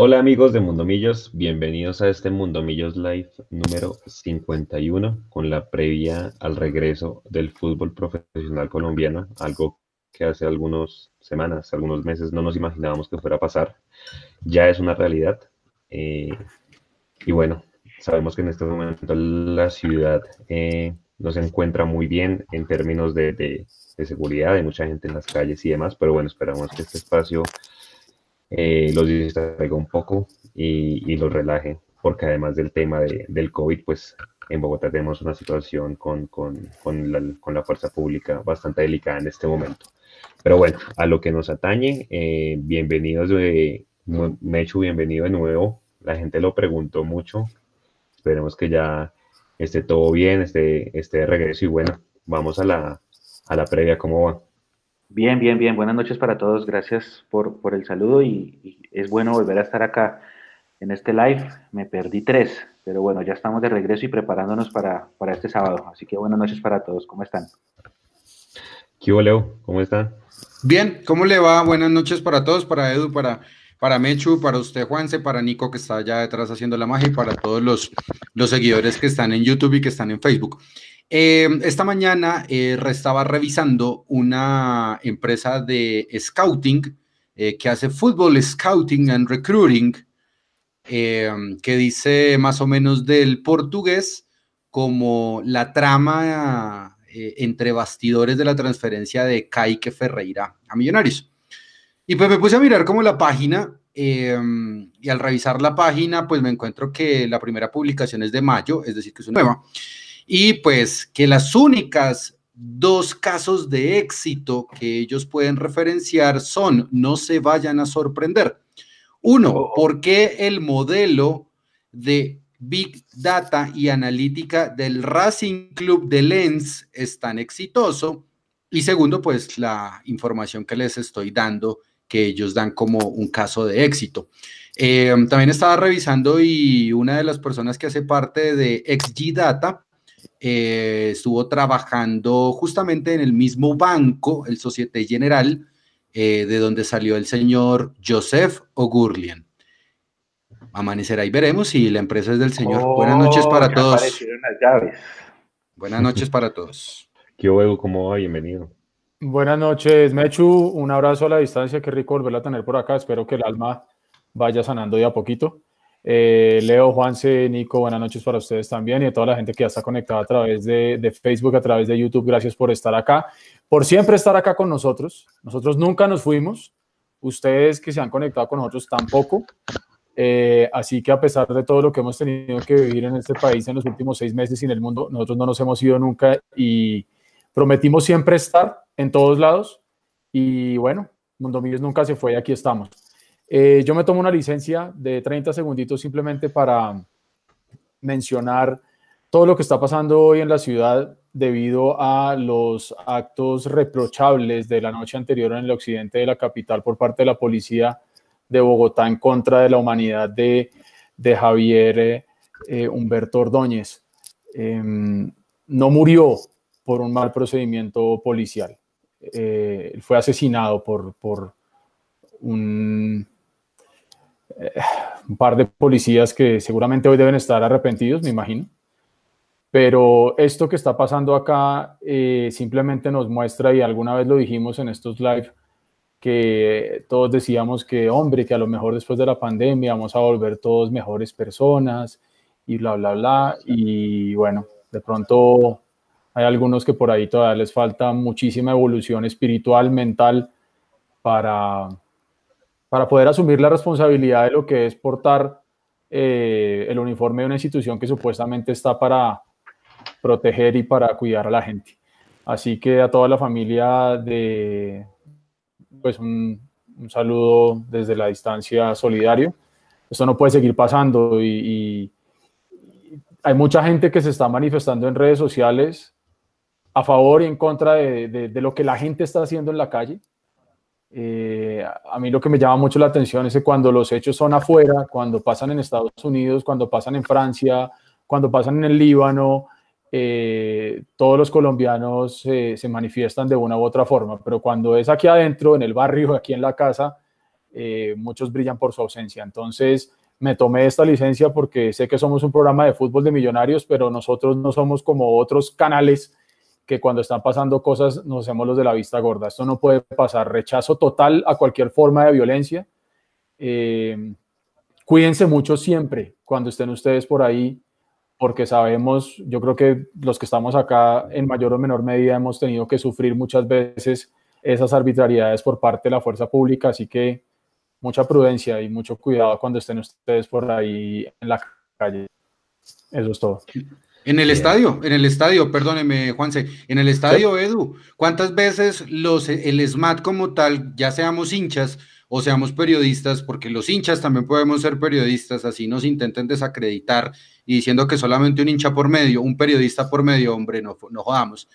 Hola amigos de Mundo Millos, bienvenidos a este Mundo Millos Live número 51 con la previa al regreso del fútbol profesional colombiano, algo que hace algunas semanas, algunos meses no nos imaginábamos que fuera a pasar. Ya es una realidad. Eh, y bueno, sabemos que en este momento la ciudad eh, no se encuentra muy bien en términos de, de, seguridad, hay mucha gente en las calles y demás, pero bueno, esperamos que este espacio eh, los distraiga un poco y, y, los relaje, porque además del tema de, del COVID, pues en Bogotá tenemos una situación con, con, con, la, con, la, fuerza pública bastante delicada en este momento. Pero bueno, a lo que nos atañe, eh, bienvenidos de Mechu, bienvenido de nuevo. La gente lo preguntó mucho. Esperemos que ya esté todo bien, esté, esté de regreso y bueno, vamos a la, a la previa, ¿cómo va? Bien, bien, bien. Buenas noches para todos. Gracias por, por el saludo y, y, es bueno volver a estar acá en este live. Me perdí tres, pero bueno, ya estamos de regreso y preparándonos para, para este sábado. Así que buenas noches para todos. ¿Cómo están? ¿Qué hubo, Leo? ¿Cómo están? Bien, ¿cómo le va? Buenas noches para todos, para Edu, para, para Mechu, para usted, Juanse, para Nico, que está allá detrás haciendo la magia, y para todos los, los seguidores que están en YouTube y que están en Facebook. Eh, esta mañana eh, estaba revisando una empresa de scouting eh, que hace fútbol scouting and recruiting, eh, que dice más o menos del portugués como la trama eh, entre bastidores de la transferencia de Kaique Ferreira a Millonarios. Y pues me puse a mirar como la página y al revisar la página pues me encuentro que la primera publicación es de mayo, es decir, que es nueva. Y pues que las únicas dos casos de éxito que ellos pueden referenciar son, no se vayan a sorprender. Uno, ¿por qué el modelo de Big Data y analítica del Racing Club de Lens es tan exitoso? Y segundo, pues la información que les estoy dando, que ellos dan como un caso de éxito. Eh, también estaba revisando y una de las personas que hace parte de XG Data, eh, estuvo trabajando justamente en el mismo banco, el Societe General, eh, de donde salió el señor Joseph Ogurlian. Amanecerá y veremos si la empresa es del señor. Oh, Buenas noches para todos. Las llaves. Buenas noches para todos. ¿Qué huevo? ¿Cómo va? Bienvenido. Buenas noches, Mechu. Un abrazo a la distancia. Qué rico volverla a tener por acá. Espero que el alma vaya sanando de a poquito. Eh, Leo, Juanse, Nico, buenas noches para ustedes también y a toda la gente que ya está conectada a través de, Facebook, a través de YouTube. Gracias por estar acá, por siempre estar acá con nosotros. Nosotros nunca nos fuimos, ustedes que se han conectado con nosotros tampoco. Eh, así que a pesar de todo lo que hemos tenido que vivir en este país en los últimos seis meses y en el mundo, nosotros no nos hemos ido nunca y prometimos siempre estar en todos lados. Y bueno, Mundo Millos nunca se fue y aquí estamos. Eh, yo me tomo una licencia de 30 segunditos simplemente para mencionar todo lo que está pasando hoy en la ciudad debido a los actos reprochables de la noche anterior en el occidente de la capital por parte de la policía de Bogotá en contra de la humanidad de, de Javier eh, Humberto Ordóñez. Eh, no murió por un mal procedimiento policial. Eh, fue asesinado por, por un un par de policías que seguramente hoy deben estar arrepentidos, me imagino. Pero esto que está pasando acá eh, simplemente nos muestra, y alguna vez lo dijimos en estos live, que todos decíamos que, hombre, que a lo mejor después de la pandemia vamos a volver todos mejores personas y bla, bla, bla. Y bueno, de pronto hay algunos que por ahí todavía les falta muchísima evolución espiritual, mental, para, para poder asumir la responsabilidad de lo que es portar eh, el uniforme de una institución que supuestamente está para proteger y para cuidar a la gente. Así que a toda la familia de, pues un, saludo desde la distancia solidario. Esto no puede seguir pasando y, hay mucha gente que se está manifestando en redes sociales a favor y en contra de, lo que la gente está haciendo en la calle. Eh, a mí lo que me llama mucho la atención es que cuando los hechos son afuera, cuando pasan en Estados Unidos, cuando pasan en Francia, cuando pasan en el Líbano, eh, todos los colombianos eh, se manifiestan de una u otra forma, pero cuando es aquí adentro, en el barrio, aquí en la casa, eh, muchos brillan por su ausencia. Entonces, me tomé esta licencia porque sé que somos un programa de fútbol de millonarios, pero nosotros no somos como otros canales que cuando están pasando cosas nos hacemos los de la vista gorda. Esto no puede pasar. Rechazo total a cualquier forma de violencia. Eh, cuídense mucho siempre cuando estén ustedes por ahí, porque sabemos, yo creo que los que estamos acá en mayor o menor medida hemos tenido que sufrir muchas veces esas arbitrariedades por parte de la fuerza pública, así que mucha prudencia y mucho cuidado cuando estén ustedes por ahí en la calle. Eso es todo. En el estadio, en el estadio, perdóneme, Juanse, en el estadio, Edu, ¿cuántas veces los, el SMAT como tal, ya seamos hinchas o seamos periodistas, porque los hinchas también podemos ser periodistas, así nos intenten desacreditar y diciendo que solamente un hincha por medio, un periodista por medio, hombre, no, no jodamos.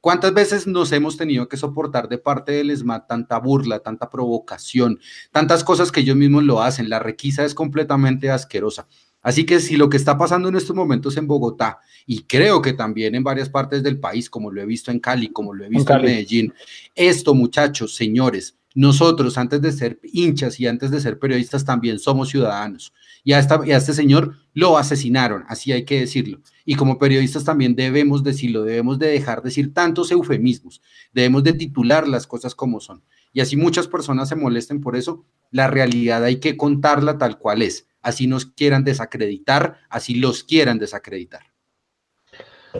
¿Cuántas veces nos hemos tenido que soportar de parte del ESMAD tanta burla, tanta provocación, tantas cosas que ellos mismos lo hacen? La requisa es completamente asquerosa. Así que si lo que está pasando en estos momentos en Bogotá, y creo que también en varias partes del país, como lo he visto en Cali, como lo he visto en, Medellín, esto muchachos, señores, nosotros antes de ser hinchas y antes de ser periodistas también somos ciudadanos. Y a, esta, y a este señor lo asesinaron, así hay que decirlo. Y como periodistas también debemos decirlo, debemos de dejar de decir tantos eufemismos, debemos de titular las cosas como son. Y así muchas personas se molesten por eso, la realidad hay que contarla tal cual es. Así nos quieran desacreditar, así los quieran desacreditar.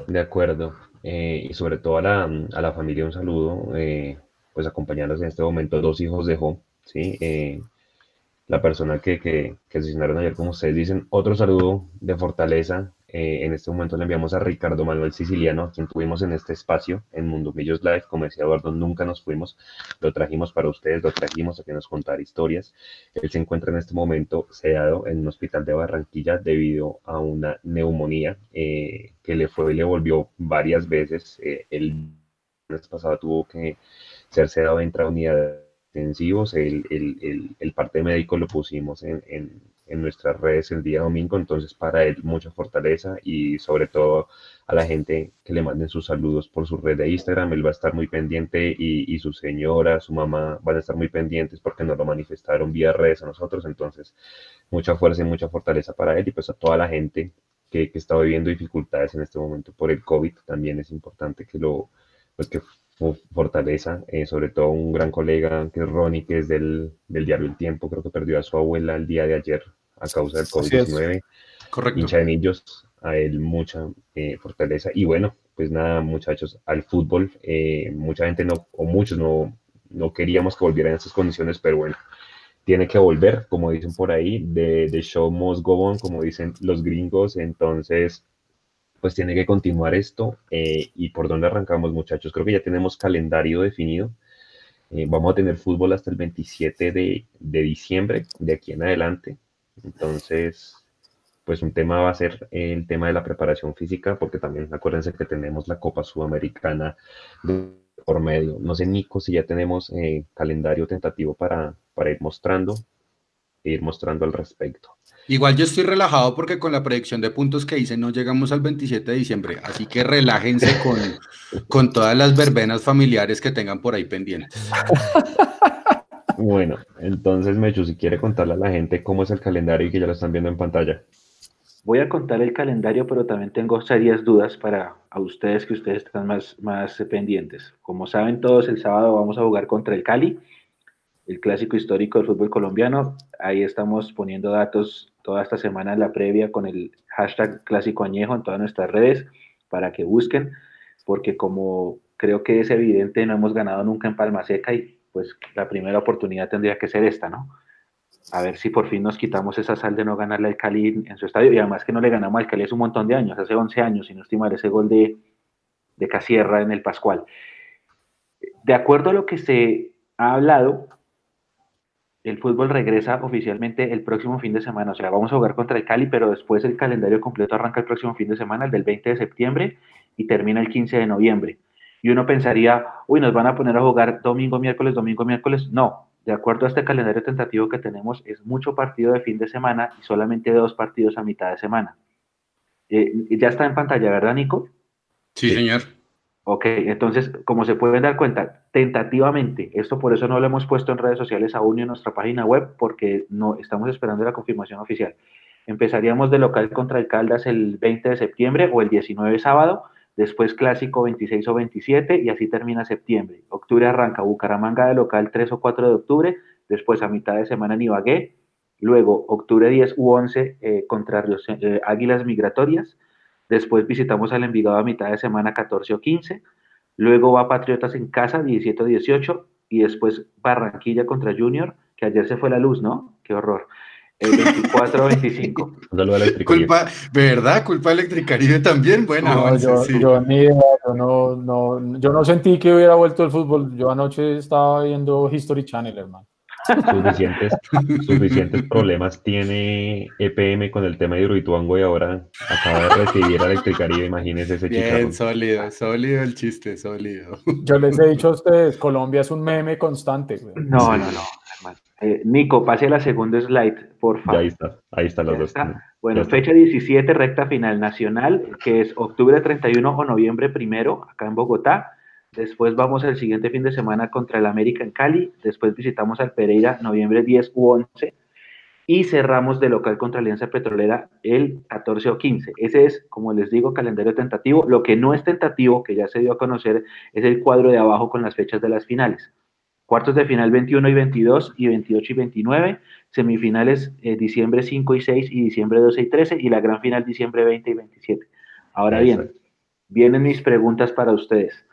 De acuerdo. Eh, y sobre todo a la, familia un saludo, eh, pues acompañarlos en este momento, dos hijos dejó, ¿sí? Eh, la persona que, que, que, asesinaron ayer, como ustedes dicen. Otro saludo de fortaleza. Eh, en este momento le enviamos a Ricardo Manuel Siciliano, quien tuvimos en este espacio, en Mundo Millos Live. Como decía Eduardo, nunca nos fuimos. Lo trajimos para ustedes, lo trajimos a que nos contara historias. Él se encuentra en este momento sedado en un hospital de Barranquilla debido a una neumonía eh, que le fue y le volvió varias veces. Eh, el mes pasado tuvo que ser sedado en unidad intensivos, el, parte médico lo pusimos en, en, nuestras redes el día domingo, entonces para él mucha fortaleza y sobre todo a la gente que le manden sus saludos por su red de Instagram, él va a estar muy pendiente y, y su señora, su mamá van a estar muy pendientes porque nos lo manifestaron vía redes a nosotros, entonces mucha fuerza y mucha fortaleza para él y pues a toda la gente que, que está viviendo dificultades en este momento por el COVID, también es importante que lo, pues que fortaleza, eh, sobre todo un gran colega que es Ronnie, que es del, del, diario El Tiempo, creo que perdió a su abuela el día de ayer a causa del COVID-19. Correcto. Hincha de Millos, a él mucha eh, fortaleza. Y bueno, pues nada, muchachos, al fútbol, eh, mucha gente no, o muchos no, no queríamos que volviera en esas condiciones, pero bueno, tiene que volver, como dicen por ahí, de, de show must go on, como dicen los gringos, entonces pues tiene que continuar esto. Eh, ¿Y por dónde arrancamos, muchachos? Creo que ya tenemos calendario definido. Eh, vamos a tener fútbol hasta el 27 de, de, diciembre, de aquí en adelante. Entonces, pues un tema va a ser el tema de la preparación física, porque también acuérdense que tenemos la Copa Sudamericana por medio. No sé, Nico, si ya tenemos eh, calendario tentativo para, para ir mostrando, e ir mostrando al respecto. Igual yo estoy relajado porque con la predicción de puntos que hice no llegamos al 27 de diciembre, así que relájense con, con todas las verbenas familiares que tengan por ahí pendientes. Bueno, entonces Mechu, si quiere contarle a la gente cómo es el calendario y que ya lo están viendo en pantalla. Voy a contar el calendario, pero también tengo serias dudas para a ustedes que ustedes están más, más pendientes. Como saben todos, el sábado vamos a jugar contra el Cali el clásico histórico del fútbol colombiano. Ahí estamos poniendo datos toda esta semana la previa con el hashtag clásico añejo en todas nuestras redes para que busquen, porque como creo que es evidente, no hemos ganado nunca en Palma Seca y pues la primera oportunidad tendría que ser esta, ¿no? A ver si por fin nos quitamos esa sal de no ganarle al Cali en su estadio y además que no le ganamos al Cali hace un montón de años, hace 11 años, si no estimar ese gol de, de Casierra en el Pascual. De acuerdo a lo que se ha hablado, el fútbol regresa oficialmente el próximo fin de semana. O sea, vamos a jugar contra el Cali, pero después el calendario completo arranca el próximo fin de semana, el del 20 de septiembre, y termina el 15 de noviembre. Y uno pensaría, uy, nos van a poner a jugar domingo, miércoles, domingo, miércoles. No, de acuerdo a este calendario tentativo que tenemos, es mucho partido de fin de semana y solamente dos partidos a mitad de semana. Eh, ya está en pantalla, ¿verdad, Nico? Sí, señor. Ok, entonces, como se pueden dar cuenta, tentativamente, esto por eso no lo hemos puesto en redes sociales aún ni en nuestra página web, porque no estamos esperando la confirmación oficial. Empezaríamos de local contra el Caldas el 20 de septiembre o el 19 sábado, después clásico 26 o 27 y así termina septiembre. Octubre arranca Bucaramanga de local 3 o 4 de octubre, después a mitad de semana en Ibagué, luego octubre 10 u 11 eh, contra eh, Águilas Migratorias, Después visitamos al Envigado a mitad de semana 14 o 15. Luego va Patriotas en casa 17 o 18. Y después Barranquilla contra Junior, que ayer se fue la luz, ¿no? Qué horror. El 24 o 25. Culpa, ¿verdad? Culpa Electricaribe también. Bueno, yo, yo, ni idea, yo no, no, yo no sentí que hubiera vuelto el fútbol. Yo anoche estaba viendo History Channel, hermano. Suficientes, suficientes problemas tiene EPM con el tema de Hidroituango y ahora acaba de recibir a Electricaribe, imagínese ese Bien, sólido, sólido el chiste, sólido. Yo les he dicho a ustedes, Colombia es un meme constante. No, no, no, eh, Nico, pase a la segunda slide, por favor. ahí está, ahí están los dos. Bueno, fecha 17, recta final nacional, que es octubre 31 o noviembre primero, acá en Bogotá. Después vamos el siguiente fin de semana contra el América en Cali. Después visitamos al Pereira noviembre 10 u 11. Y cerramos de local contra Alianza Petrolera el 14 o 15. Ese es, como les digo, calendario tentativo. Lo que no es tentativo, que ya se dio a conocer, es el cuadro de abajo con las fechas de las finales. Cuartos de final 21 y 22 y 28 y 29. Semifinales eh, diciembre 5 y 6 y diciembre 12 y 13. Y la gran final diciembre 20 y 27. Ahora bien, vienen mis preguntas para ustedes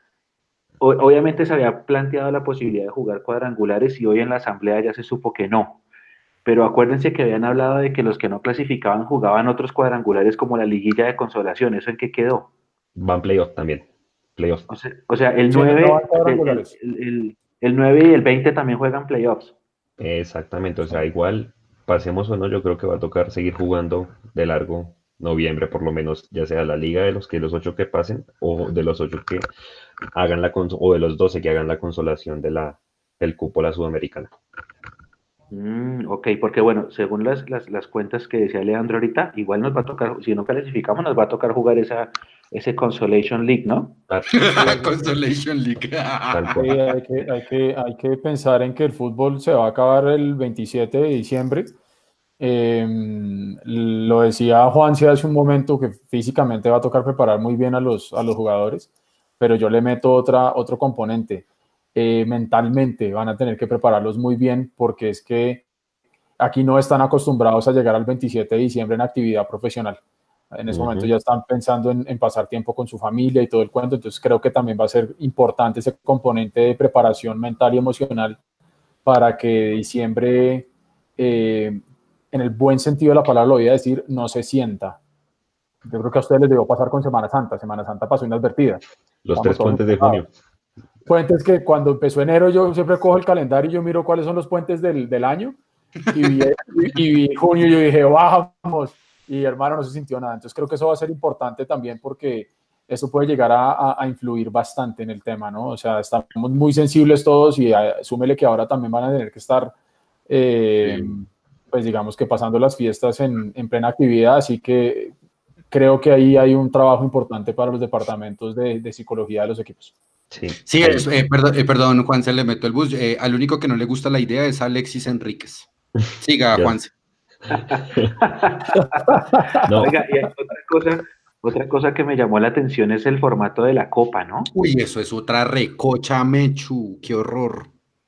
obviamente se había planteado la posibilidad de jugar cuadrangulares y hoy en la asamblea ya se supo que no. Pero acuérdense que habían hablado de que los que no clasificaban jugaban otros cuadrangulares como la liguilla de consolación. ¿Eso en qué quedó? Van playoff también. Playoff. O sea, el, 9, el, 9 y el 20 también juegan playoffs. Exactamente. O sea, igual, pasemos o no, yo creo que va a tocar seguir jugando de largo noviembre, por lo menos, ya sea la liga de los que los ocho que pasen o de los ocho que hagan la o de los 12 que hagan la consolación de la del cúpula sudamericana. Mm, ok, porque bueno, según las, las, cuentas que decía Leandro ahorita, igual nos va a tocar, si no clasificamos, nos va a tocar jugar esa, ese Consolation League, ¿no? Consolation League. hay, que, hay, que, hay que pensar en que el fútbol se va a acabar el 27 de diciembre. Em, lo decía Juan hace un momento que físicamente va a tocar preparar muy bien a los, a los jugadores pero yo le meto otra, otro componente. Eh, mentalmente van a tener que prepararlos muy bien porque es que aquí no están acostumbrados a llegar al 27 de diciembre en actividad profesional. En ese momento ya están pensando en, pasar tiempo con su familia y todo el cuento, entonces creo que también va a ser importante ese componente de preparación mental y emocional para que diciembre, eh, en el buen sentido de la palabra lo voy a decir, no se sienta. Yo creo que a ustedes les debió pasar con Semana Santa. Semana Santa pasó inadvertida. Los tres puentes de junio. Puentes que cuando empezó enero yo siempre cojo el calendario y yo miro cuáles son los puentes del, del año y vi, y, junio y yo dije, vamos, y hermano no se sintió nada. Entonces creo que eso va a ser importante también porque eso puede llegar a, a, influir bastante en el tema, ¿no? O sea, estamos muy sensibles todos y asúmele que ahora también van a tener que estar, eh, pues digamos que pasando las fiestas en, en plena actividad, así que creo que ahí hay un trabajo importante para los departamentos de, psicología de los equipos. Sí, sí eh, perdón, eh, perdón, Juan, se le meto el bus. Eh, al único que no le gusta la idea es Alexis Enríquez. Siga, Juan. Oiga, y otra cosa, otra cosa que me llamó la atención es el formato de la copa, ¿no? Uy, eso es otra recocha, Mechu, qué horror.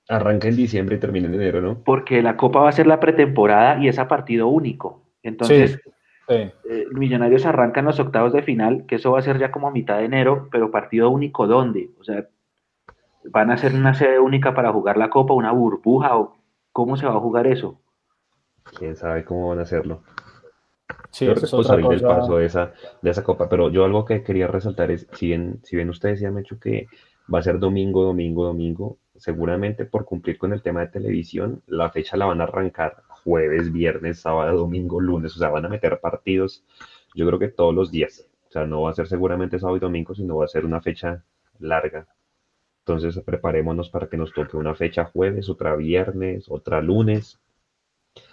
Arranca en diciembre y termina en enero, ¿no? Porque la copa va a ser la pretemporada y es a partido único. Entonces, eh, Millonarios arrancan los octavos de final, que eso va a ser ya como a mitad de enero, pero partido único, ¿dónde? O sea, ¿van a ser una sede única para jugar la Copa, una burbuja o cómo se va a jugar eso? Quién sabe cómo van a hacerlo. Sí, eso es otra el paso de esa, de esa copa, pero yo algo que quería resaltar es, si bien, si bien ustedes ya han hecho que va a ser domingo, domingo, domingo, seguramente por cumplir con el tema de televisión, la fecha la van a arrancar jueves, viernes, sábado, domingo, lunes, o sea, van a meter partidos, yo creo que todos los días. O sea, no va a ser seguramente sábado y domingo, sino va a ser una fecha larga. Entonces, preparémonos para que nos toque una fecha jueves, otra viernes, otra lunes.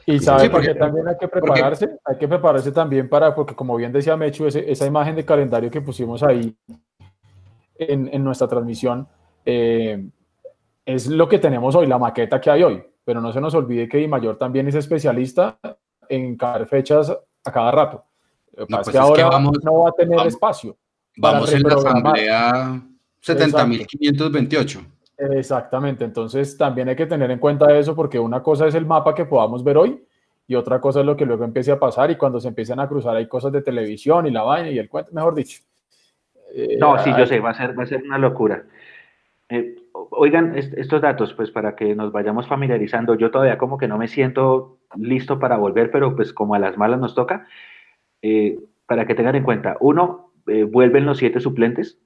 Y sabe porque también hay que prepararse, hay que prepararse también para, porque como bien decía Mechu, esa imagen de calendario que pusimos ahí, en, nuestra transmisión, eh, es lo que tenemos hoy, la maqueta que hay hoy. Pero no se nos olvide que Di Mayor también es especialista en caer fechas a cada rato. No, pues que ahora no va a tener espacio. Vamos en la asamblea 70.528. Exactamente, entonces también hay que tener en cuenta eso porque una cosa es el mapa que podamos ver hoy y otra cosa es lo que luego empiece a pasar y cuando se empiezan a cruzar hay cosas de televisión y la vaina y el cuento, mejor dicho. Eh, no, sí, yo sé, va a ser, va a ser una locura. Eh, oigan, estos datos, pues para que nos vayamos familiarizando, yo todavía como que no me siento listo para volver, pero pues como a las malas nos toca, eh, para que tengan en cuenta, uno, vuelven los siete suplentes,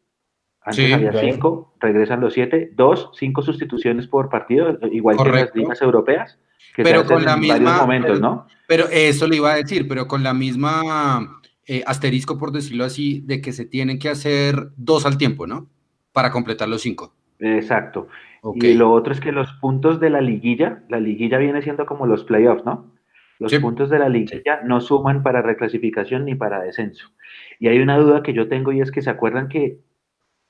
antes había cinco, regresan los siete. Dos, cinco sustituciones por partido, igual que en las ligas europeas. pero con la misma. Momentos, ¿no? Pero eso le iba a decir, pero con la misma eh, asterisco, por decirlo así, de que se tienen que hacer dos al tiempo, ¿no? Para completar los cinco. Exacto. Y lo otro es que los puntos de la liguilla, la liguilla viene siendo como los playoffs, ¿no? Los puntos de la liguilla no suman para reclasificación ni para descenso. Y hay una duda que yo tengo y es que se acuerdan que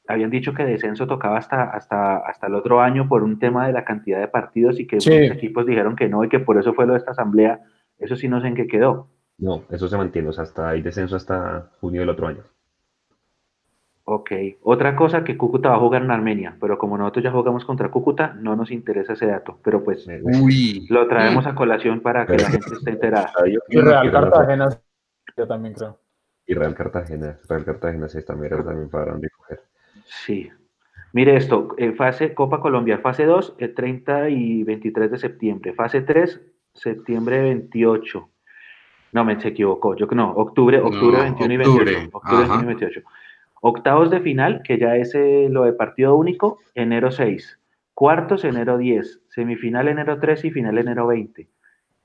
habían dicho que descenso tocaba hasta, hasta, hasta el otro año por un tema de la cantidad de partidos y que los equipos dijeron que no y que por eso fue lo de esta asamblea. Eso sí no sé en qué quedó. No, eso se mantiene, o sea, hasta hay descenso hasta junio del otro año. Ok, otra cosa que Cúcuta va a jugar en Armenia, pero como nosotros ya jugamos contra Cúcuta, no nos interesa ese dato, pero pues lo traemos a colación para que la gente esté enterada. Y Real Cartagena, yo también creo. Y Real Cartagena, Real Cartagena sí, también, también para recoger. Sí. Mire esto, eh, fase Copa Colombia, fase 2, el 30 y 23 de septiembre. Fase 3, septiembre 28. No, me se equivocó. Yo no, octubre, octubre 21 y 28. Octubre 21 y 28. Octavos de final, que ya es eh, lo de partido único, enero 6. Cuartos, enero 10. Semifinal, enero 13 y final, enero 20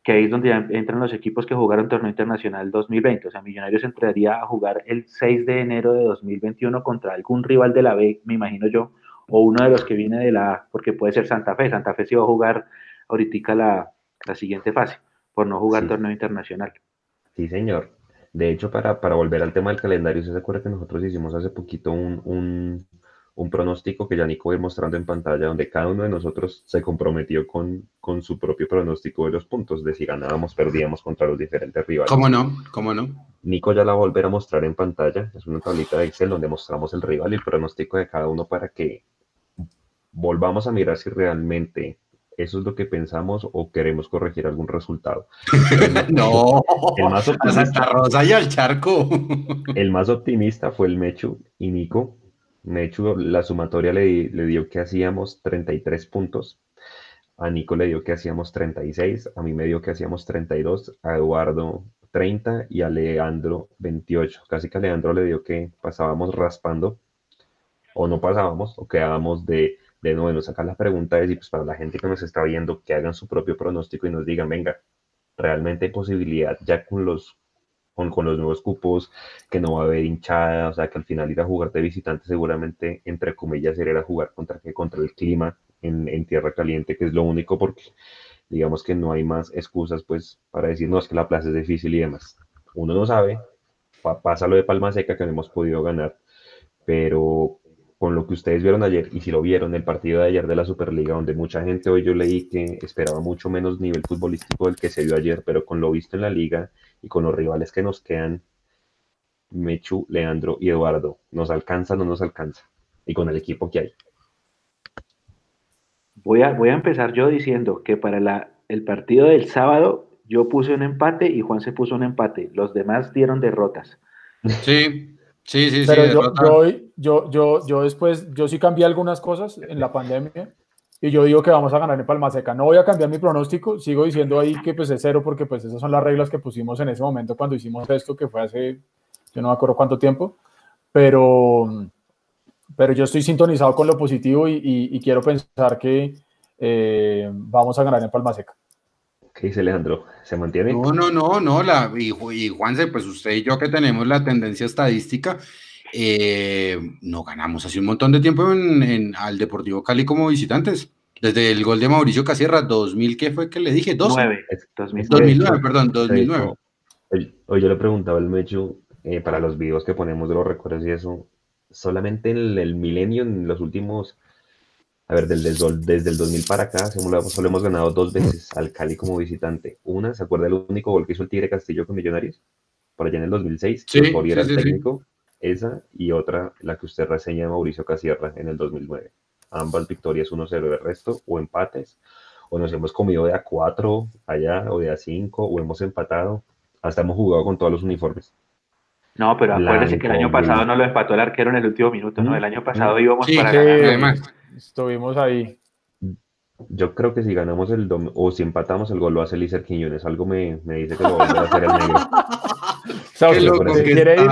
que ahí es donde entran los equipos que jugaron torneo internacional 2020. O sea, Millonarios entraría a jugar el 6 de enero de 2021 contra algún rival de la B, me imagino yo, o uno de los que viene de la A, porque puede ser Santa Fe. Santa Fe sí va a jugar ahorita la, la siguiente fase, por no jugar torneo internacional. Sí, señor. De hecho, para, para volver al tema del calendario, ¿se acuerda que nosotros hicimos hace poquito un, un, un pronóstico que ya Nico va mostrando en pantalla, donde cada uno de nosotros se comprometió con, con su propio pronóstico de los puntos, de si ganábamos, perdíamos contra los diferentes rivales. ¿Cómo no? ¿Cómo no? Nico ya la va a volver a mostrar en pantalla, es una tablita de Excel donde mostramos el rival y el pronóstico de cada uno para que volvamos a mirar si realmente eso es lo que pensamos o queremos corregir algún resultado. no, el más optimista, Rosa y al charco. el más optimista fue el Mechu y Nico, hecho, la sumatoria le, le, dio que hacíamos 33 puntos. A Nico le dio que hacíamos 36, a mí me dio que hacíamos 32, a Eduardo 30 y a Leandro 28. Casi que a Leandro le dio que pasábamos raspando o no pasábamos o quedábamos de, de noveno. Acá la pregunta es, y pues para la gente que nos está viendo, que hagan su propio pronóstico y nos digan, venga, realmente hay posibilidad ya con los con, los nuevos cupos, que no va a haber hinchada, o sea, que al final ir a jugar de visitante seguramente, entre comillas, sería jugar contra, contra el clima en, tierra caliente, que es lo único porque digamos que no hay más excusas pues para decir, no, es que la plaza es difícil y demás. Uno no sabe, pasa lo de Palma Seca que no hemos podido ganar, pero con lo que ustedes vieron ayer, y si lo vieron, el partido de ayer de la Superliga, donde mucha gente hoy yo leí que esperaba mucho menos nivel futbolístico del que se vio ayer, pero con lo visto en la liga y con los rivales que nos quedan, Mechu, Leandro y Eduardo, ¿nos alcanza o no nos alcanza? Y con el equipo que hay. Voy a, voy a empezar yo diciendo que para la, el partido del sábado yo puse un empate y Juan se puso un empate. Los demás dieron derrotas. Sí, Sí, sí, Pero sí. Yo, yo, yo, después, yo sí cambié algunas cosas en la pandemia y yo digo que vamos a ganar en Palma Seca. No voy a cambiar mi pronóstico, sigo diciendo ahí que pues es cero porque pues esas son las reglas que pusimos en ese momento cuando hicimos esto, que fue hace, yo no me acuerdo cuánto tiempo, pero, pero yo estoy sintonizado con lo positivo y, quiero pensar que eh, vamos a ganar en Palma Seca. ¿Qué dice Alejandro? ¿Se mantiene? No, no, no, no. La, y, y Juanse, pues usted y yo que tenemos la tendencia estadística, eh, no ganamos hace un montón de tiempo en, al Deportivo Cali como visitantes. Desde el gol de Mauricio Casierra, 2000, ¿qué fue que le dije? 2009, 2009, perdón, 2009. Hoy, yo le preguntaba al Mecho, eh, para los videos que ponemos de los recuerdos y eso, solamente en el, milenio, en los últimos, a ver, desde, desde el 2000 para acá, solo hemos ganado dos veces al Cali como visitante. Una, ¿se acuerda del único gol que hizo el Tigre Castillo con Millonarios? Por allá en el 2006, sí, era el técnico. Esa y otra, la que usted reseña Mauricio Casierra en el 2009. Ambas victorias 1-0 de resto o empates. O nos hemos comido de a 4 allá o de a 5 o hemos empatado. Hasta hemos jugado con todos los uniformes. No, pero acuérdese que el año pasado no lo empató el arquero en el último minuto, ¿no? El año pasado íbamos para ganar. Estuvimos ahí. Yo creo que si ganamos el o si empatamos el gol lo hace Lícer Quiñones. Algo me, me, dice que lo va a hacer el negro. se, quiere ir,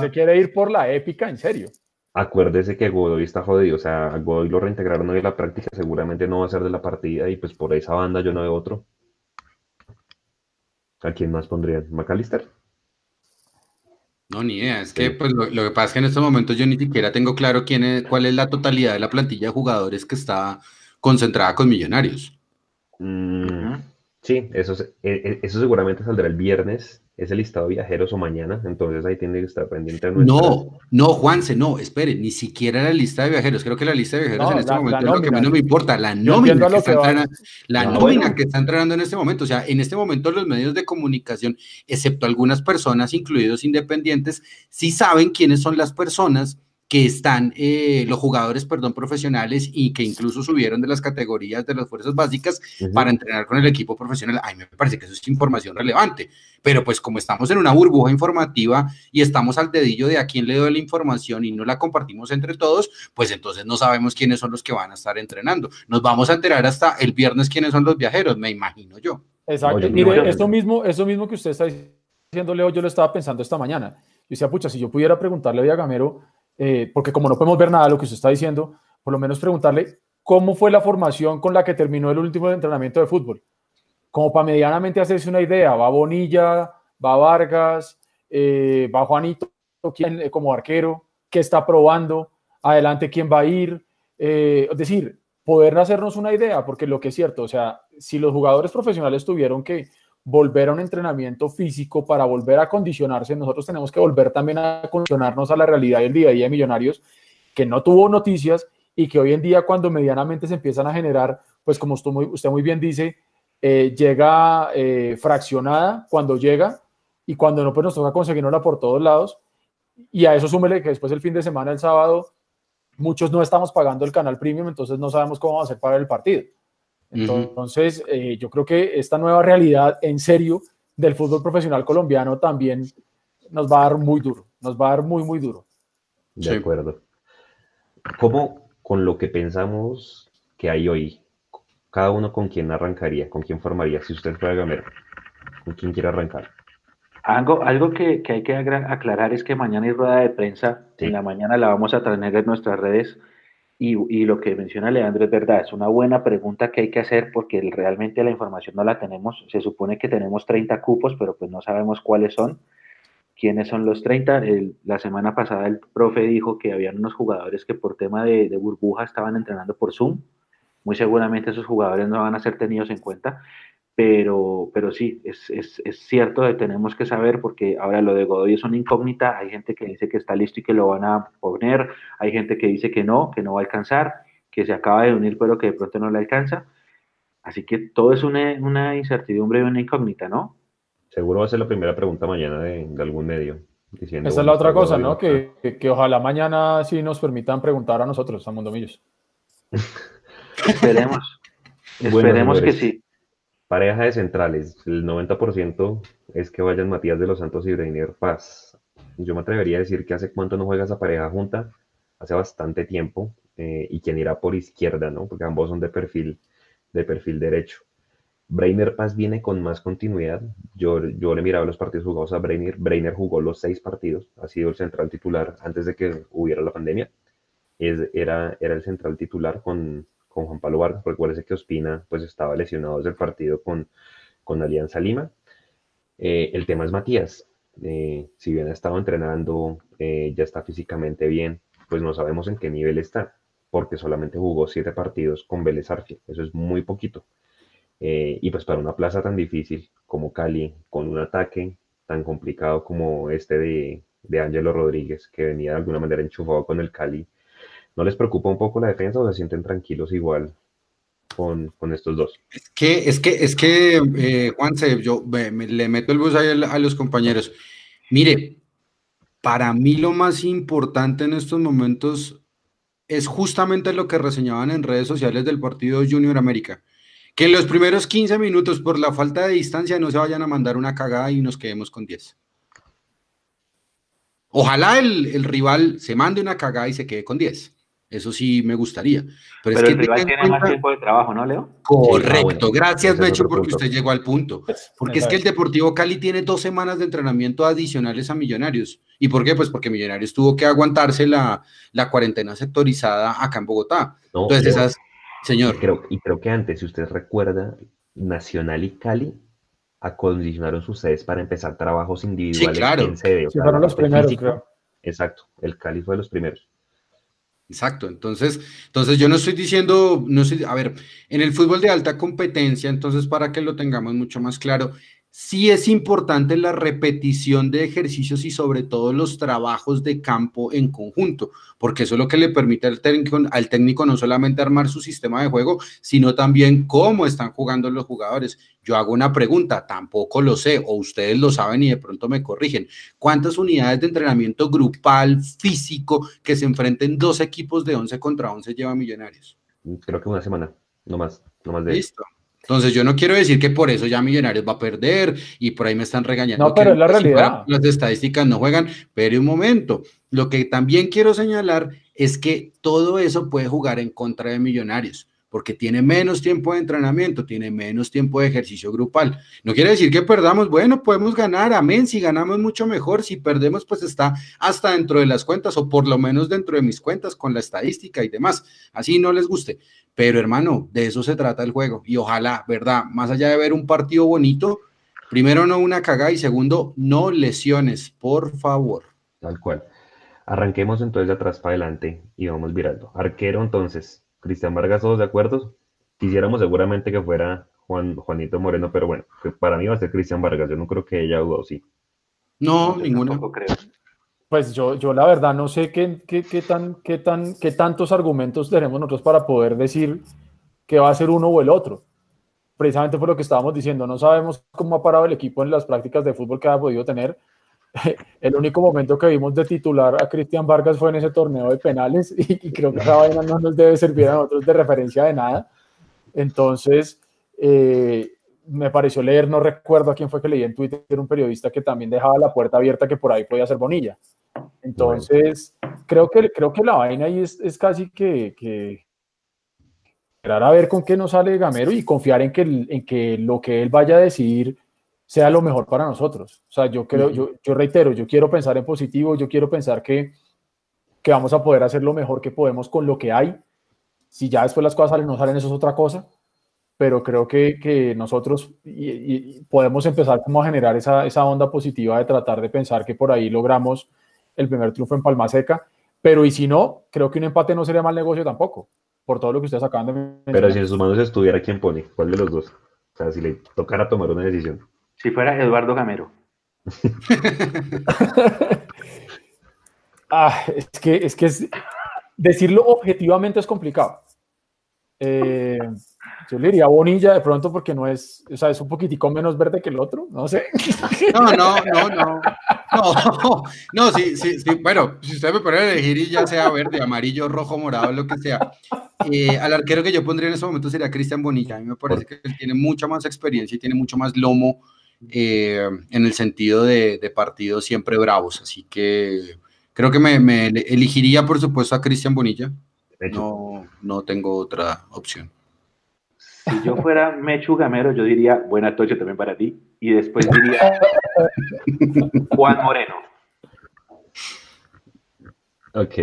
se quiere ir por la épica, en serio. Acuérdese que Godoy está jodido, o sea, a Godoy lo reintegraron hoy en la práctica, seguramente no va a ser de la partida y pues por esa banda yo no veo otro. ¿A quién más pondrían? ¿McAllister? No, ni idea. Es que pues, lo, que pasa es que en estos momentos yo ni siquiera tengo claro quién es, cuál es la totalidad de la plantilla de jugadores que está concentrada con Millonarios. Mm, sí, eso, e, e, eso seguramente saldrá el viernes es el listado de viajeros o mañana, entonces ahí tiene que estar pendiente. No, no, Juanse, no, espere, ni siquiera la lista de viajeros. Creo que la lista de viajeros en este momento es lo que menos me importa. La nómina, que, está, entrenando, la nómina que está entrenando en este momento. O sea, en este momento los medios de comunicación, excepto algunas personas, incluidos independientes, sí saben quiénes son las personas que están eh, los jugadores, perdón, profesionales y que incluso subieron de las categorías de las fuerzas básicas para entrenar con el equipo profesional. A mí me parece que eso es información relevante, pero pues como estamos en una burbuja informativa y estamos al dedillo de a quién le doy la información y no la compartimos entre todos, pues entonces no sabemos quiénes son los que van a estar entrenando. Nos vamos a enterar hasta el viernes quiénes son los viajeros, me imagino yo. Exacto. Mire, esto mismo, eso mismo que usted está diciendo, Leo, yo lo estaba pensando esta mañana. Yo decía, pucha, si yo pudiera preguntarle a Villagamero eh, porque como no podemos ver nada de lo que usted está diciendo, por lo menos preguntarle cómo fue la formación con la que terminó el último entrenamiento de fútbol. Como para medianamente hacerse una idea, va Bonilla, va Vargas, eh, va Juanito ¿quién, eh, como arquero, qué está probando, adelante quién va a ir. es decir, poder hacernos una idea, porque lo que es cierto, o sea, si los jugadores profesionales tuvieron que volver a un entrenamiento físico para volver a condicionarse. Nosotros tenemos que volver también a condicionarnos a la realidad del día a día de Millonarios, que no tuvo noticias y que hoy en día cuando medianamente se empiezan a generar, pues como usted muy, usted muy bien dice, eh, llega eh, fraccionada cuando llega y cuando no, pues nos toca conseguirla por todos lados. Y a eso súmele que después el fin de semana, el sábado, muchos no estamos pagando el canal premium, entonces no sabemos cómo va a ser para el partido. Entonces, eh, yo creo que esta nueva realidad en serio del fútbol profesional colombiano también nos va a dar muy duro, nos va a dar muy, muy duro. De acuerdo. ¿Cómo con lo que pensamos que hay hoy, cada uno con quién arrancaría, con quién formaría, si usted fuera gamero, con quién quiere arrancar? Algo, algo que, que, hay que aclarar es que mañana hay rueda de prensa, en la mañana la vamos a tener en nuestras redes y, lo que menciona Leandro es verdad, es una buena pregunta que hay que hacer porque realmente la información no la tenemos. Se supone que tenemos 30 cupos, pero pues no sabemos cuáles son. ¿Quiénes son los 30? la semana pasada el profe dijo que habían unos jugadores que por tema de, de burbuja estaban entrenando por Zoom. Muy seguramente esos jugadores no van a ser tenidos en cuenta pero, pero sí, es, es, es, cierto, tenemos que saber, porque ahora lo de Godoy es una incógnita, hay gente que dice que está listo y que lo van a poner, hay gente que dice que no, que no va a alcanzar, que se acaba de unir pero que de pronto no le alcanza, así que todo es una, una incertidumbre y una incógnita, ¿no? Seguro va a ser la primera pregunta mañana de, de algún medio. Esa es la otra cosa, ¿no? Que, que, ojalá mañana sí nos permitan preguntar a nosotros, a Mundomillos. Esperemos. Esperemos que sí. Pareja de centrales, el 90% es que vayan Matías de los Santos y Breiner Paz. Yo me atrevería a decir que hace cuánto no juega esa pareja junta, hace bastante tiempo, eh, y quien irá por izquierda, ¿no? Porque ambos son de perfil, de perfil derecho. Breiner Paz viene con más continuidad. Yo, yo le miraba los partidos jugados a Breiner. Breiner jugó los seis partidos, ha sido el central titular antes de que hubiera la pandemia. Es, era, era el central titular con, con Juan Pablo Vargas. Recuérdese que Ospina pues estaba lesionado desde el partido con, con Alianza Lima. Eh, el tema es Matías. Eh, si bien ha estado entrenando, eh, ya está físicamente bien, pues no sabemos en qué nivel está, porque solamente jugó siete partidos con Vélez. Eso es muy poquito. y pues para una plaza tan difícil como Cali, con un ataque tan complicado como este de, de Ángelo Rodríguez, que venía de alguna manera enchufado con el Cali. ¿No les preocupa un poco la defensa o se sienten tranquilos igual con, estos dos? Es que, es que, es que, eh, Juanse, yo le meto el bus ahí a los compañeros. Mire, para mí lo más importante en estos momentos es justamente lo que reseñaban en redes sociales del partido Junior América. Que en los primeros 15 minutos, por la falta de distancia, no se vayan a mandar una cagada y nos quedemos con 10. Ojalá el, rival se mande una cagada y se quede con 10. Eso sí me gustaría. Pero, es que el rival tiene más tiempo de trabajo, ¿no, Leo? Correcto. Gracias, Mecho, porque usted llegó al punto. Porque es que el Deportivo Cali tiene dos semanas de entrenamiento adicionales a Millonarios. ¿Y por qué? Pues porque Millonarios tuvo que aguantarse la, la cuarentena sectorizada acá en Bogotá. Entonces, esas Señor. Y creo, y creo que antes, si usted recuerda, Nacional y Cali acondicionaron sus sedes para empezar trabajos individuales claro. en sede. fueron los primeros, creo. Exacto, el Cali fue de los primeros. Exacto, entonces, entonces yo no estoy diciendo, no sé, a ver, en el fútbol de alta competencia, entonces para que lo tengamos mucho más claro, sí es importante la repetición de ejercicios y sobre todo los trabajos de campo en conjunto, porque eso es lo que le permite al técnico, al técnico no solamente armar su sistema de juego, sino también cómo están jugando los jugadores. Yo hago una pregunta, tampoco lo sé, o ustedes lo saben y de pronto me corrigen. ¿Cuántas unidades de entrenamiento grupal, físico, que se enfrenten dos equipos de 11 contra 11 lleva Millonarios? Creo que una semana, no más, no más de Listo. Entonces, yo no quiero decir que por eso ya Millonarios va a perder y por ahí me están regañando. No, pero es la realidad. las estadísticas no juegan, pero un momento. Lo que también quiero señalar es que todo eso puede jugar en contra de Millonarios porque tiene menos tiempo de entrenamiento, tiene menos tiempo de ejercicio grupal. No quiere decir que perdamos, bueno, podemos ganar, amén, si ganamos mucho mejor, si perdemos, pues está hasta dentro de las cuentas o por lo menos dentro de mis cuentas con la estadística y demás, así no les guste. Pero hermano, de eso se trata el juego y ojalá, ¿verdad? Más allá de ver un partido bonito, primero no una cagada y segundo, no lesiones, por favor. Tal cual. Arranquemos entonces de atrás para adelante y vamos virando. Arquero entonces, Cristian Vargas, ¿todos de acuerdo? Quisiéramos seguramente que fuera Juan, Juanito Moreno, pero bueno, para mí va a ser Cristian Vargas. Yo no creo que ella o sí. No, ninguno. creo. Pues yo, yo la verdad no sé qué, qué, qué, tan, qué, tan, qué tantos argumentos tenemos nosotros para poder decir que va a ser uno o el otro. Precisamente por lo que estábamos diciendo, no sabemos cómo ha parado el equipo en las prácticas de fútbol que ha podido tener. El único momento que vimos de titular a Cristian Vargas fue en ese torneo de penales y, creo que esa vaina no nos debe servir a nosotros de referencia de nada. Entonces, eh, me pareció leer, no recuerdo a quién fue que leí en Twitter, un periodista que también dejaba la puerta abierta que por ahí podía ser Bonilla. Entonces, creo que, creo que la vaina ahí es, es casi que, que, esperar a ver con qué nos sale Gamero y confiar en que, en que lo que él vaya a decidir sea lo mejor para nosotros. O sea, yo creo, yo, yo reitero, yo quiero pensar en positivo, yo quiero pensar que, que vamos a poder hacer lo mejor que podemos con lo que hay. Si ya después las cosas salen, no salen, eso es otra cosa pero creo que, que nosotros y, podemos empezar como a generar esa, esa, onda positiva de tratar de pensar que por ahí logramos el primer triunfo en Palma Seca, pero y si no, creo que un empate no sería mal negocio tampoco, por todo lo que ustedes acaban de mencionar. Pero si en sus manos estuviera, ¿quién pone? ¿Cuál de los dos? O sea, si le tocara tomar una decisión. Si fuera Eduardo Gamero. ah, es que, es que es, decirlo objetivamente es complicado. Eh, yo le diría Bonilla de pronto porque no es, o sea, es un poquitico menos verde que el otro, no sé. No, no, no, no. No, no, sí, sí, sí. Bueno, si usted me pone a elegir y ya sea verde, amarillo, rojo, morado, lo que sea. Eh, al arquero que yo pondría en ese momento sería Cristian Bonilla. A mí me parece que él tiene mucha más experiencia y tiene mucho más lomo eh, en el sentido de, de, partidos siempre bravos. Así que creo que me, me elegiría, por supuesto, a Cristian Bonilla. No, no tengo otra opción. Si yo fuera Mechu Gamero, yo diría buena noche también para ti. Y después diría Juan Moreno. Ok.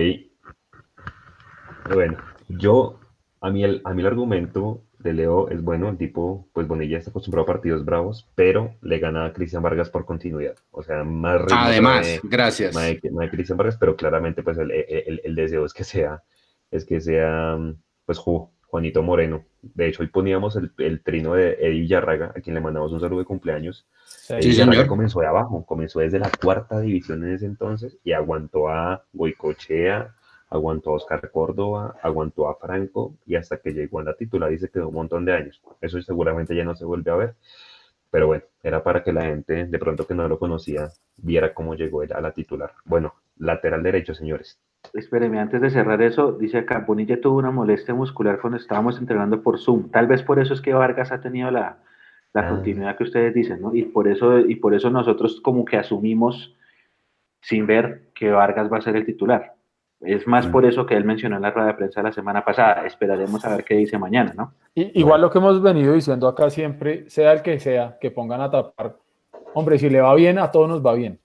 Bueno, yo, a mí, el, a mí el argumento de Leo es bueno, el tipo, pues Bonilla está acostumbrado a partidos bravos, pero le gana a Cristian Vargas por continuidad. O sea, más Además, gracias. Más de, Cristian Vargas, pero claramente, pues el, el, el, deseo es que sea, es que sea, pues, Juanito Moreno. De hecho, hoy poníamos el, trino de Eddie Villarraga, a quien le mandamos un saludo de cumpleaños. Sí, señor. comenzó de abajo, comenzó desde la cuarta división en ese entonces y aguantó a Goicochea, aguantó a Oscar Córdoba, aguantó a Franco y hasta que llegó a la titular y se quedó un montón de años. Eso seguramente ya no se vuelve a ver. Pero bueno, era para que la gente, de pronto que no lo conocía, viera cómo llegó él a la titular. Bueno, lateral derecho, señores. Espéreme, antes de cerrar eso, dice acá, Bonilla tuvo una molestia muscular cuando estábamos entrenando por Zoom. Tal vez por eso es que Vargas ha tenido la, la ah. continuidad que ustedes dicen, ¿no? Y por eso, y por eso nosotros como que asumimos sin ver que Vargas va a ser el titular. Es más por eso que él mencionó en la rueda de prensa la semana pasada. Esperaremos a ver qué dice mañana, ¿no? igual lo que hemos venido diciendo acá siempre, sea el que sea, que pongan a tapar. Hombre, si le va bien, a todos nos va bien.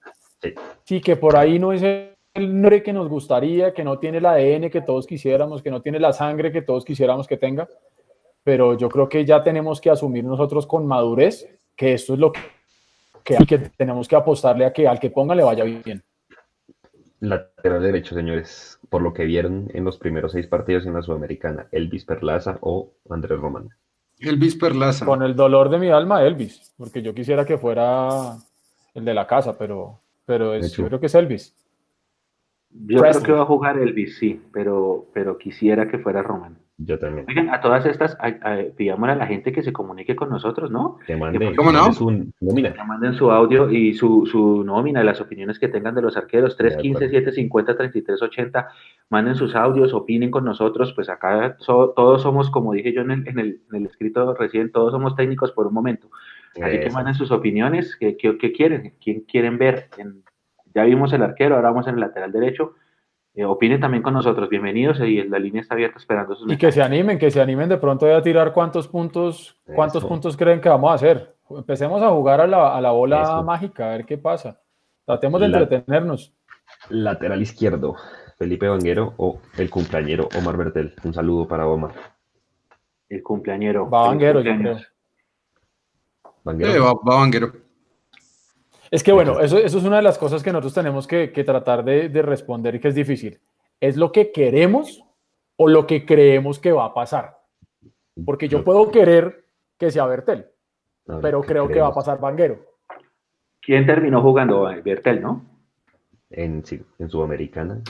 Sí, que por ahí no es el nombre que nos gustaría, que no tiene el ADN que todos quisiéramos, que no tiene la sangre que todos quisiéramos que tenga. Pero yo creo que ya tenemos que asumir nosotros con madurez que esto es lo que, que, que tenemos que apostarle a que al que ponga le vaya bien. Lateral derecho, señores, por lo que vieron en los primeros seis partidos en la Sudamericana, Elvis Perlaza o Andrés Román. Elvis Perlaza. Con el dolor de mi alma, Elvis, porque yo quisiera que fuera el de la casa, pero, pero yo creo que es Elvis. Yo creo que va a jugar Elvis, sí, pero, pero quisiera que fuera Román. Yo también. Oigan, a todas estas, pidámosle a la gente que se comunique con nosotros, ¿no? Que manden, ¿Cómo no? Su nómina. Que manden su audio y su, su nómina, las opiniones que tengan de los arqueros, 315-750-3380, manden sus audios, opinen con nosotros, pues acá todos somos, como dije yo en el, en, el, en el, escrito recién, todos somos técnicos por un momento. Así que manden sus opiniones, ¿qué, qué, quieren? ¿Quién quieren ver? ya vimos el arquero, ahora vamos en el lateral derecho eh, opinen también con nosotros, bienvenidos y la línea está abierta esperando sus Y que se animen, que se animen de pronto a tirar cuántos puntos, cuántos puntos creen que vamos a hacer. Empecemos a jugar a la, bola mágica, a ver qué pasa. Tratemos de entretenernos. Lateral izquierdo, Felipe Vanguero o el cumpleañero Omar Bertel. Un saludo para Omar. El cumpleañero. Va Vanguero, yo creo. ¿Vanguero? va, va Vanguero. Es que bueno, eso, eso, es una de las cosas que nosotros tenemos que, tratar de, responder y que es difícil. ¿Es lo que queremos o lo que creemos que va a pasar? Porque yo puedo querer que sea Bertel, pero creo que va a pasar Vanguero. ¿Quién terminó jugando Bertel, no? En, en Sudamericana.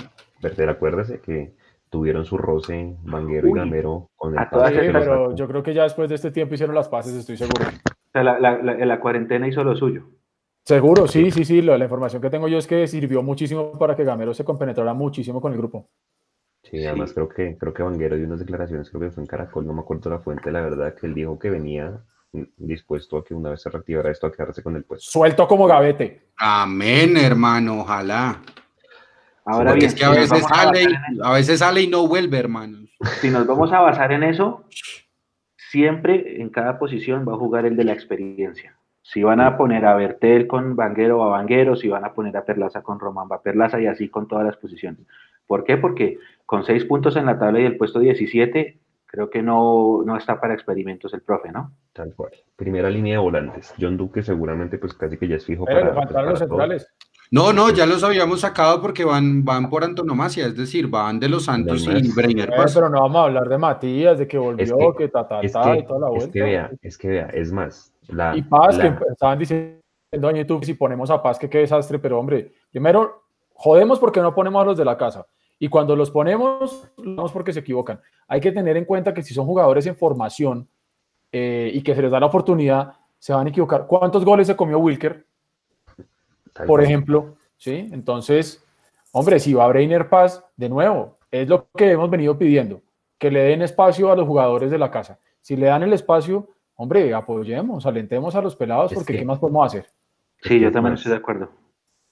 Bertel, acuérdese que tuvieron su roce Vanguero y Gamero con el pero yo creo que ya después de este tiempo hicieron las paces, estoy seguro. O sea, la, la cuarentena hizo lo suyo. Seguro, sí, sí, sí. La, información que tengo yo es que sirvió muchísimo para que Gamero se compenetrara muchísimo con el grupo. Sí, además creo que creo que Vanguero dio unas declaraciones, creo que fue en Caracol, no me acuerdo la fuente, la verdad, que él dijo que venía dispuesto a que una vez se reactivara esto a quedarse con el puesto. Suelto como gavete. Amén, hermano, ojalá. Ahora bien, es que a veces sale, y, a veces sale y no vuelve, hermanos. Si nos vamos a basar en eso, siempre en cada posición va a jugar el de la experiencia. Si van a poner a Bertel con Vanguero a Vanguero, si van a poner a Perlaza con Román va Perlaza y así con todas las posiciones. ¿Por qué? Porque con seis puntos en la tabla y el puesto 17, creo que no, no está para experimentos el profe, ¿no? Tal cual. Primera línea de volantes. John Duque seguramente pues casi que ya es fijo Pero para, los centrales. No, no, ya los habíamos sacado porque van, van por antonomasia, es decir, van de los Santos y Breiner. pero no vamos a hablar de Matías, de que volvió, que, ta, ta, ta, y toda la vuelta. Es que vea, es que vea, es más, y Paz, que estaban diciendo en YouTube si ponemos a Paz, que qué desastre, pero hombre, primero, jodemos porque no ponemos a los de la casa. Y cuando los ponemos, lo porque se equivocan. Hay que tener en cuenta que si son jugadores en formación eh, y que se les da la oportunidad, se van a equivocar. ¿Cuántos goles se comió Wilker? Por ejemplo, ¿sí? Entonces, hombre, si va a Brainer Paz, de nuevo, es lo que hemos venido pidiendo, que le den espacio a los jugadores de la casa. Si le dan el espacio, hombre, apoyemos, alentemos a los pelados porque ¿qué más podemos hacer? Sí, yo también estoy de acuerdo.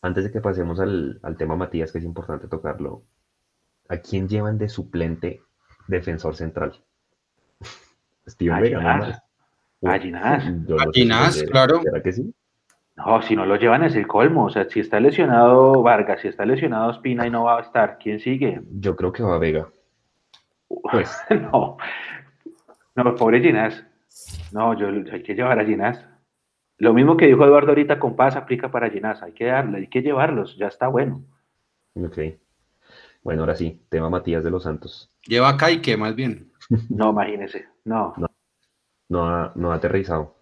Antes de que pasemos al, tema Matías, que es importante tocarlo, ¿a quién llevan de suplente defensor central? Steven Vega. A Ginás, claro. ¿Será que sí? No, si no lo llevan es el colmo. O sea, si está lesionado Vargas, si está lesionado Espina y no va a estar, ¿quién sigue? Yo creo que va Vega. Pues. no. No, pobre Ginás. No, yo hay que llevar a Ginás. Lo mismo que dijo Eduardo ahorita con Paz aplica para Ginás. Hay que darle, hay que llevarlos, ya está bueno. Ok. Bueno, ahora sí, tema Matías de los Santos. Lleva a Caique, más bien. No, imagínese, no. No, no ha, no ha aterrizado.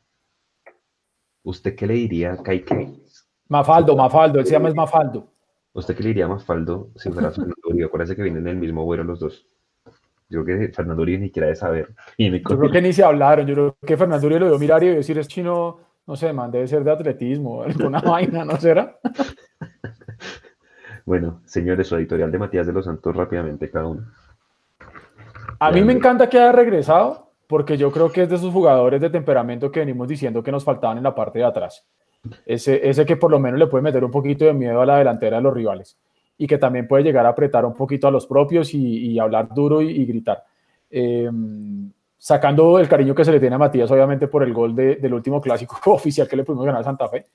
¿usted qué le diría a Caique? Mafaldo, Mafaldo, él se llama es Mafaldo. ¿Usted qué le diría a Mafaldo si fuera Fernando Uribe? Acuérdese que vienen en el mismo vuelo los dos. Yo creo que Fernando Uribe ni quiera de saber. Yo creo que ni se hablaron. Yo creo que Fernando Uribe lo vio mirar y decir es chino, no sé, man, debe ser de atletismo, alguna vaina, ¿no será? bueno, señores, su editorial de Matías de los Santos rápidamente cada uno. A mí me encanta que haya regresado porque yo creo que es de esos jugadores de temperamento que venimos diciendo que nos faltaban en la parte de atrás. Ese, ese que por lo menos le puede meter un poquito de miedo a la delantera de los rivales y que también puede llegar a apretar un poquito a los propios y, hablar duro y, gritar. Em, sacando el cariño que se le tiene a Matías, obviamente por el gol del último clásico oficial que le pudimos ganar a Santa Fe,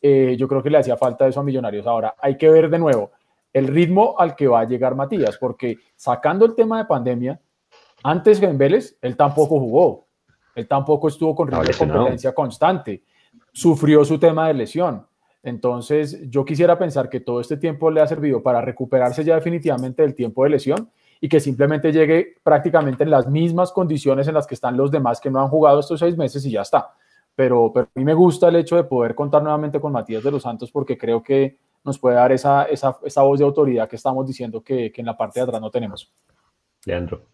eh, yo creo que le hacía falta eso a Millonarios. Ahora, hay que ver de nuevo el ritmo al que va a llegar Matías, porque sacando el tema de pandemia, antes que en Vélez, él tampoco jugó, él tampoco estuvo con de competencia constante, sufrió su tema de lesión. Entonces, yo quisiera pensar que todo este tiempo le ha servido para recuperarse ya definitivamente del tiempo de lesión y que simplemente llegue prácticamente en las mismas condiciones en las que están los demás que no han jugado estos seis meses y ya está. Pero, pero a mí me gusta el hecho de poder contar nuevamente con Matías de los Santos porque creo que nos puede dar esa, esa, esa voz de autoridad que estamos diciendo que, que en la parte de atrás no tenemos. Leandro.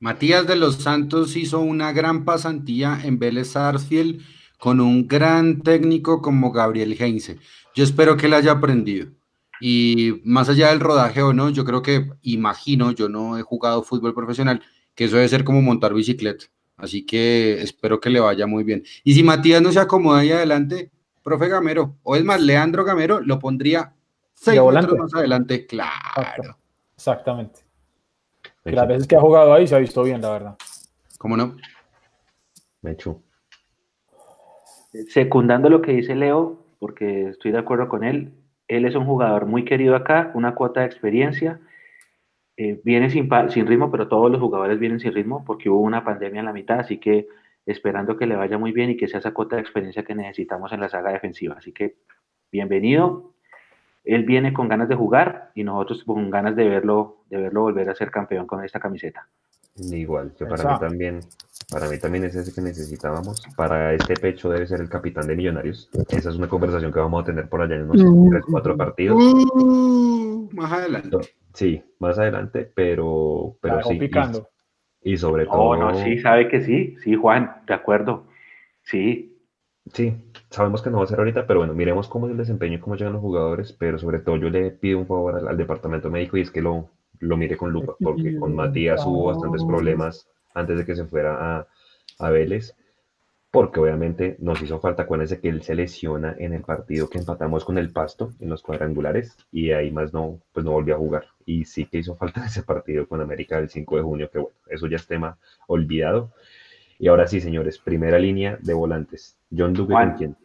Matías de los Santos hizo una gran pasantía en Vélez Sarsfield con un gran técnico como Gabriel Heinze. Yo espero que él haya aprendido. Y más allá del rodaje o no, yo creo que imagino, yo no he jugado fútbol profesional, que eso debe ser como montar bicicleta. Así que espero que le vaya muy bien. Y si Matías no se acomoda ahí adelante, profe Gamero, o es más, Leandro Gamero, lo pondría seis metros más adelante, claro. Exactamente. las veces que ha jugado ahí se ha visto bien, la verdad. ¿Cómo no? Me echo secundando lo que dice Leo, porque estoy de acuerdo con él, él es un jugador muy querido acá, una cuota de experiencia, eh, viene sin, sin ritmo, pero todos los jugadores vienen sin ritmo porque hubo una pandemia en la mitad, así que esperando que le vaya muy bien y que sea esa cuota de experiencia que necesitamos en la saga defensiva. Así que bienvenido. Él viene con ganas de jugar y nosotros con ganas de verlo, de verlo volver a ser campeón con esta camiseta. Igual, que para mí también, para mí también es ese que necesitábamos. Para este pecho debe ser el capitán de Millonarios. Esa es una conversación que vamos a tener por allá en unos mm. tres, cuatro partidos. Uh, más adelante. Sí, más adelante, pero, pero sí. Y, sobre todo. No, sí, sabe que sí, sí, Juan, de acuerdo. Sí. Sí, sabemos que no va a ser ahorita, pero bueno, miremos cómo es el desempeño y cómo llegan los jugadores, pero sobre todo yo le pido un favor al departamento médico y es que lo, lo mire con lupa, porque con Matías hubo bastantes problemas antes de que se fuera a, a Vélez, porque obviamente nos hizo falta, acuérdense que él se lesiona en el partido que empatamos con el Pasto en los cuadrangulares y ahí más no, pues no volvió a jugar. Y sí que hizo falta ese partido con América del 5 de junio, que bueno, eso ya es tema olvidado. Y ahora sí, señores, primera línea de volantes. John Duque, ¿con quién?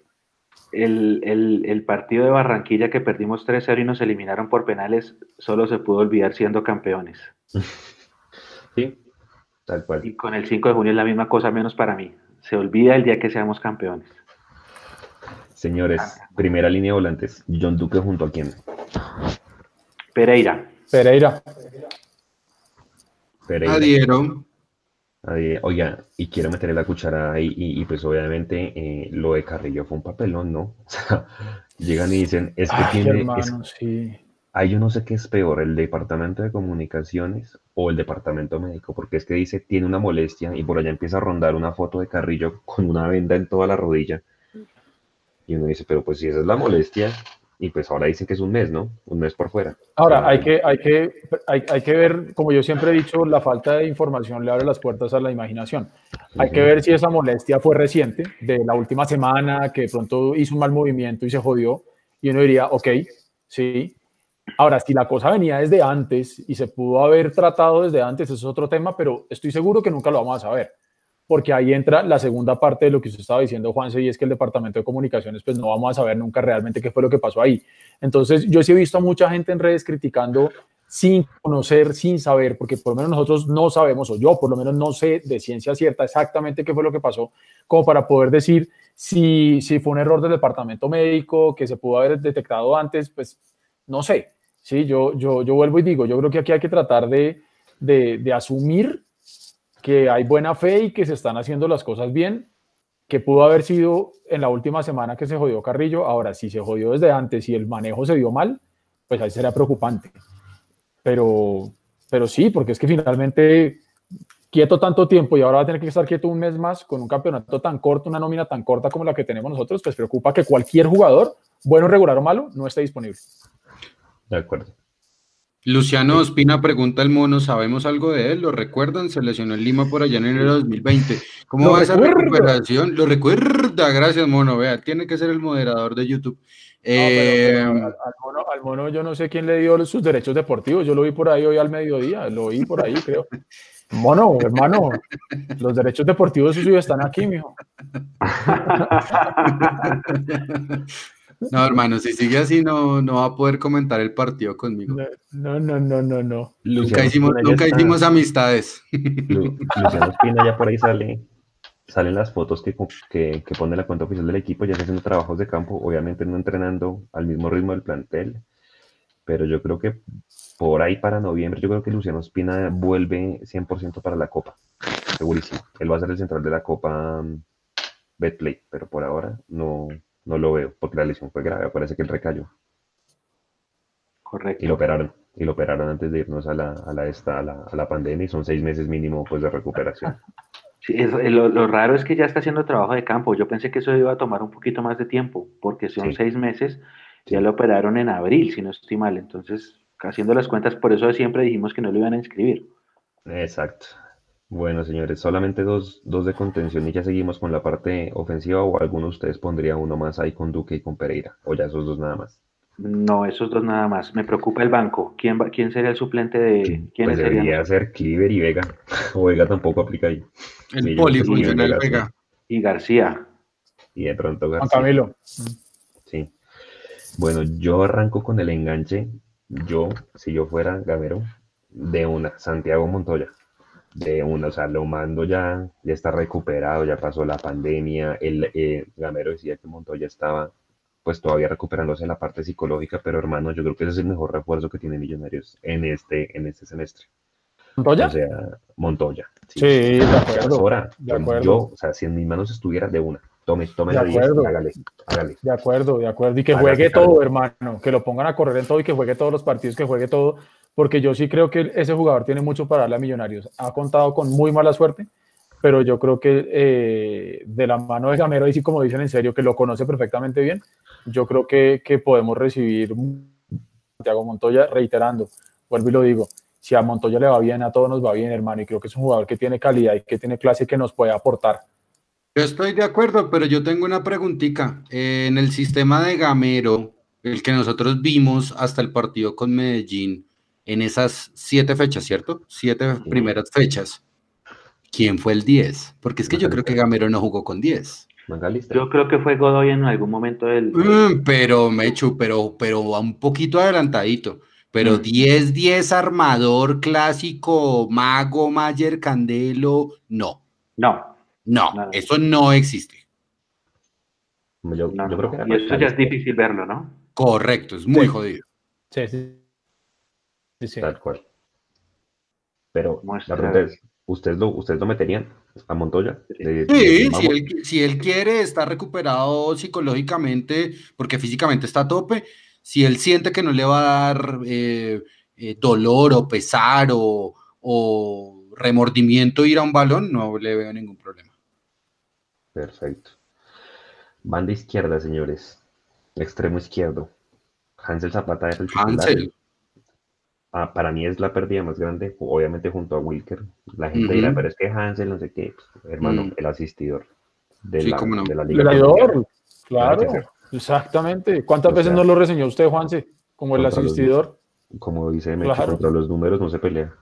el, partido de Barranquilla que perdimos 3-0 y nos eliminaron por penales, solo se pudo olvidar siendo campeones. Sí, tal cual. Y con el 5 de junio es la misma cosa, menos para mí. Se olvida el día que seamos campeones. Señores, primera línea de volantes. John Duque junto a quién? Pereira. Pereira. Pereira. Adieron. Oiga, y quiero meterle la cuchara ahí, y, pues obviamente eh, lo de Carrillo fue un papelón, ¿no? O sea, llegan y dicen, es que tiene... sí. Ahí yo no sé qué es peor, el departamento de comunicaciones o el departamento médico, porque es que dice, tiene una molestia, y por allá empieza a rondar una foto de Carrillo con una venda en toda la rodilla. Y uno dice, pero pues si esa es la molestia, y pues ahora dicen que es un mes, ¿no? Un mes por fuera. Ahora, hay que, hay, que, hay, hay, que ver, como yo siempre he dicho, la falta de información le abre las puertas a la imaginación. Hay que ver si esa molestia fue reciente, de la última semana, que de pronto hizo un mal movimiento y se jodió, y uno diría, ok, sí. Ahora, si la cosa venía desde antes y se pudo haber tratado desde antes, eso es otro tema, pero estoy seguro que nunca lo vamos a saber porque ahí entra la segunda parte de lo que usted estaba diciendo, Juanse, y es que el Departamento de Comunicaciones, pues no vamos a saber nunca realmente qué fue lo que pasó ahí. Entonces, yo sí he visto a mucha gente en redes criticando sin conocer, sin saber, porque por lo menos nosotros no sabemos, o yo por lo menos no sé de ciencia cierta exactamente qué fue lo que pasó, como para poder decir si, si fue un error del departamento médico, que se pudo haber detectado antes, pues no sé. Sí, yo, yo, yo vuelvo y digo, yo creo que aquí hay que tratar de, de, asumir que hay buena fe y que se están haciendo las cosas bien, que pudo haber sido en la última semana que se jodió Carrillo. Ahora, si se jodió desde antes y el manejo se dio mal, pues ahí sería preocupante. Pero, pero sí, porque es que finalmente quieto tanto tiempo y ahora va a tener que estar quieto un mes más con un campeonato tan corto, una nómina tan corta como la que tenemos nosotros, pues preocupa que cualquier jugador, bueno, regular o malo, no esté disponible. De acuerdo. Luciano Ospina pregunta al mono, ¿sabemos algo de él? ¿Lo recuerdan? Se lesionó en Lima por allá en enero de 2020. ¿Cómo va esa recuperación? Lo recuerda, gracias mono, vea, tiene que ser el moderador de YouTube. Eh, al, mono, al, mono, yo no sé quién le dio sus derechos deportivos, yo lo vi por ahí hoy al mediodía, lo vi por ahí, creo. Mono, hermano, los derechos deportivos suyos están aquí, mijo. No, hermano, si sigue así no, no va a poder comentar el partido conmigo. No, no, no, no, no. Nunca, hicimos, nunca hicimos, amistades. Luciano Espina ya por ahí sale, salen las fotos que, que, que pone la cuenta oficial del equipo, ya haciendo trabajos de campo, obviamente no entrenando al mismo ritmo del plantel, pero yo creo que por ahí para noviembre, yo creo que Luciano Espina vuelve 100% para la Copa, segurísimo. Él va a ser el central de la Copa um, Betplay, pero por ahora no, no lo veo, porque la lesión fue grave, parece que él recayó. Correcto. Y lo operaron, y lo operaron antes de irnos a la, a la, esta, a la, a la pandemia y son seis meses mínimo pues, de recuperación. Sí, lo, lo, raro es que ya está haciendo trabajo de campo. Yo pensé que eso iba a tomar un poquito más de tiempo, porque son seis meses. Ya lo operaron en abril, si no estoy mal. Entonces, haciendo las cuentas, por eso siempre dijimos que no lo iban a inscribir. Exacto. Bueno, señores, solamente dos, dos de contención y ya seguimos con la parte ofensiva o alguno de ustedes pondría uno más ahí con Duque y con Pereira, o ya esos dos nada más. No, esos dos nada más. Me preocupa el banco. ¿Quién, va, quién sería el suplente de quién pues debería ser Cliver y Vega. O Vega tampoco aplica ahí. El polifuncional Vega. Y García. Y de pronto García. Camilo. Sí. Bueno, yo arranco con el enganche. Yo, si yo fuera Gamero, de una, Santiago Montoya de una, o sea, lo mando ya, ya está recuperado, ya pasó la pandemia, el eh, Gamero decía que Montoya estaba pues todavía recuperándose en la parte psicológica, pero hermano, yo creo que ese es el mejor refuerzo que tiene Millonarios en este, en este semestre. ¿Montoya? O sea, Montoya. Sí, de acuerdo. Ahora, de acuerdo. yo, o sea, si en mis manos estuviera de una, tome, tome la 10, hágale, hágale. De acuerdo, de acuerdo. Y que juegue todo, hermano, que lo pongan a correr en todo y que juegue todos los partidos, que juegue todo, porque yo sí creo que ese jugador tiene mucho para darle a Millonarios. Ha contado con muy mala suerte, pero yo creo que eh, de la mano de Gamero, y sí como dicen en serio, que lo conoce perfectamente bien, yo creo que, que podemos recibir Santiago Montoya, reiterando, vuelvo y lo digo, si a Montoya le va bien, a todos nos va bien, hermano, y creo que es un jugador que tiene calidad y que tiene clase que nos puede aportar. Yo estoy de acuerdo, pero yo tengo una preguntita. Eh, en el sistema de Gamero, el que nosotros vimos hasta el partido con Medellín, en esas siete fechas, ¿cierto? Siete primeras fechas. ¿Quién fue el 10? Porque es que yo creo que Gamero no jugó con 10. Yo creo que fue Godoy en algún momento del. Mm, pero, Mechu, pero, pero un poquito adelantadito. Pero 10-10 mm. armador clásico, mago, Mayer, Candelo, no. No. No, eso no existe. Yo, creo que y eso ya es difícil verlo, ¿no? Correcto, es muy jodido. Sí, sí. Tal cual. Pero la pregunta es, ¿ustedes lo, ¿ustedes lo meterían a Montoya? sí, si, él, quiere, está recuperado psicológicamente, porque físicamente está a tope. Si él siente que no le va a dar eh, eh, dolor o pesar o, o remordimiento ir a un balón, no le veo ningún problema. Perfecto. Banda izquierda, señores. Extremo izquierdo. Hansel Zapata es el titular. Hansel. Ah, para mí es la pérdida más grande, obviamente junto a Wilker. La gente dirá, pero es que Hansel, no sé qué, pues, hermano, mm. el asistidor de, la, de la liga. El claro, exactamente. ¿Cuántas veces no lo reseñó usted, Juanse, como el asistidor? como dice Mecho, contra los números no se pelea.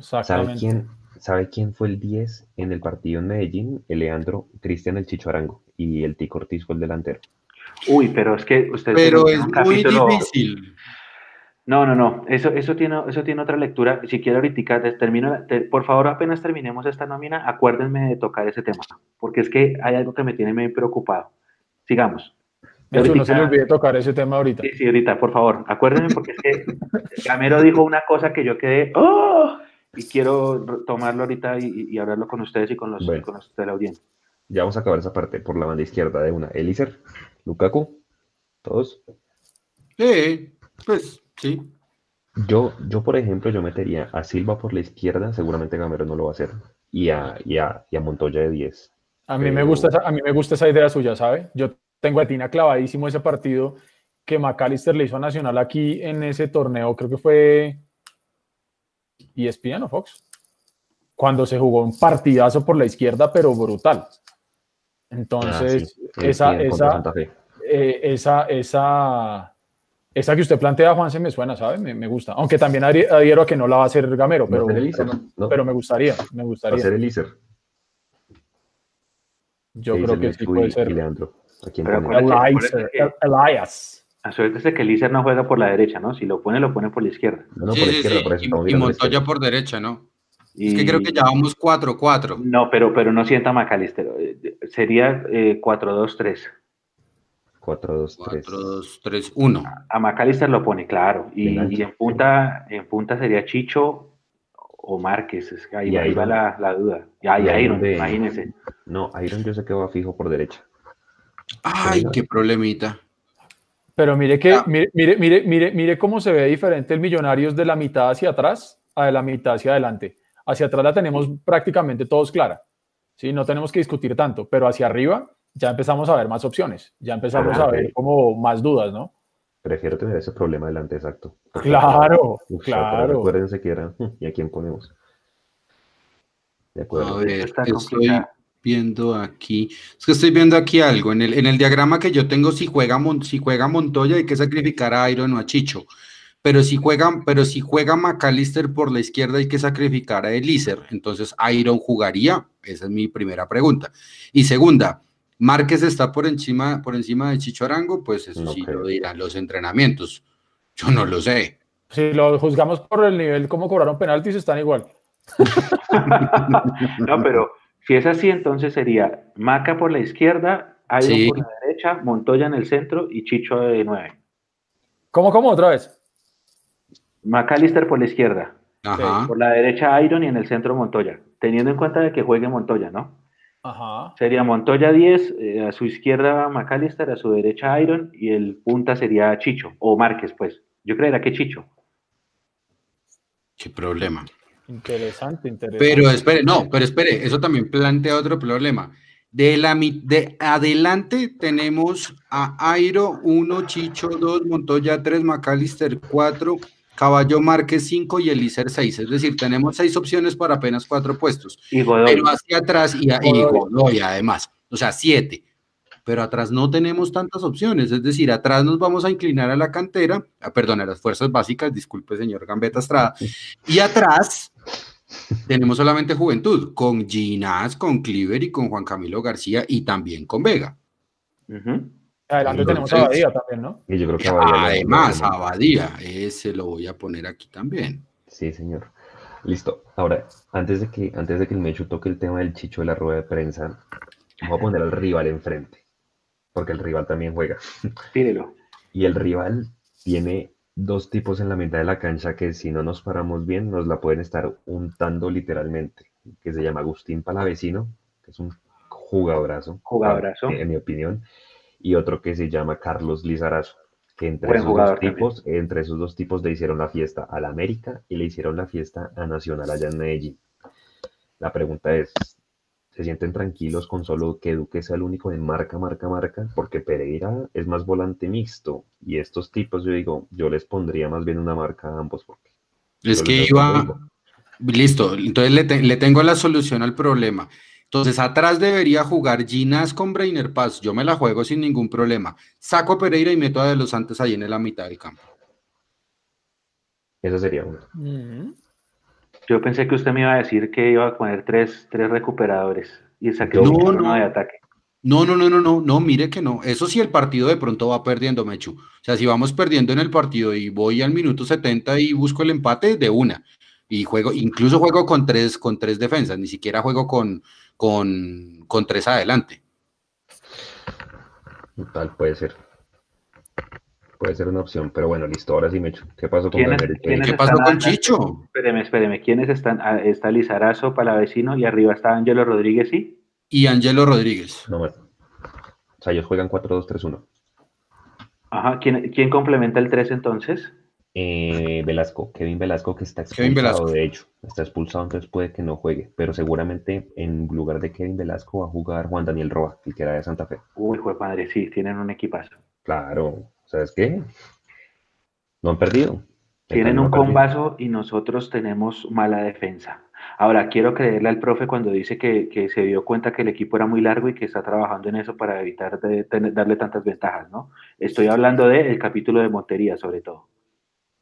¿Sabe quién, ¿Sabe quién fue el 10 en el partido en Medellín? El Leandro Cristian el Chicho Arango y el Tico Ortiz fue el delantero. Uy, pero es que usted... Pero es muy difícil. No, no, no, eso, eso, tiene, eso tiene otra lectura. Si quiero ahorita, termino, por favor, apenas terminemos esta nómina, acuérdenme de tocar ese tema, porque es que hay algo que me tiene muy preocupado. Sigamos. Eso no se me olvide tocar ese tema ahorita. Sí, sí, ahorita, por favor, acuérdenme, porque es que Camero dijo una cosa que yo quedé, ¡oh! y quiero tomarlo ahorita y, hablarlo con ustedes y con los, con los de la audiencia. Ya vamos a acabar esa parte por la banda izquierda de una. Elíser, Lukaku, todos. Sí, pues sí. Yo, yo, por ejemplo, yo metería a Silva por la izquierda, seguramente Gamero no lo va a hacer, y a, y a, Montoya de 10. A mí, me gusta esa, a mí me gusta esa idea suya, ¿sabe? Yo tengo a Tina clavadísimo ese partido que McAllister le hizo a Nacional aquí en ese torneo, creo que fue ESPN o Fox, cuando se jugó un partidazo por la izquierda, pero brutal. Entonces, ah, esa, esa, eh, esa, esa, esa, que usted plantea, Juan, se me suena, ¿sabe? Me, gusta. Aunque también adhiero a que no la va a hacer Gamero, pero, pero, me gustaría, me gustaría. Va a ser el Yo creo que sí puede ser. Leandro. Elias. Acuérdese que Elícer no juega por la derecha, ¿no? Si lo pone, lo pone por la izquierda. No, por la izquierda, por eso y, Montoya por derecha, ¿no? Es que creo que ya vamos 4-4. No, pero, pero no sienta Macalister. Eh, sería 4-2-3. 4-2-3. 4-2-3-1. A Macalister lo pone, claro. Y, en, punta, en punta sería Chicho o Márquez. Es que ahí, va la, la, duda. Ya, y Iron, imagínense. No, Iron yo sé que va fijo por derecha. Ay, qué problemita. Pero mire que, mire, mire, mire, mire, mire cómo se ve diferente el Millonarios de la mitad hacia atrás a de la mitad hacia adelante hacia atrás la tenemos prácticamente todos clara. ¿sí? No tenemos que discutir tanto, pero hacia arriba ya empezamos a ver más opciones, ya empezamos a ver como más dudas, ¿no? Prefiero tener ese problema delante, exacto. Claro, claro. Acuérdense que era, ¿y a quién ponemos? De acuerdo. A ver, estoy viendo aquí, es que estoy viendo aquí algo, en el, en el diagrama que yo tengo, si juega, si juega Montoya hay que sacrificar a Iron o a Chicho. Pero si juega, pero si juega McAllister por la izquierda hay que sacrificar a Elíser. Entonces, ¿Iron jugaría? Esa es mi primera pregunta. Y segunda, ¿Márquez está por encima, por encima de Chicho Arango? Pues eso sí lo dirán los entrenamientos. Yo no lo sé. Si lo juzgamos por el nivel como cobraron penaltis, están igual. no, pero si es así, entonces sería Maca por la izquierda, Iron por la derecha, Montoya en el centro y Chicho de nueve. ¿Cómo, cómo? Otra vez. McAllister por la izquierda. Por la derecha Iron y en el centro Montoya. Teniendo en cuenta de que juegue Montoya, ¿no? Ajá. Sería Montoya 10, eh, a su izquierda McAllister, a su derecha Iron y el punta sería Chicho o Márquez, pues. Yo creería que Chicho. Qué problema. Interesante, interesante. Pero espere, no, pero espere, eso también plantea otro problema. De, la, de adelante tenemos a Airo 1, Chicho 2, Montoya 3, McAllister 4, Caballo Márquez 5 y Elícer 6. Es decir, tenemos seis opciones para apenas cuatro puestos. Y Pero hacia atrás y, y además. O sea, siete. Pero atrás no tenemos tantas opciones. Es decir, atrás nos vamos a inclinar a la cantera, ah, perdón, a las fuerzas básicas, disculpe, señor Gambetta Estrada. Y atrás tenemos solamente juventud, con Ginás, con Cliver y con Juan Camilo García y también con Vega. Adelante tenemos a Abadía también, ¿no? Y yo creo que Además, Abadía, ese lo voy a poner aquí también. Sí, señor. Listo. Ahora, antes de que, antes de que el Mechu toque el tema del chicho de la rueda de prensa, voy a poner al rival enfrente. Porque el rival también juega. Pídelo. Y el rival tiene dos tipos en la mitad de la cancha que si no nos paramos bien, nos la pueden estar untando literalmente. Que se llama Agustín Palavecino, que es un jugadorazo. Jugadorazo. En mi opinión y otro que se llama Carlos Lizarazo, que entre esos, dos tipos, entre esos dos tipos le hicieron la fiesta a la América y le hicieron la fiesta a Nacional allá en Medellín. La pregunta es, ¿se sienten tranquilos con solo que Duque sea el único de marca, marca, marca? Porque Pereira es más volante mixto y estos tipos, yo digo, yo les pondría más bien una marca a ambos porque... Es que iba... Listo, entonces le, le tengo la solución al problema. Entonces, atrás debería jugar Ginás con Brainer Paz. Yo me la juego sin ningún problema. Saco Pereira y meto a De Los Santos ahí en la mitad del campo. Eso sería uno. Yo pensé que usted me iba a decir que iba a poner tres, tres recuperadores y saqué no, uno de ataque. No, no, no, no, no, no, mire que no. Eso sí, el partido de pronto va perdiendo, Mechu. O sea, si vamos perdiendo en el partido y voy al minuto 70 y busco el empate, de una. Y juego, incluso juego con tres, con tres defensas, ni siquiera juego con, con, con tres adelante. Tal puede ser. Puede ser una opción, pero bueno, listo, ahora sí me echo. ¿Qué pasó con ¿Qué pasó con? Chicho? Espéreme, espéreme. ¿Quiénes están? Ah, está Lizarazo, Palavecino y arriba está Ángelo Rodríguez, ¿sí? Y Angelo Rodríguez. No más. O sea, ellos juegan 4-2-3-1. Ajá. ¿Quién, quién complementa el 3 entonces? Eh, Velasco, Kevin Velasco que está Kevin expulsado, Velasco. de hecho, está expulsado, entonces puede que no juegue, pero seguramente en lugar de Kevin Velasco va a jugar Juan Daniel Roa, el que era de Santa Fe. Uy, fue padre, sí, tienen un equipazo. Claro, ¿sabes qué? No han perdido. Tienen No un combazo y nosotros tenemos mala defensa. Ahora, quiero creerle al profe cuando dice que, que se dio cuenta que el equipo era muy largo y que está trabajando en eso para evitar de- tener- darle tantas ventajas, ¿no? Estoy hablando del capítulo de Montería, sobre todo.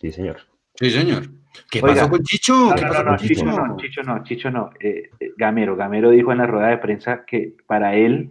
Sí, señor. Sí, señor. ¿Qué Oiga. pasó con Chicho? No, ¿Qué no, pasó no, con Chicho Chicho? no, Chicho no, Chicho no. Eh, eh, Gamero, Gamero dijo en la rueda de prensa que para él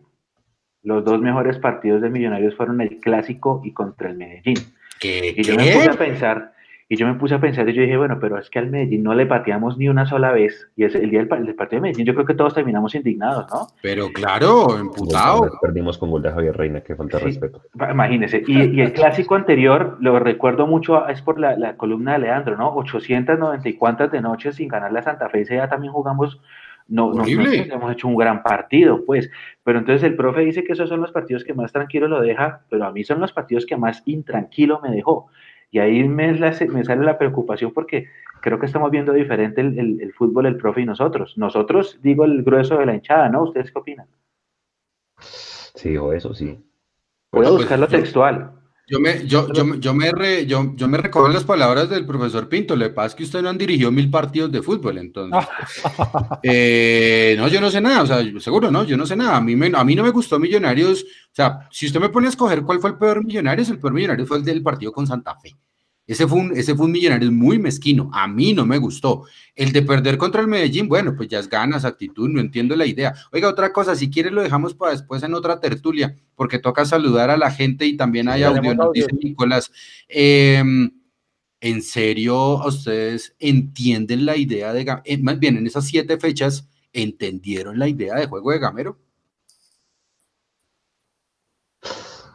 los dos mejores partidos de Millonarios fueron el Clásico y contra el Medellín. ¿Qué? Y yo me puse a pensar, y yo me puse a pensar, y yo dije, bueno, pero es que al Medellín no le pateamos ni una sola vez. Y ese, el día del, del partido de Medellín, yo creo que todos terminamos indignados, ¿no? Pero claro, emputado. Perdimos con gol de Javier Reina, que falta de Sí. respeto. Imagínese. Y, y el clásico anterior, lo recuerdo mucho, es por la, la columna de Leandro, ¿no? 890 y cuantas de noches sin ganar la Santa Fe, ese día también jugamos. No, no, nosotros hemos hecho un gran partido, pues. Pero entonces el profe dice que esos son los partidos que más tranquilo lo deja, pero a mí son los partidos que más intranquilo me dejó. Y ahí me, me sale la preocupación porque creo que estamos viendo diferente el, el- el fútbol, el profe y nosotros. Nosotros, digo, el grueso de la hinchada, ¿no? ¿Ustedes qué opinan? Sí, o eso sí. Voy a Pues, buscar lo yo- textual. Yo me, yo, yo, yo me re- yo, yo me recojo las palabras del profesor Pinto. Le pasa que usted no han dirigido mil partidos de fútbol, entonces. Eh, no, yo no sé nada, o sea, seguro no, yo no sé nada. A mí, me- a mí no me gustó Millonarios. O sea, si usted me pone a escoger cuál fue el peor Millonarios, el peor Millonarios fue el del partido con Santa Fe. Ese fue un, ese fue un Millonarios muy mezquino. A mí no me gustó. El de perder contra el Medellín, bueno, pues ya es ganas, actitud, no entiendo la idea. Oiga, otra cosa, si quiere lo dejamos para después en otra tertulia, porque toca saludar a la gente y también hay audio, nos audio. dice Nicolás. Em, ¿En serio ustedes entienden la idea de Ga- eh, más bien en esas siete fechas entendieron la idea de juego de Gamero?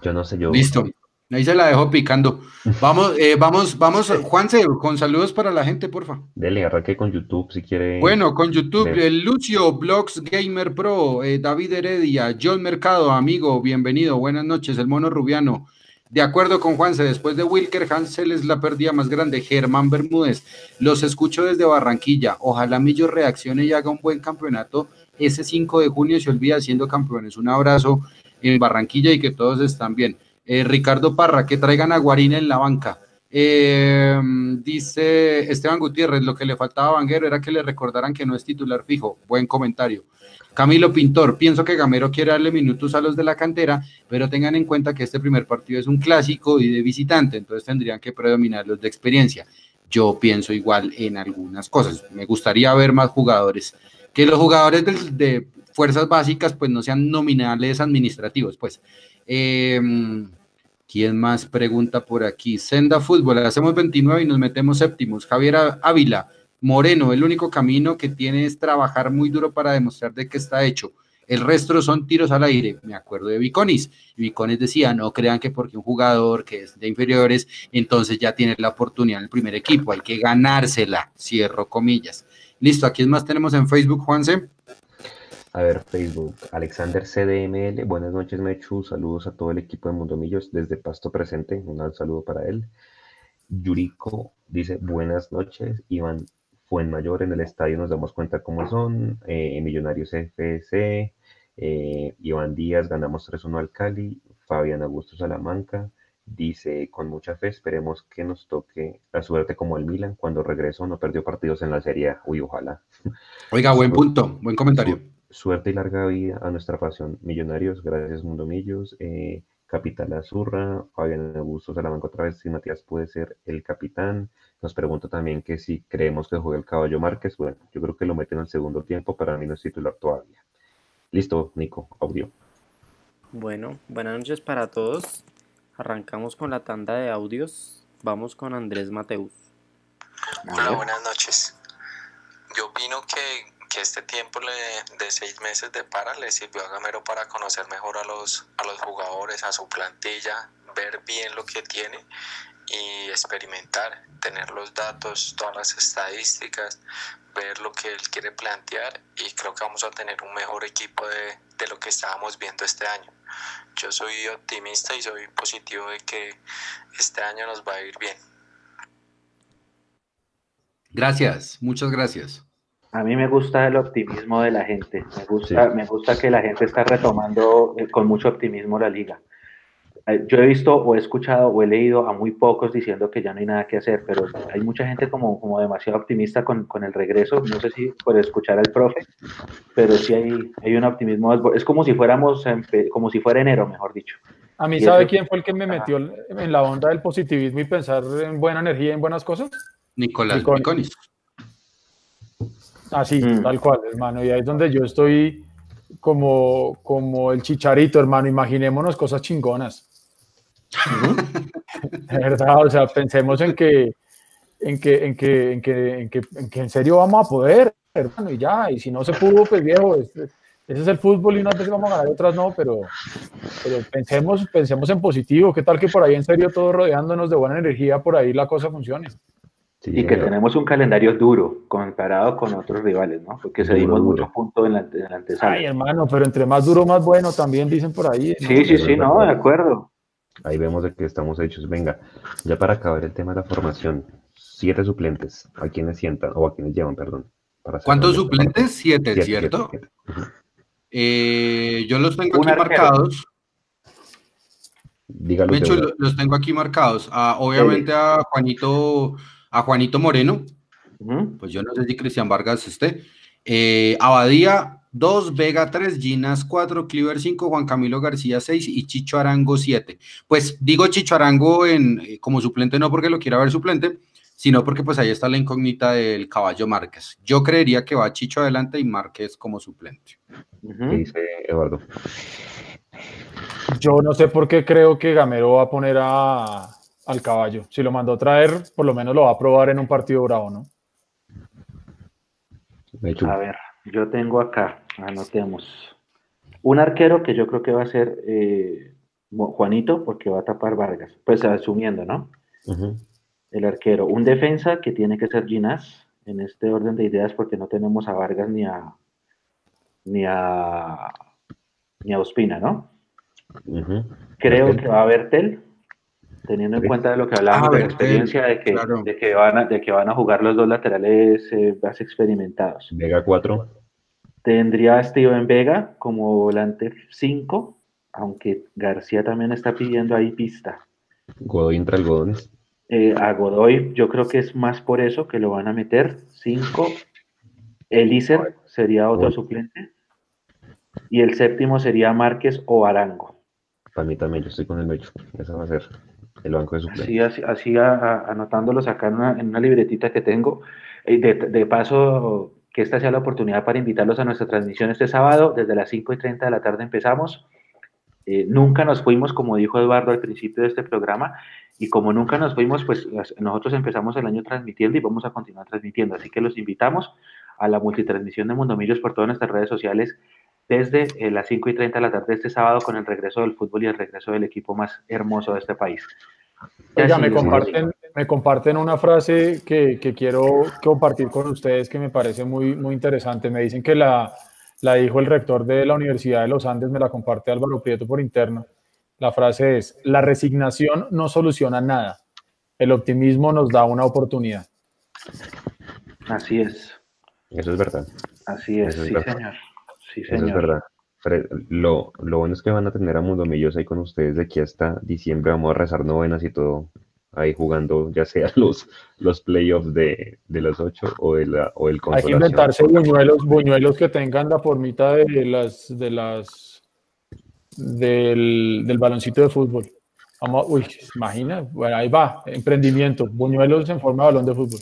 Yo no sé, yo. Listo. Ahí se la dejo picando. Vamos, eh, vamos, vamos, Juanse, con saludos para la gente, porfa. Dele, arranque con YouTube si quiere. Bueno, con YouTube, eh, Lucio, Blogs Gamer Pro, eh, David Heredia, John Mercado, amigo, bienvenido, buenas noches, el mono Rubiano. De acuerdo con Juanse, después de Wilker Hansel es la pérdida más grande. Germán Bermúdez, los escucho desde Barranquilla. Ojalá Millo reaccione y haga un buen campeonato. Ese 5 de junio se olvida siendo campeones. Un abrazo en Barranquilla y que todos están bien. Eh, Ricardo Parra, que traigan a Guarina en la banca. Eh, dice Esteban Gutiérrez, lo que le faltaba a Vanguero era que le recordaran que no es titular fijo. Buen comentario. Camilo Pintor, pienso que Gamero quiere darle minutos a los de la cantera, pero tengan en cuenta que este primer partido es un clásico y de visitante, entonces tendrían que predominar los de experiencia. Yo pienso igual en algunas cosas. Me gustaría ver más jugadores. Que los jugadores de, de fuerzas básicas pues no sean nominales administrativos, pues. Eh, ¿Quién más pregunta por aquí? Senda Fútbol, hacemos 29 y nos metemos séptimos. Javier Ávila, Moreno, el único camino que tiene es trabajar muy duro para demostrar de qué está hecho. El resto son tiros al aire. Me acuerdo de Viconis. Viconis decía, no crean que porque un jugador que es de inferiores, entonces ya tiene la oportunidad en el primer equipo. Hay que ganársela. Cierro comillas. Listo, ¿a quién más tenemos en Facebook, Juanse? A ver, Facebook. Alexander CDML. Buenas noches, Mechu. Saludos a todo el equipo de Mundomillos desde Pasto Presente. Un saludo para él. Yuriko dice buenas noches. Iván Fuenmayor en el estadio nos damos cuenta cómo son. Eh, Millonarios FC. Eh, Iván Díaz ganamos 3-1 al Cali. Fabián Augusto Salamanca dice con mucha fe esperemos que nos toque la suerte como el Milan cuando regresó no perdió partidos en la Serie A. Uy, ojalá. Oiga, buen punto, buen comentario. Suerte y larga vida a nuestra pasión. Millonarios, gracias Mundo Millos. Eh, Capital Azurra, Fabián Augusto Salamanca otra vez, si Matías puede ser el capitán. Nos pregunta también que si creemos que juega el caballo Márquez. Bueno, yo creo que lo meten al segundo tiempo, para mí no es titular todavía. Listo, Nico, audio. Bueno, buenas noches para todos. Arrancamos con la tanda de audios. Vamos con Andrés Mateus. Hola, buenas noches. Yo opino que, que este tiempo le- de seis meses de para le sirvió a Gamero para conocer mejor a los, a los jugadores, a su plantilla, ver bien lo que tiene y experimentar, tener los datos, todas las estadísticas, ver lo que él quiere plantear y creo que vamos a tener un mejor equipo de, de lo que estábamos viendo este año. Yo soy optimista y soy positivo de que este año nos va a ir bien. Gracias, muchas gracias. A mí me gusta el optimismo de la gente. Me gusta, me gusta que la gente está retomando eh, con mucho optimismo la liga. Eh, yo he visto o he escuchado o he leído a muy pocos diciendo que ya no hay nada que hacer, pero hay mucha gente como, como demasiado optimista con, con el regreso. No sé si por escuchar al profe, pero sí hay, hay un optimismo. Es como si fuéramos, como si fuera enero, mejor dicho. A mí, ¿sabe quién fue el que me metió en la onda del positivismo y pensar en buena energía y en buenas cosas? Nicolás Niconis. Así, ah, mm. tal cual, hermano. Y ahí es donde yo estoy como, como el chicharito, hermano. Imaginémonos cosas chingonas. de verdad, o sea, pensemos en que, en que, en que, en que, en que, en que en serio vamos a poder, hermano, y ya, y si no se pudo, pues viejo, ese es el fútbol y unas veces vamos a ganar y otras no, pero, pero pensemos, pensemos en positivo, qué tal que por ahí en serio todo rodeándonos de buena energía, por ahí la cosa funcione. Y que tenemos un calendario duro comparado con otros rivales, ¿no? Porque se dimos muchos puntos en la, en la antesala. Ay, hermano, pero entre más duro, más bueno, también dicen por ahí. Sí, sí, sí, no, de acuerdo. Ahí vemos de que estamos hechos. Venga, ya para acabar el tema de la formación, siete suplentes. ¿A quiénes sientan? O a quiénes llevan, perdón. ¿Cuántos suplentes? Siete, ¿cierto? Eh, yo los tengo aquí marcados. Dígalo. De hecho, los tengo aquí marcados. Ah, obviamente a Juanito, a Juanito Moreno. Pues yo no sé si Cristian Vargas esté. Eh, Abadía, 2, Vega 3, Ginas 4, Cleaver 5, Juan Camilo García 6 y Chicho Arango 7. Pues digo Chicho Arango en, eh, como suplente no porque lo quiera ver suplente, sino porque pues ahí está la incógnita del caballo Márquez. Yo creería que va Chicho adelante y Márquez como suplente. ¿Qué dice Eduardo? Yo no sé por qué creo que Gamero va a poner a, al caballo. Si lo mandó a traer, por lo menos lo va a probar en un partido bravo, ¿no? A ver, yo tengo acá Anotemos. Un arquero que yo creo que va a ser eh, Juanito, porque va a tapar Vargas. Pues asumiendo, ¿no? El arquero. Un defensa que tiene que ser Ginás, en este orden de ideas, porque no tenemos a Vargas ni a ni a ni a Ospina, ¿no? Creo que va a haber Tel, teniendo en cuenta de lo que hablábamos de la experiencia de que, de, que van a, de que van a jugar los dos laterales eh, más experimentados. Vega 4. Tendría a Steven Vega como volante 5, aunque García también está pidiendo ahí pista. Godoy entre algodones. Eh, a Godoy yo creo que es más por eso que lo van a meter. 5. Elícer sería otro suplente. Y el séptimo sería Márquez o Arango. Para mí también, yo estoy con el medio. Eso va a ser el banco de suplentes. Así, así, anotándolos acá en una, libretita que tengo. De, de paso, que esta sea la oportunidad para invitarlos a nuestra transmisión este sábado. Desde las 5 y 30 de la tarde empezamos. Eh, nunca nos fuimos, como dijo Eduardo al principio de este programa, y como nunca nos fuimos, pues nosotros empezamos el año transmitiendo y vamos a continuar transmitiendo. Así que los invitamos a la multitransmisión de Mundo Millos por todas nuestras redes sociales desde eh, las 5 y 30 de la tarde este sábado con el regreso del fútbol y el regreso del equipo más hermoso de este país. Oiga, me comparten, me comparten una frase que, quiero compartir con ustedes que me parece muy, muy interesante. Me dicen que la, la dijo el rector de la Universidad de los Andes, me la comparte Álvaro Prieto por interno. La frase es, la resignación no soluciona nada, el optimismo nos da una oportunidad. Así es. Eso es verdad. Así es, sí, señor. Sí, señor. Eso es verdad. Lo, lo, bueno es que van a tener a Mundo Millos ahí con ustedes de aquí hasta diciembre. Vamos a rezar novenas y todo ahí jugando, ya sea los, los playoffs de, de los ocho o, de la, o el Hay que inventarse buñuelos, buñuelos que tengan la formita de las, de las, del, del baloncito de fútbol. Vamos, uy, imagina, bueno, ahí va, emprendimiento, buñuelos en forma de balón de fútbol.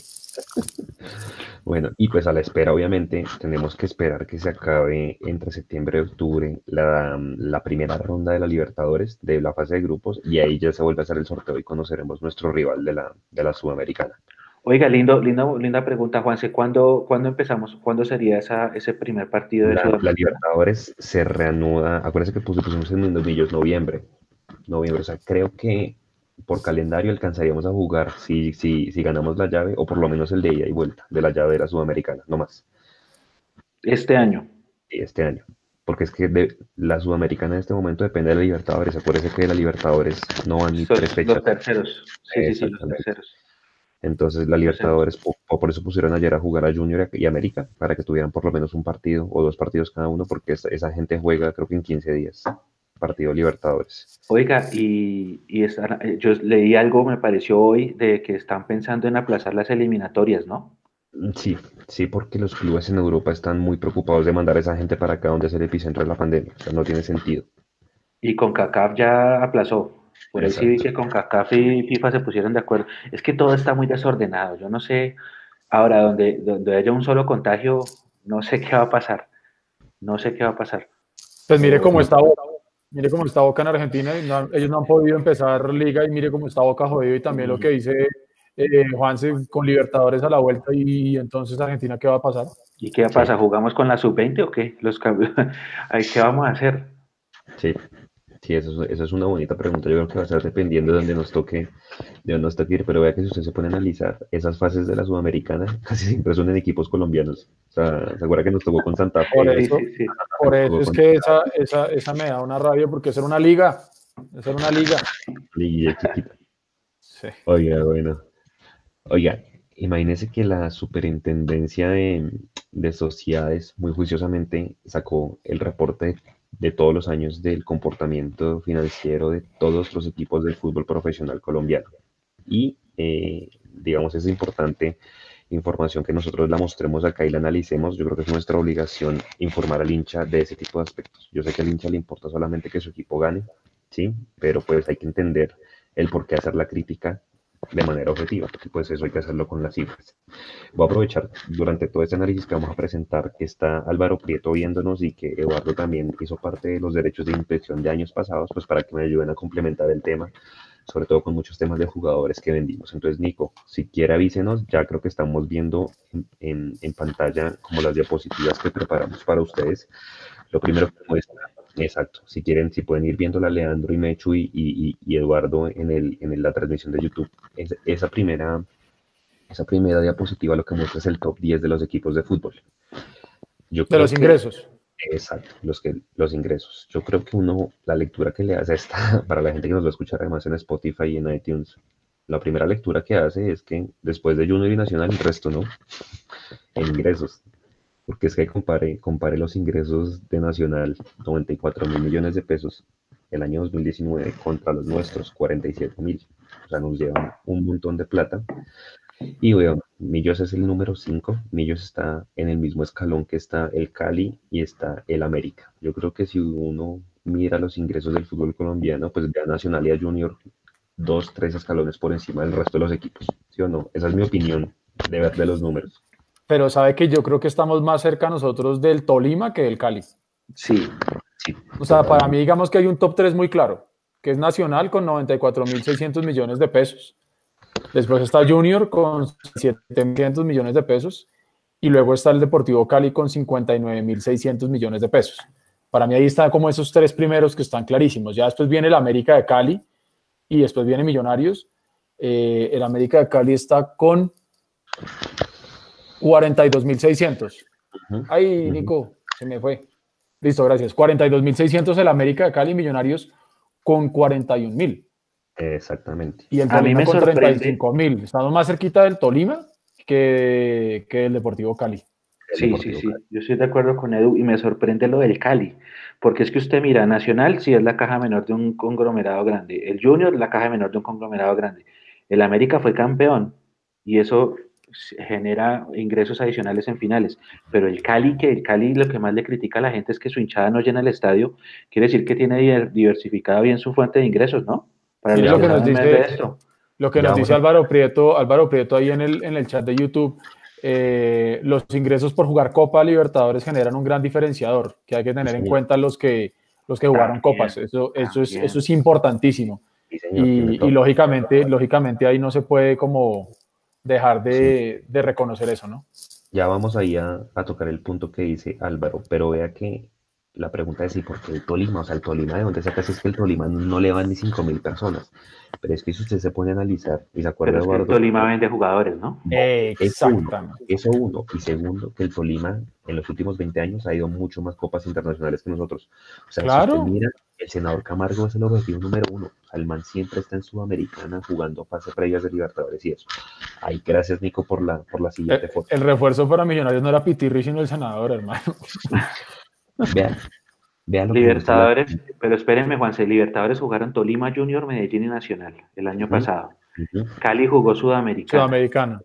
Bueno, y pues a la espera, obviamente, tenemos que esperar que se acabe entre septiembre y octubre la, la, primera ronda de la Libertadores de la fase de grupos y ahí ya se vuelve a hacer el sorteo y conoceremos nuestro rival de la, de la Sudamericana. Oiga, lindo, linda, linda pregunta, Juanse. ¿Cuándo, ¿Cuándo empezamos? ¿Cuándo sería esa, ese primer partido de la, la Libertadores se reanuda, acuérdense que pusimos en millos noviembre. noviembre. O sea, creo que por calendario alcanzaríamos a jugar si, si, si ganamos la llave, o por lo menos el de ida y vuelta de la llave de la Sudamericana, no más. Este año. Este año. Porque es que de, la Sudamericana en este momento depende de la Libertadores. Acuérdese que la Libertadores no van ni tres fechas. Los terceros. Sí, sí, sí, los terceros. Entonces la Libertadores, por, por, eso pusieron ayer a jugar a Junior y América, para que tuvieran por lo menos un partido o dos partidos cada uno, porque esa, esa gente juega creo que en 15 días partido Libertadores. Oiga, y, y yo leí algo, me pareció hoy, de que están pensando en aplazar las eliminatorias, ¿no? Sí, sí, porque los clubes en Europa están muy preocupados de mandar a esa gente para acá donde es el epicentro de la pandemia. O sea, no tiene sentido. Y con CACAF ya aplazó. Por eso sí que con CACAF y FIFA se pusieron de acuerdo. Es que todo está muy desordenado. Yo no sé, ahora donde, donde haya un solo contagio, no sé qué va a pasar. No sé qué va a pasar. Pues mire cómo está Mire cómo está Boca en Argentina. ellos no han podido empezar liga y mire cómo está Boca jodido. Y también lo que dice eh, Juanse con Libertadores a la vuelta. Y entonces Argentina, ¿qué va a pasar? ¿Y qué pasa? ¿Jugamos con la sub-20 o qué? Los ¿Qué vamos a hacer? Sí, Sí, eso, eso, es una bonita pregunta. Yo creo que va a estar dependiendo de donde nos toque, de dónde nos toque ir. Pero vea que si usted se pone a analizar esas fases de la Sudamericana, casi siempre son en equipos colombianos. O sea, ¿se acuerda que nos tocó con Santa Fe? Por eso, Por eso es que esa, esa, esa, me da una rabia porque es una liga. Es una liga. Liga chiquita. Sí. Oiga, bueno. Oiga, imagínese que la superintendencia de, de sociedades muy juiciosamente sacó el reporte de todos los años del comportamiento financiero de todos los equipos del fútbol profesional colombiano. Y, eh, digamos, es importante información que nosotros la mostremos acá y la analicemos. Yo creo que es nuestra obligación informar al hincha de ese tipo de aspectos. Yo sé que al hincha le importa solamente que su equipo gane, ¿sí? Pero pues hay que entender el por qué hacer la crítica de manera objetiva, porque pues eso hay que hacerlo con las cifras. Voy a aprovechar durante todo este análisis que vamos a presentar que está Álvaro Prieto viéndonos y que Eduardo también hizo parte de los derechos de impresión de años pasados, pues para que me ayuden a complementar el tema, sobre todo con muchos temas de jugadores que vendimos. Entonces, Nico, si quiere avísenos, ya creo que estamos viendo en, en, pantalla como las diapositivas que preparamos para ustedes. Lo primero que muestra Exacto. Si quieren, si pueden ir viendo la Leandro y Mechu y, Eduardo en, el, en la transmisión de YouTube, esa, primera, esa primera diapositiva lo que muestra es el top 10 de los equipos de fútbol. Yo de los ingresos. Exacto, los, que, los ingresos. Yo creo que uno, la lectura que le hace esta, para la gente que nos va a escuchar además en Spotify y en iTunes, la primera lectura que hace es que después de Junior y Nacional, el resto no, en ingresos porque es que compare, compare los ingresos de Nacional, 94 mil millones de pesos el año 2019 contra los nuestros, 47 mil. O sea, nos llevan un montón de plata. Y bueno, Millos es el número 5. Millos está en el mismo escalón que está el Cali y está el América. Yo creo que si uno mira los ingresos del fútbol colombiano, pues ve a Nacional y a Junior dos, tres escalones por encima del resto de los equipos. ¿Sí o no? Esa es mi opinión de ver de los números pero sabe que yo creo que estamos más cerca nosotros del Tolima que del Cali. Sí, O sea, para mí digamos que hay un top 3 muy claro, que es Nacional con 94.600 millones de pesos. Después está Junior con 7.500 millones de pesos. Y luego está el Deportivo Cali con 59.600 millones de pesos. Para mí ahí están como esos tres primeros que están clarísimos. Ya después viene el América de Cali y después viene Millonarios. Eh, el América de Cali está con 42.600. Ay, Nico, se me fue. Listo, gracias. 42.600 el América de Cali Millonarios con 41.000. Exactamente. Y el Tolima con 35.000. Estamos más cerquita del Tolima que, que el Deportivo Cali. Sí, sí, sí. Yo estoy de acuerdo con Edu y me sorprende lo del Cali. Porque es que usted mira, Nacional sí es la caja menor de un conglomerado grande. El Junior la caja menor de un conglomerado grande. El América fue campeón. Y eso genera ingresos adicionales en finales. Pero el Cali, que el Cali lo que más le critica a la gente es que su hinchada no llena el estadio, quiere decir que tiene diversificada bien su fuente de ingresos, ¿no? Para lo que nos dice esto. Lo que nos dice Álvaro Prieto, Álvaro Prieto ahí en el, en el chat de YouTube, eh, los ingresos por jugar Copa Libertadores generan un gran diferenciador, que hay que tener en cuenta los que, los que jugaron copas. Eso, eso, es, eso es importantísimo. y, y, lógicamente, lógicamente ahí no se puede como dejar de, reconocer eso, ¿no? Ya vamos ahí a, tocar el punto que dice Álvaro, pero vea que la pregunta es, ¿y por qué el Tolima? O sea, el Tolima, ¿de dónde sacas? Es que el Tolima no le van ni 5.000 personas. Pero es que si usted se pone a analizar y se acuerda, Pero es que el Eduardo, Tolima vende jugadores, ¿no? eso uno, Exactamente. eso uno. Y segundo, que el Tolima en los últimos 20 años ha ido mucho más copas internacionales que nosotros. O sea, si Claro. usted mira, el senador Camargo es el objetivo número uno. O sea, el man siempre está en Sudamericana jugando fase previas de Libertadores y eso. Ay, gracias, Nico, por la, por la siguiente El, foto. el refuerzo para Millonarios no era Pitirri, sino el senador, hermano. Vean, vean lo que Libertadores, pero espérenme, Juanse, Libertadores jugaron Tolima Junior, Medellín y Nacional el año pasado. Cali jugó Sudamericana. Sudamericana.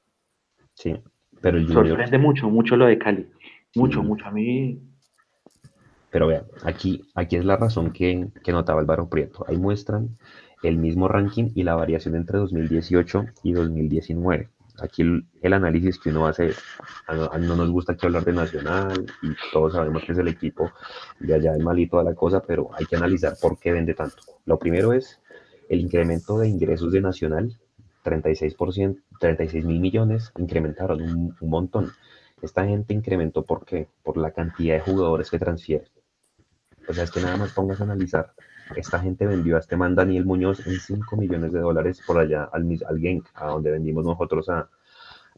Sí, pero el Junior Sorprende mucho, mucho lo de Cali. Mucho, Sí. mucho. A mí, Pero vean, aquí, aquí es la razón que, que notaba Álvaro Prieto. Ahí muestran el mismo ranking y la variación entre 2018 y 2019. Aquí el, el análisis que uno hace, a no, a no nos gusta aquí hablar de Nacional y todos sabemos que es el equipo de allá de Mali y toda la cosa, pero hay que analizar por qué vende tanto. Lo primero es el incremento de ingresos de Nacional, 36%, 36 mil millones, incrementaron un, un montón. Esta gente incrementó, ¿por qué? Por la cantidad de jugadores que transfiere. O sea, es que nada más pongas a analizar. Esta gente vendió a este man Daniel Muñoz en 5 millones de dólares por allá al, al Genk, a donde vendimos nosotros a,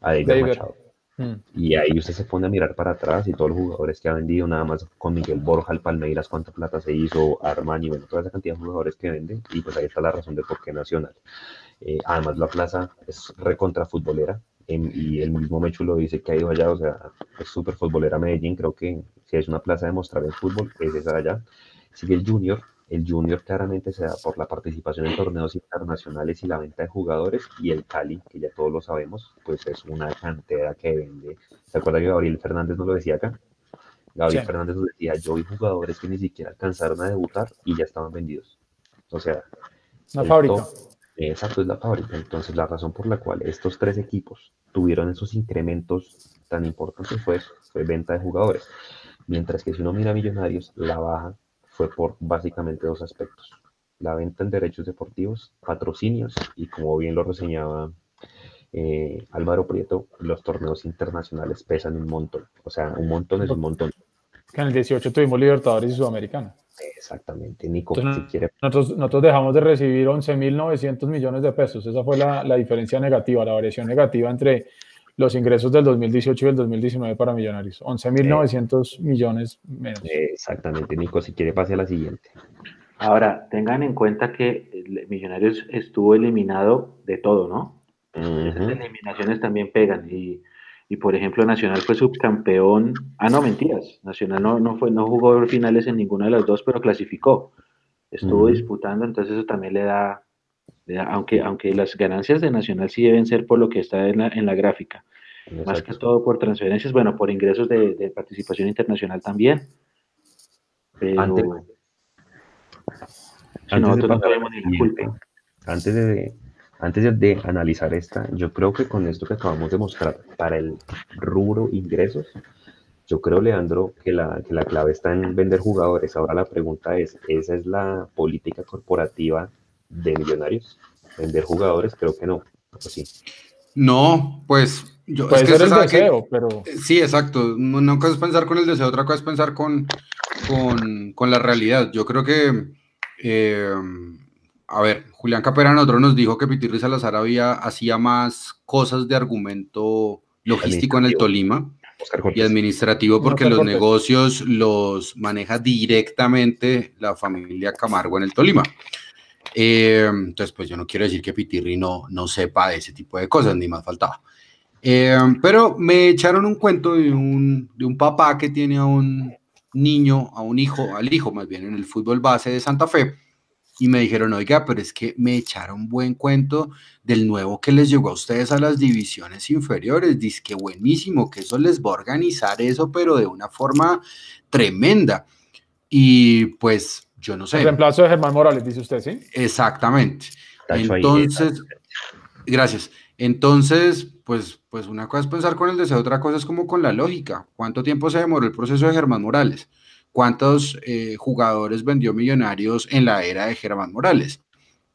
a David David. Machado. Mm. Y ahí usted se pone a mirar para atrás y todos los jugadores que ha vendido, nada más con Miguel Borja, el Palmeiras, cuánta plata se hizo, Armani, bueno, toda esa cantidad de jugadores que vende. Y pues ahí está la razón de por qué Nacional. Eh, además, la plaza es recontra futbolera. em, y el mismo Mechu lo dice que ha ido allá, o sea, es súper futbolera Medellín. Creo que si es una plaza de mostrar el fútbol, es esa de allá. Sigue el Junior. El Junior claramente se da por la participación en torneos internacionales y la venta de jugadores. Y el Cali, que ya todos lo sabemos, pues es una cantera que vende. ¿Se acuerda que Gabriel Fernández nos lo decía acá? Gabriel Sí. Fernández nos decía, yo vi jugadores que ni siquiera alcanzaron a debutar y ya estaban vendidos. O sea, Una fábrica. Exacto, es la fábrica. Entonces, la razón por la cual estos tres equipos tuvieron esos incrementos tan importantes fue, fue venta de jugadores. Mientras que si uno mira a Millonarios, la baja fue por básicamente dos aspectos. La venta en derechos deportivos, patrocinios y como bien lo reseñaba eh, Álvaro Prieto, los torneos internacionales pesan un montón. O sea, un montón es un montón. En el 18 tuvimos Libertadores y Sudamericana. Exactamente, Nico, Entonces, si quiere Nosotros, nosotros dejamos de recibir 11.900 millones de pesos. Esa fue la, la diferencia negativa, la variación negativa entre los ingresos del 2018 y el 2019 para Millonarios. 11.900 millones menos. Exactamente, Nico, si quiere pase a la siguiente. ahora, tengan en cuenta que Millonarios estuvo eliminado de todo, ¿no? Esas Ujú. eliminaciones también pegan. Y, y, por ejemplo, Nacional fue subcampeón. Ah, no, mentiras. Nacional no, no, fue, no jugó finales en ninguna de las dos, pero clasificó. Estuvo disputando, entonces eso también le da- aunque, aunque las ganancias de Nacional sí deben ser por lo que está en la, en la gráfica. Más que Exacto. todo por transferencias, bueno, por ingresos de, de participación internacional también. Pero Antes- si Antes de no la antes de, antes de, de analizar esta, yo creo que con esto que acabamos de mostrar para el rubro ingresos, yo creo, Leandro, que la, que la clave está en vender jugadores. Ahora la pregunta es, ¿esa es la política corporativa de Millonarios? ¿Vender jugadores? Creo que no. No, pues yo Puede es que ser usted el sabe que- deseo, pero Sí, exacto. Una cosa es pensar con el deseo, otra cosa es pensar con, con, con la realidad. Yo creo que, eh, a ver, Julián Capera nosotros nos dijo que Pitirri Salazar había, hacía más cosas de argumento logístico en el. Tolima y administrativo porque los negocios los maneja directamente la familia Camargo en el Tolima. Eh, entonces, pues yo no quiero decir que Pitirri no, no sepa de ese tipo de cosas, ni más faltaba. Eh, pero me echaron un cuento de un, de un papá que tiene a un niño, a un hijo, al hijo más bien en el fútbol base de Santa Fe, y me dijeron, oiga, pero es que me echaron buen cuento del nuevo que les llegó a ustedes a las divisiones inferiores, dice que buenísimo, que eso les va a organizar eso, pero de una forma tremenda. Y pues yo no el sé, reemplazo de Germán Morales, dice usted, ¿sí? exactamente. Entonces, gracias. Entonces, pues, pues una cosa es pensar con el deseo, otra cosa es como con la lógica. ¿Cuánto tiempo se demoró el proceso de Germán Morales? ¿Cuántos eh, jugadores vendió Millonarios en la era de Germán Morales?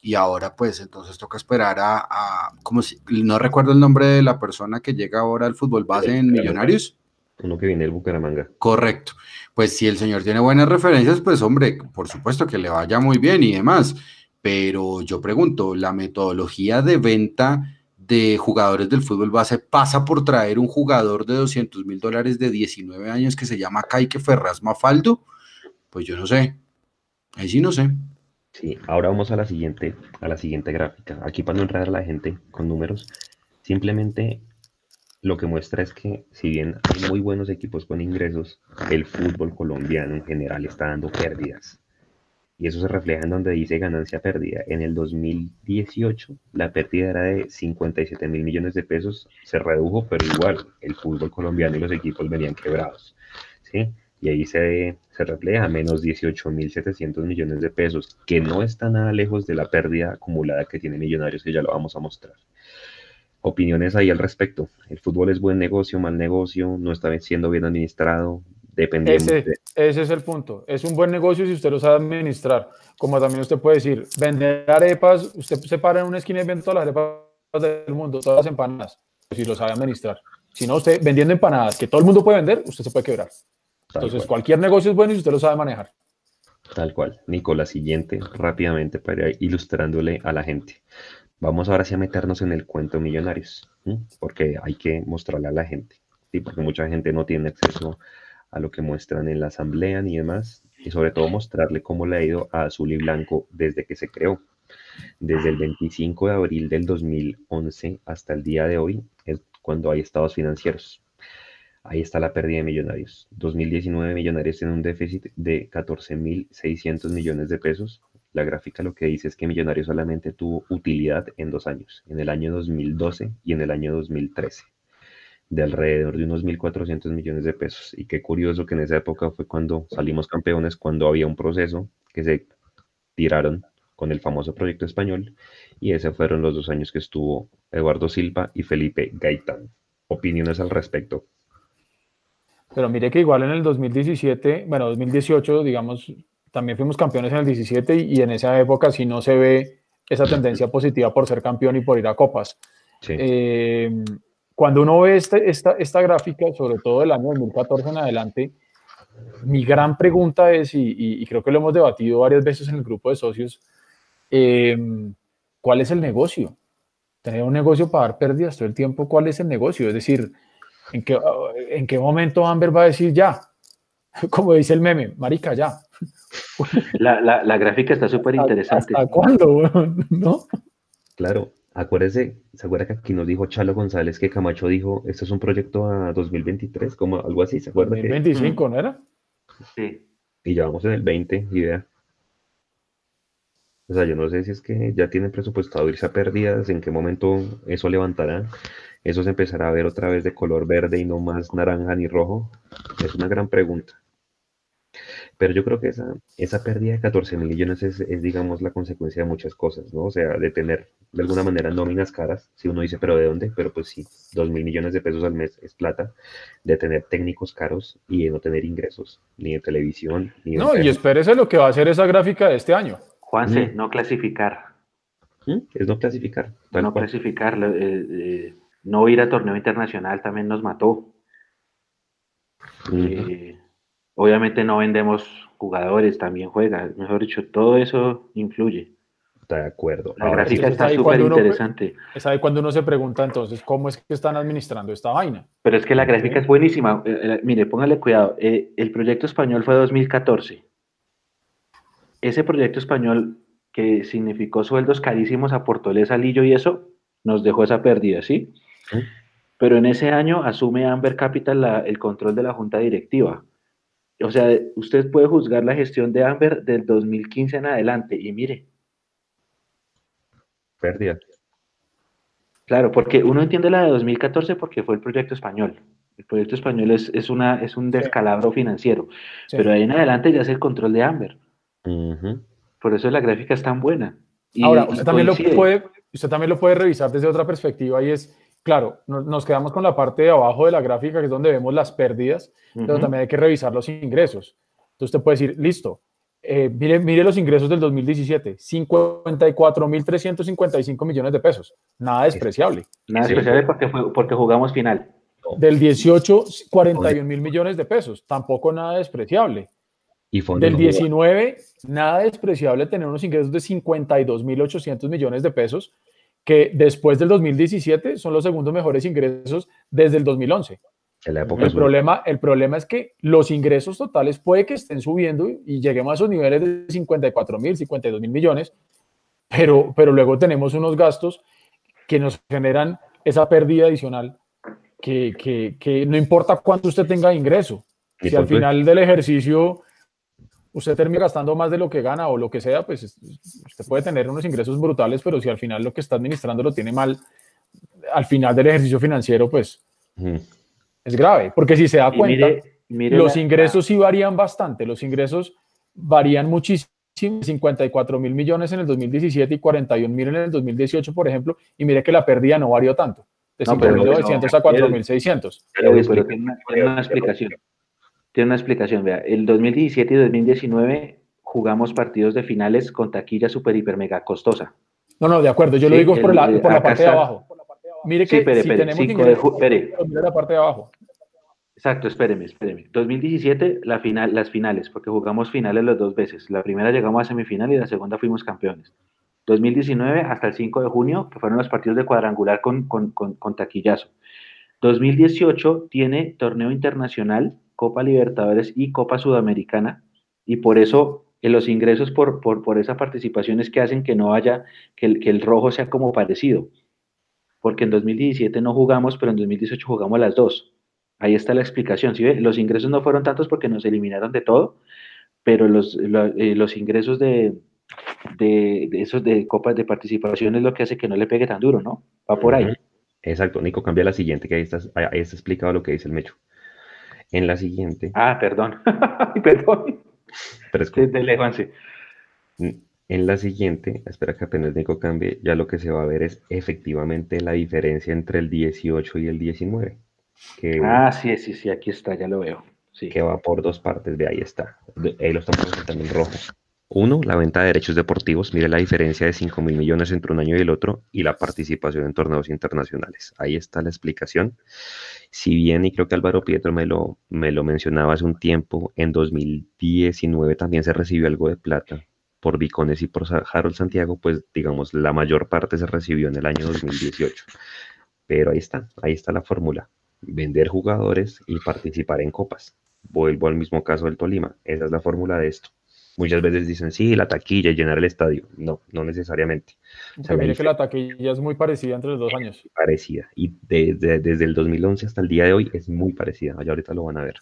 Y ahora, pues, entonces toca esperar a, a como si, no recuerdo el nombre de la persona que llega ahora al fútbol base en Millonarios. Uno que viene del Bucaramanga. Correcto. Pues si el señor tiene buenas referencias, pues hombre, por supuesto que le vaya muy bien y demás. Pero yo pregunto, ¿la metodología de venta de jugadores del fútbol base pasa por traer un jugador de 200 mil dólares de 19 años que se llama Kaique Ferraz Mafaldo? Pues yo no sé. Ahí sí no sé. Sí, ahora vamos a la siguiente, a la siguiente gráfica. Aquí para no enredar a la gente con números, simplemente lo que muestra es que si bien hay muy buenos equipos con ingresos, el fútbol colombiano en general está dando pérdidas. Y eso se refleja en donde dice ganancia pérdida. En el 2018 la pérdida era de 57 mil millones de pesos, se redujo, pero igual el fútbol colombiano y los equipos venían quebrados. ¿sí? Y ahí se, se refleja menos 18 mil 700 millones de pesos, que no está nada lejos de la pérdida acumulada que tiene Millonarios, que ya lo vamos a mostrar. Opiniones ahí al respecto. El fútbol es buen negocio, mal negocio, no está siendo bien administrado, ese, ese, es el punto. Es un buen negocio si usted lo sabe administrar. Como también usted puede decir, vender arepas, usted se para en una esquina y vende todas las arepas del mundo, todas las empanadas, si lo sabe administrar. Si no, usted vendiendo empanadas que todo el mundo puede vender, usted se puede quebrar. Entonces, cualquier negocio es bueno si usted lo sabe manejar. Tal cual. Nico, la siguiente, rápidamente para ir ilustrándole a la gente. Vamos ahora sí a meternos en el cuento millonarios, porque hay que mostrarle a la gente, ¿sí? porque mucha gente no tiene acceso a lo que muestran en la asamblea y demás, y sobre todo mostrarle cómo le ha ido a Azul y Blanco desde que se creó. Desde el 25 de abril del 2011 hasta el día de hoy es cuando hay estados financieros. Ahí está la pérdida de millonarios. 2019 millonarios tienen un déficit de 14.600 millones de pesos. La gráfica lo que dice es que Millonarios solamente tuvo utilidad en dos años, en el año 2012 y en el año 2013 de alrededor de unos 1.400 millones de pesos. Y qué curioso que en esa época fue cuando salimos campeones, cuando había un proceso que se tiraron con el famoso proyecto español, y esos fueron los dos años que estuvo Eduardo Silva y Felipe Gaitán. Opiniones al respecto. Pero mire que igual en el 2017, bueno, 2018, digamos, también fuimos campeones en el 17 y, en esa época si no se ve esa tendencia positiva por ser campeón y por ir a copas. Sí. Eh, cuando uno ve este, esta, esta gráfica, sobre todo del año 2014 en adelante, mi gran pregunta es, y, creo que lo hemos debatido varias veces en el grupo de socios, em, ¿cuál es el negocio? Tener un negocio para dar pérdidas todo el tiempo, ¿cuál es el negocio? Es decir, ¿en qué, en qué momento Amber va a decir ya? Como dice el meme, marica, ya. La, la, la gráfica está súper interesante. ¿Hasta cuándo? ¿No? Claro, Acuérdese, ¿se acuerda que aquí nos dijo Chalo González que Camacho dijo, esto es un proyecto a 2023, como algo así, ¿se acuerda? 2025, ¿no era? Sí. Y ya vamos en el 20, idea. O sea, yo no sé si es que ya tienen presupuestado irse a pérdidas, en qué momento eso levantará, eso se empezará a ver otra vez de color verde y no más naranja ni rojo. Es una gran pregunta. Pero yo creo que esa, esa pérdida de 14 mil millones es, digamos, la consecuencia de muchas cosas, ¿no? O sea, de tener de alguna manera nóminas caras, si uno dice, pero ¿de dónde? Pero pues sí, 2 mil millones de pesos al mes es plata, de tener técnicos caros y de no tener ingresos, ni de televisión, ni de... No, y espérese lo que va a hacer esa gráfica de este año. Juanse, mm. no clasificar. ¿Mm? Es no clasificar. No clasificar, eh, eh, no ir a torneo internacional también nos mató. Obviamente no vendemos jugadores, también juega. Mejor dicho, todo eso influye. Está de acuerdo. La gráfica está súper interesante. Es ahí cuando uno se pregunta entonces, ¿cómo es que están administrando esta vaina? Pero es que la gráfica es buenísima. Eh, eh, mire, póngale cuidado. Eh, el proyecto español fue 2014. Ese proyecto español que significó sueldos carísimos a Portolés, Alillo y eso, nos dejó esa pérdida, ¿sí? Pero en ese año asume Amber Capital el control de la junta directiva o sea, usted puede juzgar la gestión de Amber del 2015 en adelante y mire. Pérdida. Claro, porque uno entiende la de 2014 porque fue el proyecto español. El proyecto español es, es, una, es un descalabro financiero, pero ahí en adelante ya es el control de Amber. Por eso la gráfica es tan buena. Ahora, usted también, lo puede, usted también lo puede revisar desde otra perspectiva y es claro, nos quedamos con la parte de abajo de la gráfica, que es donde vemos las pérdidas, pero también hay que revisar los ingresos. Entonces usted puede decir, listo, eh, mire, mire los ingresos del 2017, 54.355 millones de pesos. Nada despreciable. Nada despreciable porque, porque jugamos final. Del 18, 41 mil millones de pesos. Tampoco nada despreciable. Y fondos Del no 19, nada despreciable tener unos ingresos de 52 mil 800 millones de pesos, que después del 2017 son los segundos mejores ingresos desde el 2011. en la época El problema, el problema es que los ingresos totales puede que estén subiendo y lleguemos a esos niveles de 54 mil, 52 mil millones, pero, pero luego tenemos unos gastos que nos generan esa pérdida adicional que, que, que no importa cuánto usted tenga de ingreso. Si al final del ejercicio usted termina gastando más de lo que gana o lo que sea, pues es- usted puede tener unos ingresos brutales, pero si al final lo que está administrando lo tiene mal, al final del ejercicio financiero, pues Ujú. es grave, porque si se da cuenta, mire, mire los la- ingresos sí varían bastante, los ingresos varían muchísimo, 54 mil millones en el 2017 y 41 mil en el 2018, por ejemplo, y mire que la pérdida no varió tanto, de No, pero 5.900 a 4.600. Pero, pero una, tiene una explicación. Tiene una explicación, vea. El 2017 y 2019 jugamos partidos de finales con taquilla super, hiper, mega costosa. No, no, de acuerdo, yo lo Sí, digo por, la, por la acá parte de abajo. Mire Sí, que espere, si espere, tenemos 5 de ingresos, ju- espere. pero mire la parte de abajo. Exacto, espéreme, espéreme. 2017, la final, las finales, porque jugamos finales las dos veces. La primera llegamos a semifinal y la segunda fuimos campeones. 2019 hasta el 5 de junio, que fueron los partidos de cuadrangular con, con, con, con taquillazo. 2018 tiene torneo internacional, Copa Libertadores y Copa Sudamericana, y por eso eh, los ingresos por, por, por esa participación es que hacen que no haya, que el, que el rojo sea como parecido. Porque en 2017 no jugamos, pero en 2018 jugamos las dos. Ahí está la explicación. ¿sí ve? Los ingresos no fueron tantos porque nos eliminaron de todo, pero eh, los ingresos de, de, de esos de copas de participación es lo que hace que no le pegue tan duro, ¿no? Va por ahí. Exacto, Nico, cambia la siguiente, que ahí está, ahí está explicado lo que dice el Mecho. En la siguiente, Ah, perdón. perdón. pero es De, de lejos, sí. En la siguiente, espera que apenas Nico cambie, ya lo que se va a ver es efectivamente la diferencia entre el 18 y el 19, que, Ah, sí, sí, sí, aquí está, ya lo veo. Sí. que va por dos partes, de ahí está. Ahí lo estamos presentando en rojo. Uno, la venta de derechos deportivos, mire la diferencia de 5 mil millones entre un año y el otro, y la participación en torneos internacionales. Ahí está la explicación. Si bien, y creo que Álvaro Pietro me lo, me lo mencionaba hace un tiempo, en 2019 también se recibió algo de plata por Vicones y por Harold Santiago, pues digamos, la mayor parte se recibió en el año 2018. Pero ahí está, ahí está la fórmula. Vender jugadores y participar en copas. Vuelvo al mismo caso del Tolima. Esa es la fórmula de esto. Muchas veces dicen, sí, la taquilla y llenar el estadio. No, no necesariamente. O sea, mire que la taquilla es muy parecida entre los dos años. parecida. Y desde, desde el 2011 hasta el día de hoy es muy parecida. Ya ahorita lo van a ver.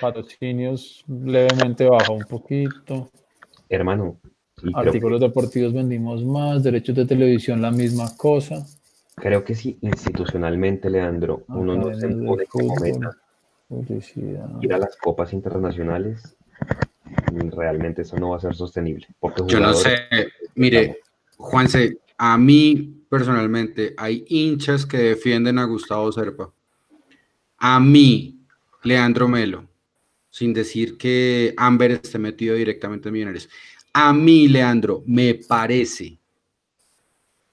Patrocinios levemente baja un poquito. Hermano, creo, Artículos deportivos vendimos más. Derechos de televisión la misma cosa. creo que sí, institucionalmente, Leandro, uno no se Academias de pone como fútbol, meta Publicidad. ir a las copas internacionales. Realmente eso no va a ser sostenible. Porque Yo no sé, mire, Juanse, a mí personalmente hay hinchas que defienden a Gustavo Serpa. A mí, Leandro Melo, sin decir que Amber esté metido directamente en Millonarios. A mí, Leandro, me parece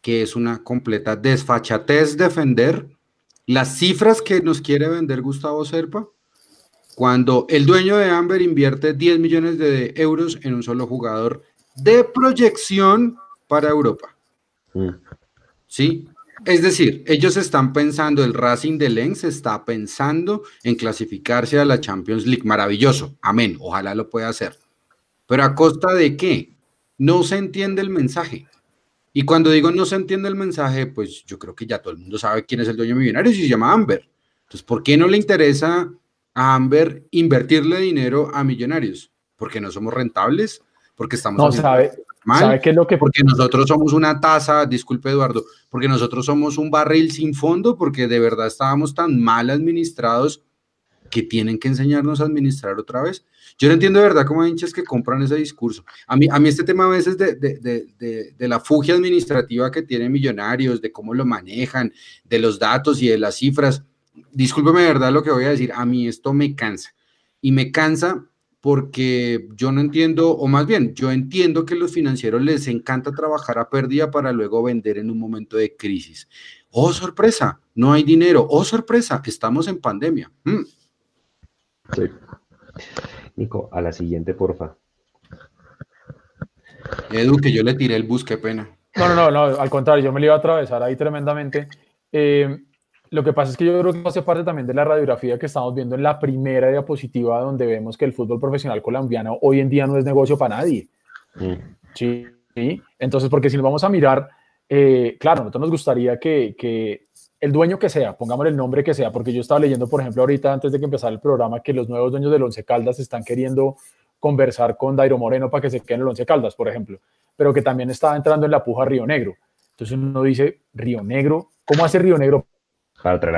que es una completa desfachatez defender las cifras que nos quiere vender Gustavo Serpa cuando el dueño de Amber invierte 10 millones de euros en un solo jugador de proyección para Europa. Mm, ¿Sí? Es decir, ellos están pensando, el Racing de Lens está pensando en clasificarse a la Champions League. Maravilloso. Amén. Ojalá lo pueda hacer. Pero a costa de qué? No se entiende el mensaje. Y cuando digo no se entiende el mensaje, pues yo creo que ya todo el mundo sabe quién es el dueño millonario y se llama Amber. Entonces, ¿por qué no le interesa a Amber invertirle dinero a millonarios? Porque no somos rentables, porque estamos No, sabe, mal ¿sabe qué es lo que porque nosotros somos una taza, disculpe Eduardo, porque nosotros somos un barril sin fondo, porque de verdad estábamos tan mal administrados que tienen que enseñarnos a administrar otra vez. Yo no entiendo de verdad cómo hay hinchas que compran ese discurso. A mí, a mí este tema a veces de, de, de, de, de la fugia administrativa que tienen millonarios, de cómo lo manejan, de los datos y de las cifras, discúlpeme de verdad lo que voy a decir, a mí esto me cansa. Y me cansa porque yo no entiendo, o más bien, yo entiendo que a los financieros les encanta trabajar a pérdida para luego vender en un momento de crisis. Oh, sorpresa, no hay dinero. Oh, sorpresa, estamos en pandemia. Mm. Sí. Nico, a la siguiente, porfa. Edu, que yo le tiré el bus, qué pena. No, no, no, no, al contrario, yo me lo iba a atravesar ahí tremendamente. Eh, lo que pasa es que yo creo que hace parte también de la radiografía que estamos viendo en la primera diapositiva, donde vemos que el fútbol profesional colombiano hoy en día no es negocio para nadie. Mm. Sí, Entonces, porque si nos vamos a mirar, eh, claro, nosotros nos gustaría que, que, el dueño que sea, pongámosle el nombre que sea, porque yo estaba leyendo, por ejemplo, ahorita antes de que empezara el programa, que los nuevos dueños del Once Caldas están queriendo conversar con Dairo Moreno para que se quede en el Once Caldas, por ejemplo, pero que también estaba entrando en la puja Río Negro. Entonces uno dice, Río Negro, ¿cómo hace Río Negro para traer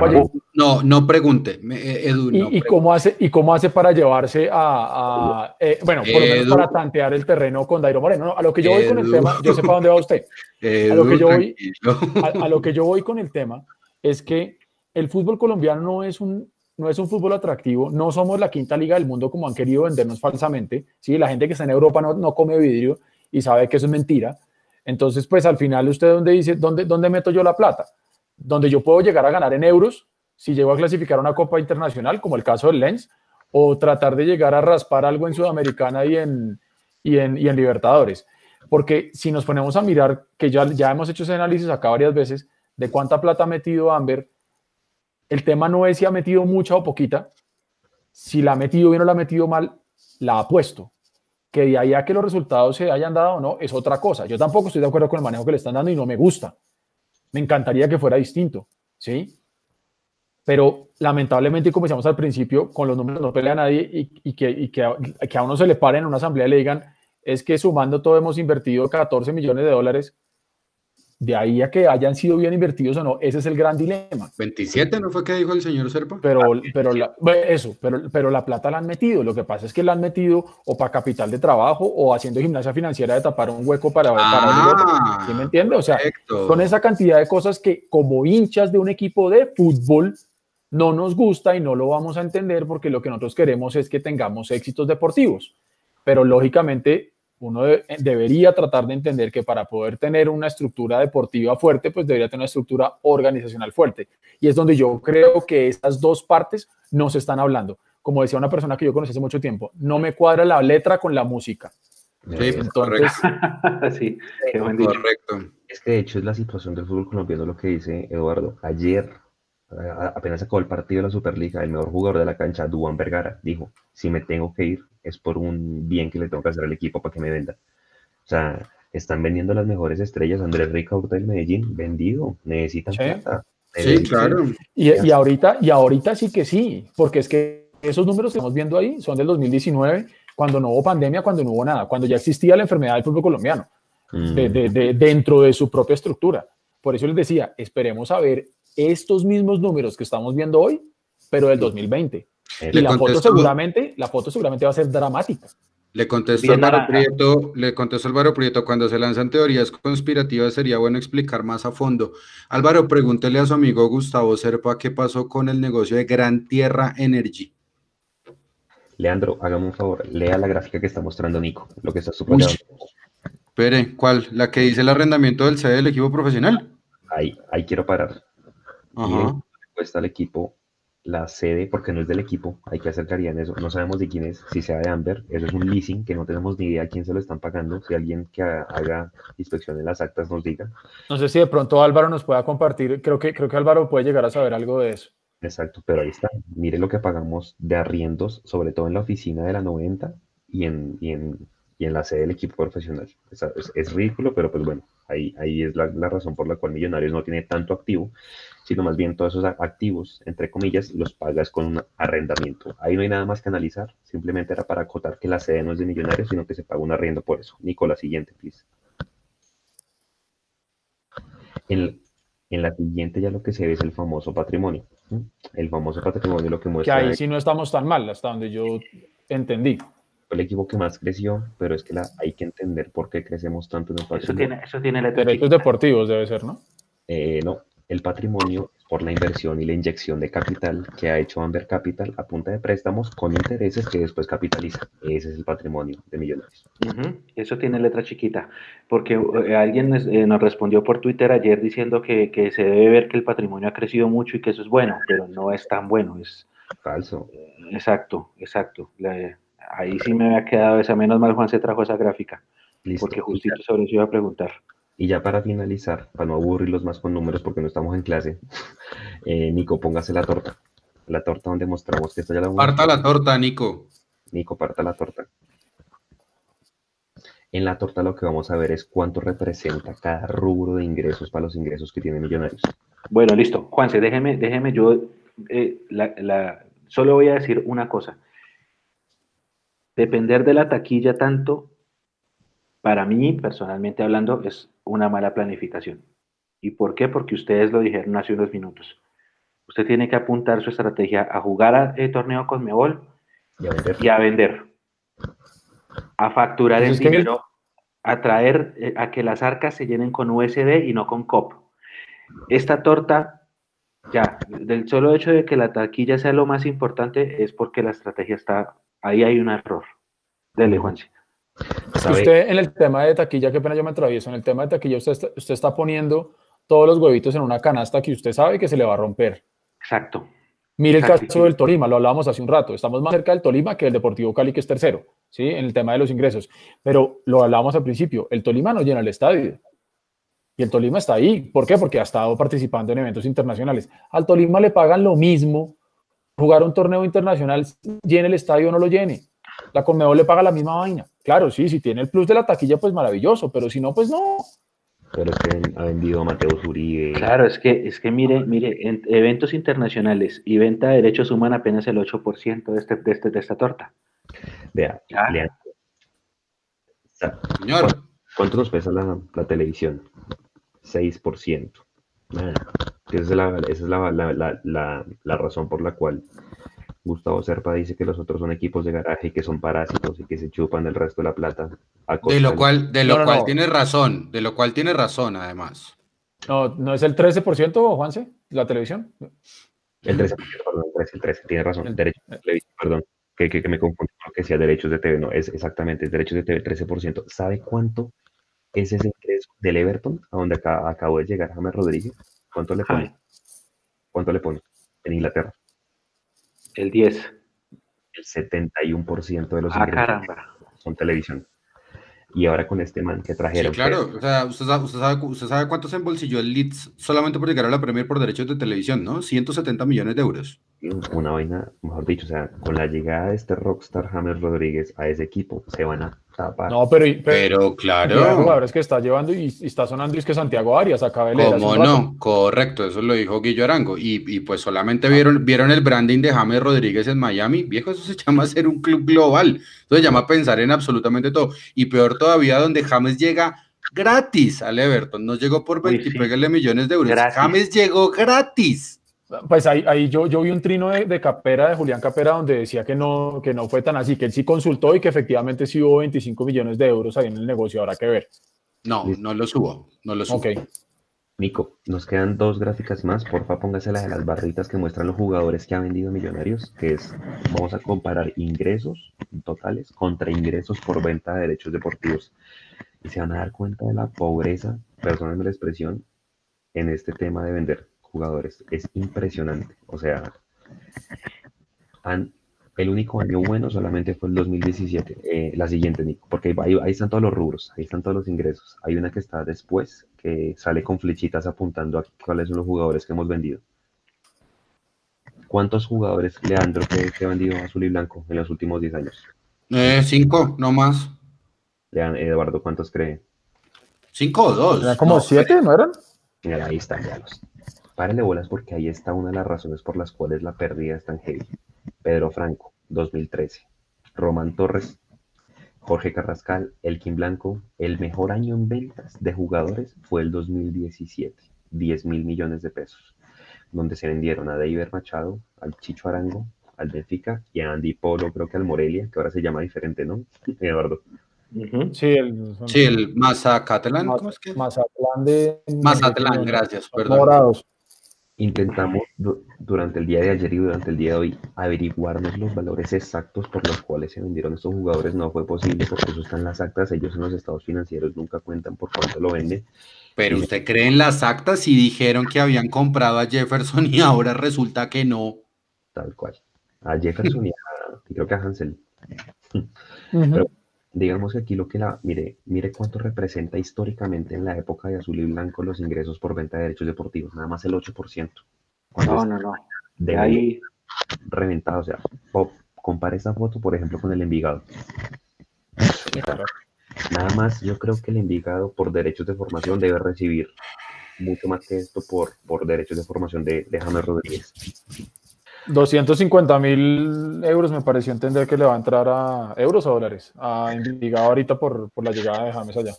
no, no pregunte, eh, Edu. ¿Y, cómo hace, ¿Y cómo hace para llevarse a, eh, bueno, por lo menos para tantear el terreno con Dairo Moreno? a lo que yo voy con el tema, yo sé para dónde va usted. a, lo que yo voy, a, lo que yo voy con el tema es que el fútbol colombiano no es un, no es un fútbol atractivo, no somos la quinta liga del mundo como han querido vendernos falsamente, ¿sí? La gente que está en Europa no, no come vidrio y sabe que eso es mentira. Entonces, pues al final usted dónde dice, ¿dónde, dónde meto yo la plata? Donde yo puedo llegar a ganar en euros si llego a clasificar una Copa Internacional, como el caso del Lens, o tratar de llegar a raspar algo en Sudamericana y en, y en, y en Libertadores. Porque si nos ponemos a mirar, que ya, ya hemos hecho ese análisis acá varias veces, de cuánta plata ha metido Amber el tema no es si ha metido mucha o poquita, si la ha metido bien o la ha metido mal, la ha puesto. Que de ahí a que los resultados se hayan dado o no, es otra cosa. Yo tampoco estoy de acuerdo con el manejo que le están dando y no me gusta. Me encantaría que fuera distinto, ¿sí? Pero lamentablemente, como decíamos al principio, con los números no pelea nadie y, que, que, a, que a uno se le paren en una asamblea y le digan, es que sumando todo hemos invertido 14 millones de dólares de ahí a que hayan sido bien invertidos o no, ese es el gran dilema. 27 no fue que dijo el señor Serpa. Pero, pero eso, pero, pero la plata la han metido. Lo que pasa es que la han metido o para capital de trabajo o haciendo gimnasia financiera de tapar un hueco para. Ah, ¿Sí me entiende? O sea, con esa cantidad de cosas que como hinchas de un equipo de fútbol no nos gusta y no lo vamos a entender porque lo que nosotros queremos es que tengamos éxitos deportivos. Pero lógicamente uno eh, debería tratar de entender que para poder tener una estructura deportiva fuerte, pues debería tener una estructura organizacional fuerte. Y es donde yo creo que estas dos partes no se están hablando. Como decía una persona que yo conocí hace mucho tiempo, no me cuadra la letra con la música. Sí, Entonces, sí, correcto. Es que de hecho es la situación del fútbol colombiano lo que dice Eduardo. Ayer apenas acabó el partido de la Superliga, el mejor jugador de la cancha, Duan Vergara, dijo, si me tengo que ir es por un bien que le tengo que hacer al equipo para que me venda. O sea, están vendiendo las mejores estrellas. Andrés Ricaurte del Medellín, vendido, necesitan plata. Sí, claro. Y, y, ahorita, y ahorita sí que sí, porque es que esos números que estamos viendo ahí son del 2019, cuando no hubo pandemia, cuando no hubo nada, cuando ya existía la enfermedad del fútbol colombiano, de, de, de, dentro de su propia estructura. Por eso les decía, esperemos a ver estos mismos números que estamos viendo hoy, pero del 2020. Y la foto, seguramente, la foto seguramente va a ser dramática. Le contestó, Álvaro Prieto, le contestó Álvaro Prieto, cuando se lanzan teorías conspirativas sería bueno explicar más a fondo. Álvaro, pregúntele a su amigo Gustavo Serpa qué pasó con el negocio de Gran Tierra Energy. Leandro, hágame un favor, lea la gráfica que está mostrando Nico, lo que está suponiendo. Espere, ¿cuál? ¿La que dice el arrendamiento del sede del equipo profesional? Ahí, ahí quiero parar. Ajá. cuesta al equipo la sede, porque no es del equipo, hay que hacer claridad en eso, no sabemos de quién es, si sea de Amber, eso es un leasing que no tenemos ni idea a quién se lo están pagando, si alguien que haga inspección en las actas nos diga. No sé si de pronto Álvaro nos pueda compartir, creo que, creo que Álvaro puede llegar a saber algo de eso. Exacto, pero ahí está, mire lo que pagamos de arriendos, sobre todo en la oficina de la 90 y en, y en, y en la sede del equipo profesional. Es, es, ridículo, pero pues bueno, ahí, ahí es la, la razón por la cual Millonarios no tiene tanto activo sino más bien todos esos activos, entre comillas, los pagas con un arrendamiento. Ahí no hay nada más que analizar, simplemente era para acotar que la sede no es de millonarios, sino que se paga un arriendo por eso. Nico, siguiente, please. En, la siguiente ya lo que se ve es el famoso patrimonio. El famoso patrimonio lo que muestra... Que ahí sí no estamos tan mal, hasta donde yo entendí. El equipo que más creció, pero es que la, hay que entender por qué crecemos tanto en el patrimonio. Eso tiene, eso tiene Derechos deportivos debe ser, ¿no? Eh, no, el patrimonio es por la inversión y la inyección de capital que ha hecho Amber Capital a punta de préstamos con intereses que después capitaliza. Ese es el patrimonio de Millonarios. Eso tiene letra chiquita, porque eh, alguien eh, nos respondió por Twitter ayer diciendo que, se debe ver que el patrimonio ha crecido mucho y que eso es bueno, pero no es tan bueno, es falso. exacto, exacto. ahí sí me había quedado esa, menos mal Juan se trajo esa gráfica, porque justito sobre eso iba a preguntar. Y ya para finalizar, para no aburrirlos más con números porque no estamos en clase, eh, Nico, póngase la torta. La torta donde mostramos que está ya la Parta la torta, Nico. Nico, parta la torta. En la torta lo que vamos a ver es cuánto representa cada rubro de ingresos para los ingresos que tiene Millonarios. Bueno, listo. Juanse, déjeme, déjeme yo, eh, solo voy a decir una cosa. Depender de la taquilla tanto para mí, personalmente hablando, es una mala planificación. ¿Y por qué? Porque ustedes lo dijeron hace unos minutos. Usted tiene que apuntar su estrategia a jugar a el torneo con Mebol y a vender. A facturar el dinero, a traer, eh, a que las arcas se llenen con USD y no con COP. Esta torta, ya, del solo hecho de que la taquilla sea lo más importante es porque la estrategia está, ahí hay un error. Dele, Juanci. Usted en el tema de taquilla, qué pena yo me atravieso, en el tema de taquilla usted está, usted está poniendo todos los huevitos en una canasta que usted sabe que se le va a romper. Exacto. Mire el caso del Tolima, lo hablábamos hace un rato, estamos más cerca del Tolima que el Deportivo Cali, que es tercero, ¿sí? En el tema de los ingresos. Pero lo hablábamos al principio, el Tolima no llena el estadio. Y el Tolima está ahí. ¿Por qué? Porque ha estado participando en eventos internacionales. Al Tolima le pagan lo mismo jugar un torneo internacional, llene el estadio o no lo llene. La Conmebol le paga la misma vaina. Claro, sí, si tiene el plus de la taquilla, pues maravilloso, pero si no, pues no. Pero es que ha vendido Mateo Zuribe. Claro, es que, es que mire, mire, en eventos internacionales y venta de derechos suman apenas el 8% de, este, de, este, de esta torta. Vea, Señor. ¿Cuánto nos pesa la, la televisión? 6%. Esa es, la, esa es la, la, la razón por la cual Gustavo Serpa dice que los otros son equipos de garaje y que son parásitos y que se chupan el resto de la plata. De lo cual, de lo cual tiene razón, de lo cual tiene razón además. No, ¿no es el 13%, Juanse, la televisión? El 13%, perdón, el 13, el 13 tiene razón, el derecho de televisión, perdón, que, que, me confundí con lo que decía derechos de TV, no, es exactamente, derechos de TV, 13%. ¿Sabe cuánto es ese ingreso del Everton, a donde acabó de llegar James Rodríguez? ¿Cuánto le pone? ¿Cuánto le pone en Inglaterra? El 10. El 71% de los ah, ingresos son televisión. Y ahora con este man que trajeron. Sí, claro, o sea, usted sabe, usted, sabe, cuánto se embolsilló el Leeds solamente por llegar a la Premier por derechos de televisión, ¿no? 170 millones de euros. Una vaina, mejor dicho, o sea, con la llegada de este rockstar James Rodríguez a ese equipo, se van a no, pero, pero, claro. es que está llevando y, está sonando es que Santiago Arias acaba de ¿Cómo no? Correcto, eso lo dijo Guillo Arango. Y, pues solamente vieron, vieron el branding de James Rodríguez en Miami. Viejo, eso se llama ser un club global. Eso se llama pensar en absolutamente todo. Y peor todavía, donde James llega gratis al Everton. No llegó por 20 millones de euros. James llegó gratis. Pues ahí, ahí yo, yo vi un trino de, Capera, de Julián Capera, donde decía que no, que no fue tan así, que él sí consultó y que efectivamente sí hubo 25 millones de euros ahí en el negocio, habrá que ver. No, no lo subo, no lo subo. Ok. Nico, nos quedan dos gráficas más, porfa póngase la de las barritas que muestran los jugadores que ha vendido Millonarios, que es, vamos a comparar ingresos totales contra ingresos por venta de derechos deportivos. Y se van a dar cuenta de la pobreza, perdónenme la expresión, en este tema de vender jugadores. Es impresionante. O sea, el único año bueno solamente fue el 2017. Eh, la siguiente, Nico, porque ahí, están todos los rubros, ahí están todos los ingresos. Hay una que está después, que sale con flechitas apuntando a cuáles son los jugadores que hemos vendido. ¿Cuántos jugadores, Leandro, que, ha vendido azul y blanco en los últimos 10 años? Eh, cinco, no más. Eduardo, ¿cuántos cree? Cinco o dos. ¿Era como siete, ¿no eran? Mira, ahí están ya los. Párenle bolas porque ahí está una de las razones por las cuales la pérdida es tan heavy. Pedro Franco, 2013. Román Torres, Jorge Carrascal, Elkin Blanco. El mejor año en ventas de jugadores fue el 2017, 10 mil millones de pesos, donde se vendieron a David Machado, al Chicho Arango, al Benfica y a Andy Polo, creo que al Morelia, que ahora se llama diferente, ¿no? Eduardo. Sí, el, sí, el Mazacatlán. ¿Cómo es que? Mazatlán de. Mazatlán, gracias, perdón. Morados. Intentamos du- durante el día de ayer y durante el día de hoy averiguarnos los valores exactos por los cuales se vendieron estos jugadores. No fue posible porque eso está en las actas. Ellos en los estados financieros nunca cuentan por cuánto lo venden. Pero usted cree en las actas y dijeron que habían comprado a Jefferson y ahora resulta que no. Tal cual. A Jefferson y, a- y creo que a Hansel. Pero digamos que aquí lo que la, mire, mire cuánto representa históricamente en la época de azul y blanco los ingresos por venta de derechos deportivos, nada más el 8%. Cuando No, no, no. de Ahí, reventado, o sea, po- compare esta foto, por ejemplo, con el Envigado. Nada más, yo creo que el Envigado por derechos de formación debe recibir mucho más que esto por, por derechos de formación de, de James Rodríguez. 250 mil euros me pareció entender que le va a entrar a euros o dólares a Envigado ahorita por, por la llegada de James allá.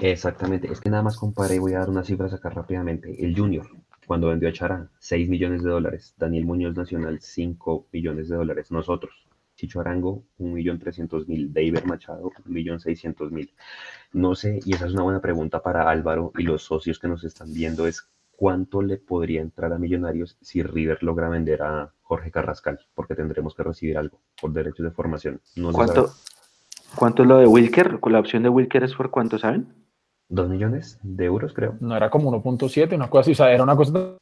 Exactamente, es que nada más comparé, voy a dar unas cifras acá rápidamente. El Junior, cuando vendió a Chará, 6 millones de dólares. Daniel Muñoz Nacional, 5 millones de dólares. Nosotros, Chicho Arango, 1.300.000. David Machado, 1.600.000. No sé, y esa es una buena pregunta para Álvaro y los socios que nos están viendo, es cuánto le podría entrar a Millonarios si River logra vender a Jorge Carrascal, porque tendremos que recibir algo por derechos de formación. No ¿cuánto. ¿cuánto es lo de Wilker? Con la opción de Wilker es por cuánto, ¿saben? ¿Dos millones de euros, creo? No era como 1.7, una cosa así, o sea, era una cosa...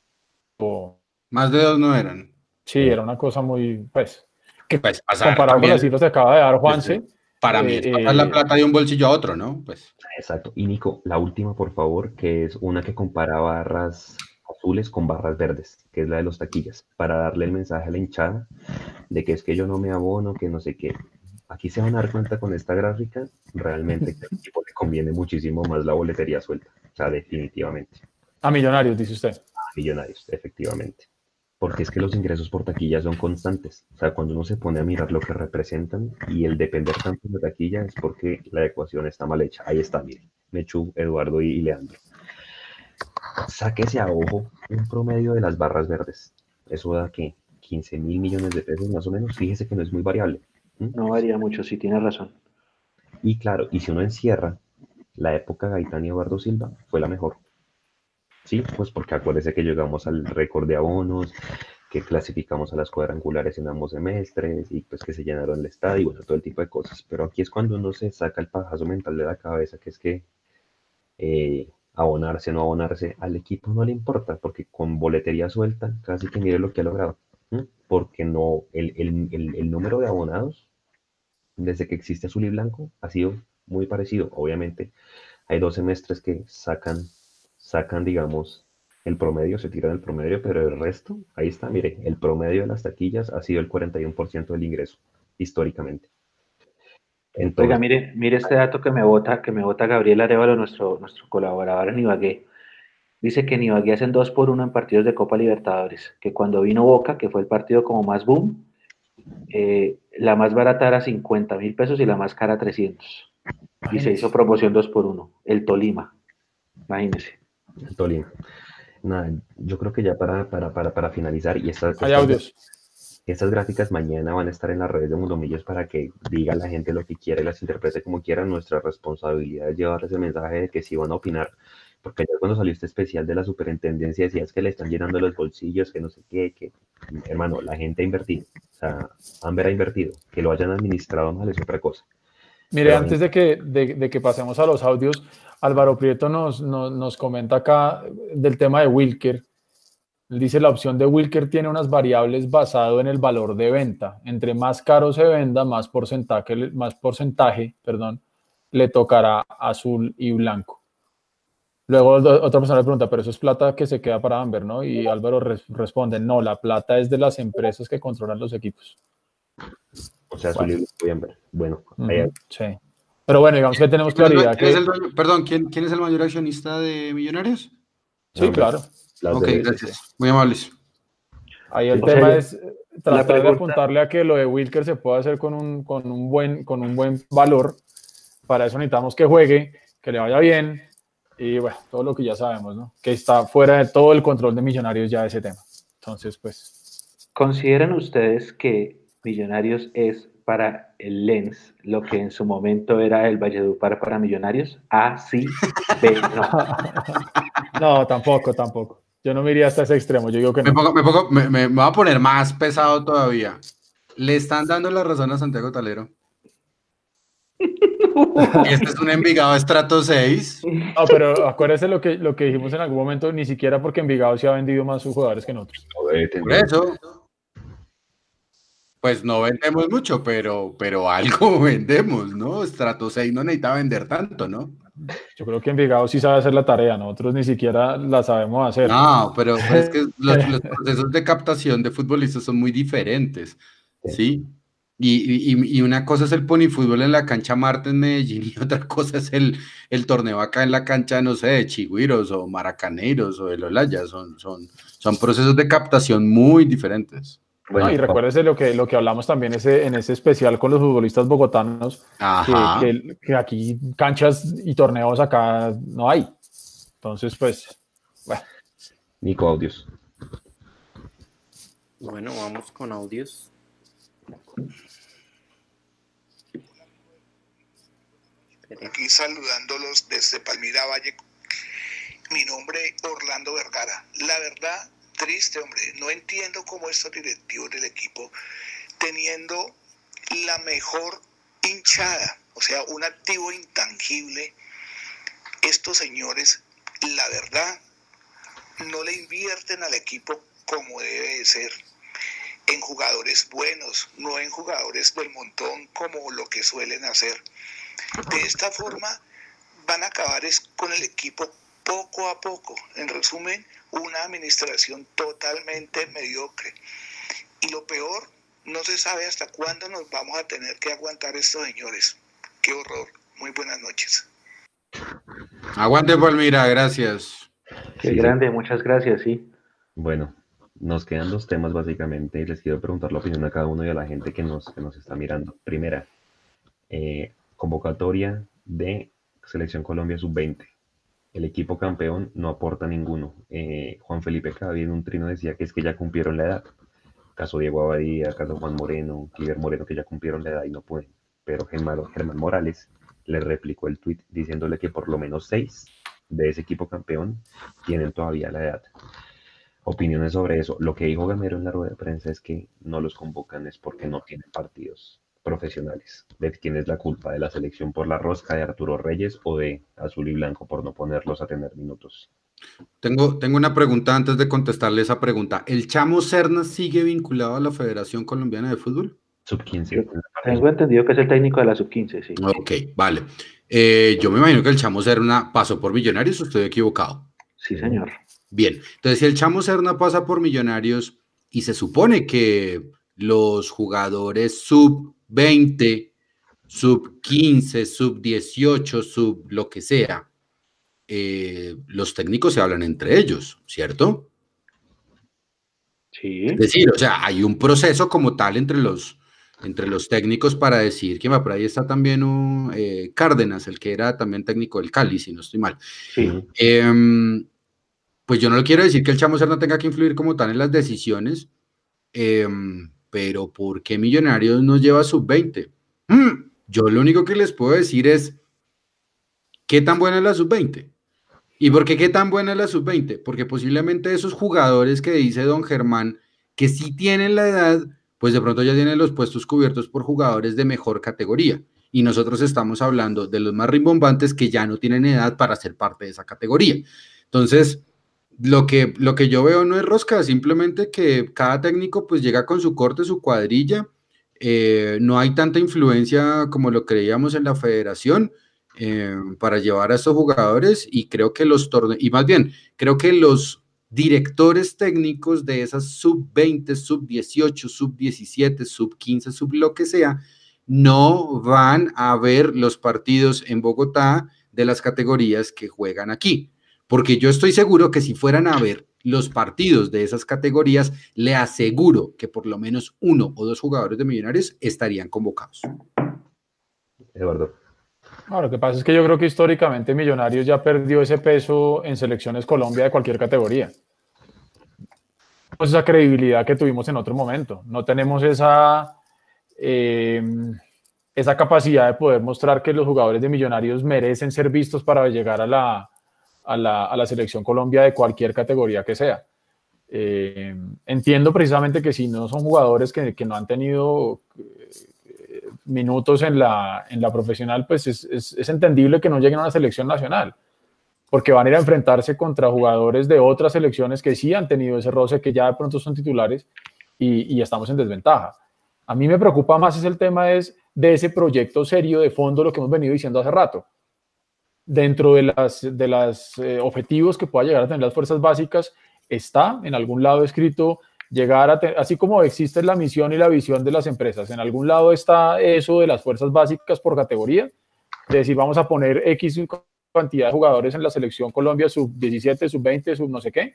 o- Más de dos no eran. Sí, era una cosa muy, pues, que Pues comparado con las cifras que acaba de dar Juanse, para mí eh, es pasar la eh, plata de un bolsillo a otro, ¿no? Pues Exacto. Y Nico, la última, por favor, que es una que compara barras azules con barras verdes, que es la de los taquillas, para darle el mensaje a la hinchada de que es que yo no me abono, que no sé qué. Aquí se van a dar cuenta con esta gráfica, realmente que al equipo le conviene muchísimo más la boletería suelta. O sea, definitivamente. a Millonarios, dice usted. A millonarios, efectivamente. Porque es que los ingresos por taquilla son constantes. O sea, cuando uno se pone a mirar lo que representan y el depender tanto de taquilla es porque la ecuación está mal hecha. Ahí está, miren. Mechu, Eduardo y, Leandro. Sáquese a ojo un promedio de las barras verdes. Eso da que 15 mil millones de pesos más o menos. Fíjese que no es muy variable. No varía mucho, sí, tiene razón. Y claro, y si uno encierra, la época Gaitán y Eduardo Silva fue la mejor. Sí, pues porque acuérdese que llegamos al récord de abonos, que clasificamos a las cuadrangulares en ambos semestres y pues que se llenaron el estadio y bueno, todo el tipo de cosas. Pero aquí es cuando uno se saca el pajazo mental de la cabeza, que es que eh, abonarse o no abonarse al equipo no le importa, porque con boletería suelta casi que mire lo que ha logrado. Porque no, el, el- el- el número de abonados desde que existe Azul y Blanco ha sido muy parecido. Obviamente hay dos semestres que sacan, sacan, digamos, el promedio, se tiran el promedio, pero el resto, ahí está, mire, el promedio de las taquillas ha sido el 41% del ingreso, históricamente. Entonces, Oiga, mire, mire este dato que me vota, que me vota Gabriel Arevalo, nuestro, nuestro colaborador en Ibagué. Dice que en Ibagué hacen dos por uno en partidos de Copa Libertadores, que cuando vino Boca, que fue el partido como más boom, eh, la más barata era 50 mil pesos y la más cara 300. Y se hizo promoción dos por uno, el Tolima, imagínese. El Tolima. Nada, yo creo que ya para, para, para, para finalizar, y estas, Hay estas- audios. Estas gráficas mañana van a estar en las redes de Mundo Millos para que diga la gente lo que quiere, las interprete como quiera. Nuestra responsabilidad es llevarles el mensaje de que si van a opinar, porque ya cuando salió este especial de la superintendencia decías que le están llenando los bolsillos, que no sé qué, que hermano, la gente ha invertido, o sea, Amber ha invertido, que lo hayan administrado mal es otra cosa. Mire, Pero antes de que, de, de que pasemos a los audios, Álvaro Prieto nos, nos, nos comenta acá del tema de Wilker. Él dice la opción de Wilker tiene unas variables basado en el valor de venta. Entre más caro se venda, más porcentaje, más porcentaje perdón, le tocará azul y blanco. Luego otra persona le pregunta, pero eso es plata que se queda para Amber, ¿no? Y Álvaro res- responde, no, la plata es de las empresas que controlan los equipos. O sea, Bueno. su libro voy a ver. Bueno, Ujú, ahí- sí. Pero bueno, digamos que tenemos ¿Quién es el- claridad quién que... el dueño- perdón, ¿quién, quién es el mayor accionista de Millonarios? Sí, Amber, claro. las Ok, de- gracias. Muy amables. Ahí el tema es tratar de apuntarle a que lo de Wilker se pueda hacer con un, con un, buen, con un buen valor. Para eso necesitamos que juegue, que le vaya bien y bueno, todo lo que ya sabemos, ¿no? Que está fuera de todo el control de Millonarios ya ese tema. Entonces, pues, ¿Consideran ustedes que Millonarios es para el Lens lo que en su momento era el Valledupar para Millonarios? A, sí, B, no. no, tampoco, tampoco. Yo no me iría hasta ese extremo, yo digo que Me, pongo- me pongo- me- me- me voy a poner más pesado todavía. Le están dando la razón a Santiago Talero. Este es un Envigado estrato 6. No, pero acuérdese lo que, lo que dijimos en algún momento, ni siquiera porque Envigado se ha vendido más sus jugadores que nosotros. Por eso, pues no vendemos mucho, pero, pero algo vendemos, ¿no? Estrato 6 no necesita vender tanto, ¿no? Yo creo que Envigado sí sabe hacer la tarea, nosotros ni siquiera la sabemos hacer. No, pero es que los, los procesos de captación de futbolistas son muy diferentes, ¿sí? Y, y- y una cosa es el ponifútbol en la cancha Marte en Medellín y otra cosa es el, el torneo acá en la cancha, no sé, de Chigüiros o Maracaneros o de Lolaya. Son, son, son procesos de captación muy diferentes. Bueno, No, y recuérdese lo que, lo que hablamos también ese, en ese especial con los futbolistas bogotanos, que, Ajá. que- que aquí canchas y torneos acá no hay. Entonces, pues, bueno, Nico Audios. Bueno, vamos con audios. Aquí saludándolos desde Palmira Valle. Mi nombre Orlando Vergara. La verdad, triste, hombre. No entiendo cómo estos directivos del equipo, teniendo la mejor hinchada, o sea, un activo intangible, estos señores, la verdad, no le invierten al equipo como debe de ser en jugadores buenos, no en jugadores del montón como lo que suelen hacer. De esta forma van a acabar es con el equipo poco a poco. En resumen, una administración totalmente mediocre. Y lo peor, no se sabe hasta cuándo nos vamos a tener que aguantar estos señores. Qué horror. Muy buenas noches. Aguante Palmira, gracias. Qué Sí, sí. grande, muchas gracias, sí. Bueno, nos quedan dos temas básicamente y les quiero preguntar la opinión a cada uno y a la gente que nos, que nos está mirando. Primera, eh, convocatoria de Selección Colombia Sub-20. El equipo campeón no aporta ninguno. Eh, Juan Felipe Cavi en un trino decía que es que ya cumplieron la edad. Caso Diego Abadía, caso Juan Moreno, Cliver Moreno, que ya cumplieron la edad y no pueden. Pero Germán, Germán Morales le replicó el tuit diciéndole que por lo menos seis de ese equipo campeón tienen todavía la edad opiniones sobre eso. Lo que dijo Gamero en la rueda de prensa es que no los convocan es porque no tienen partidos profesionales. ¿De quién es la culpa? ¿De la selección por la rosca de Arturo Reyes o de Azul y Blanco por no ponerlos a tener minutos? Tengo, tengo una pregunta antes de contestarle esa pregunta. ¿El Chamo Serna sigue vinculado a la Federación Colombiana de Fútbol? Sub 15. Tengo entendido que es el técnico de la sub-15, sí. Ok, vale. Eh, yo me imagino que el Chamo Serna pasó por Millonarios o estoy equivocado. Sí, señor. Bien, entonces si el Chamo Serna pasa por Millonarios y se supone que los jugadores sub 20, sub 15, sub 18, sub lo que sea, eh, los técnicos se hablan entre ellos, ¿cierto? Sí. Es decir, o sea, hay un proceso como tal entre los, entre los técnicos para decir que va, por ahí está también un, eh, Cárdenas, el que era también técnico del Cali, si no estoy mal. Sí. Em, pues yo no le quiero decir que el Chamo Serna tenga que influir como tal en las decisiones, em, pero ¿por qué Millonarios nos lleva sub-20? Mm, yo lo único que les puedo decir es, ¿qué tan buena es la sub-20? ¿Y por qué qué tan buena es la sub-20? Porque posiblemente esos jugadores que dice don Germán, que sí tienen la edad, pues de pronto ya tienen los puestos cubiertos por jugadores de mejor categoría. Y nosotros estamos hablando de los más rimbombantes que ya no tienen edad para ser parte de esa categoría. Entonces, lo que, lo que yo veo no es rosca, simplemente que cada técnico pues llega con su corte, su cuadrilla. eh, no hay tanta influencia como lo creíamos en la federación eh, para llevar a estos jugadores y creo que los torneos, y más bien, creo que los directores técnicos de esas sub 20, sub 18, sub 17, sub 15, sub lo que sea, no van a ver los partidos en Bogotá de las categorías que juegan aquí. Porque yo estoy seguro que si fueran a ver los partidos de esas categorías, le aseguro que por lo menos uno o dos jugadores de Millonarios estarían convocados. Eduardo. No, lo que pasa es que yo creo que históricamente Millonarios ya perdió ese peso en selecciones Colombia de cualquier categoría. Pues esa credibilidad que tuvimos en otro momento. No tenemos esa, eh, esa capacidad de poder mostrar que los jugadores de Millonarios merecen ser vistos para llegar a la, a la, a la selección Colombia de cualquier categoría que sea. Eh, entiendo precisamente que si no son jugadores que, que no han tenido eh, minutos en la, en la profesional, pues es, es, entendible que no lleguen a una selección nacional, porque van a ir a enfrentarse contra jugadores de otras selecciones que sí han tenido ese roce, que ya de pronto son titulares y, y estamos en desventaja. A mí me preocupa más es el tema es de ese proyecto serio de fondo, lo que hemos venido diciendo hace rato. Dentro de los de las, eh, objetivos que pueda llegar a tener las fuerzas básicas, está en algún lado escrito llegar a, así como existe la misión y la visión de las empresas, en algún lado está eso de las fuerzas básicas por categoría, de decir, vamos a poner X cantidad de jugadores en la selección Colombia, sub 17, sub 20, sub no sé qué.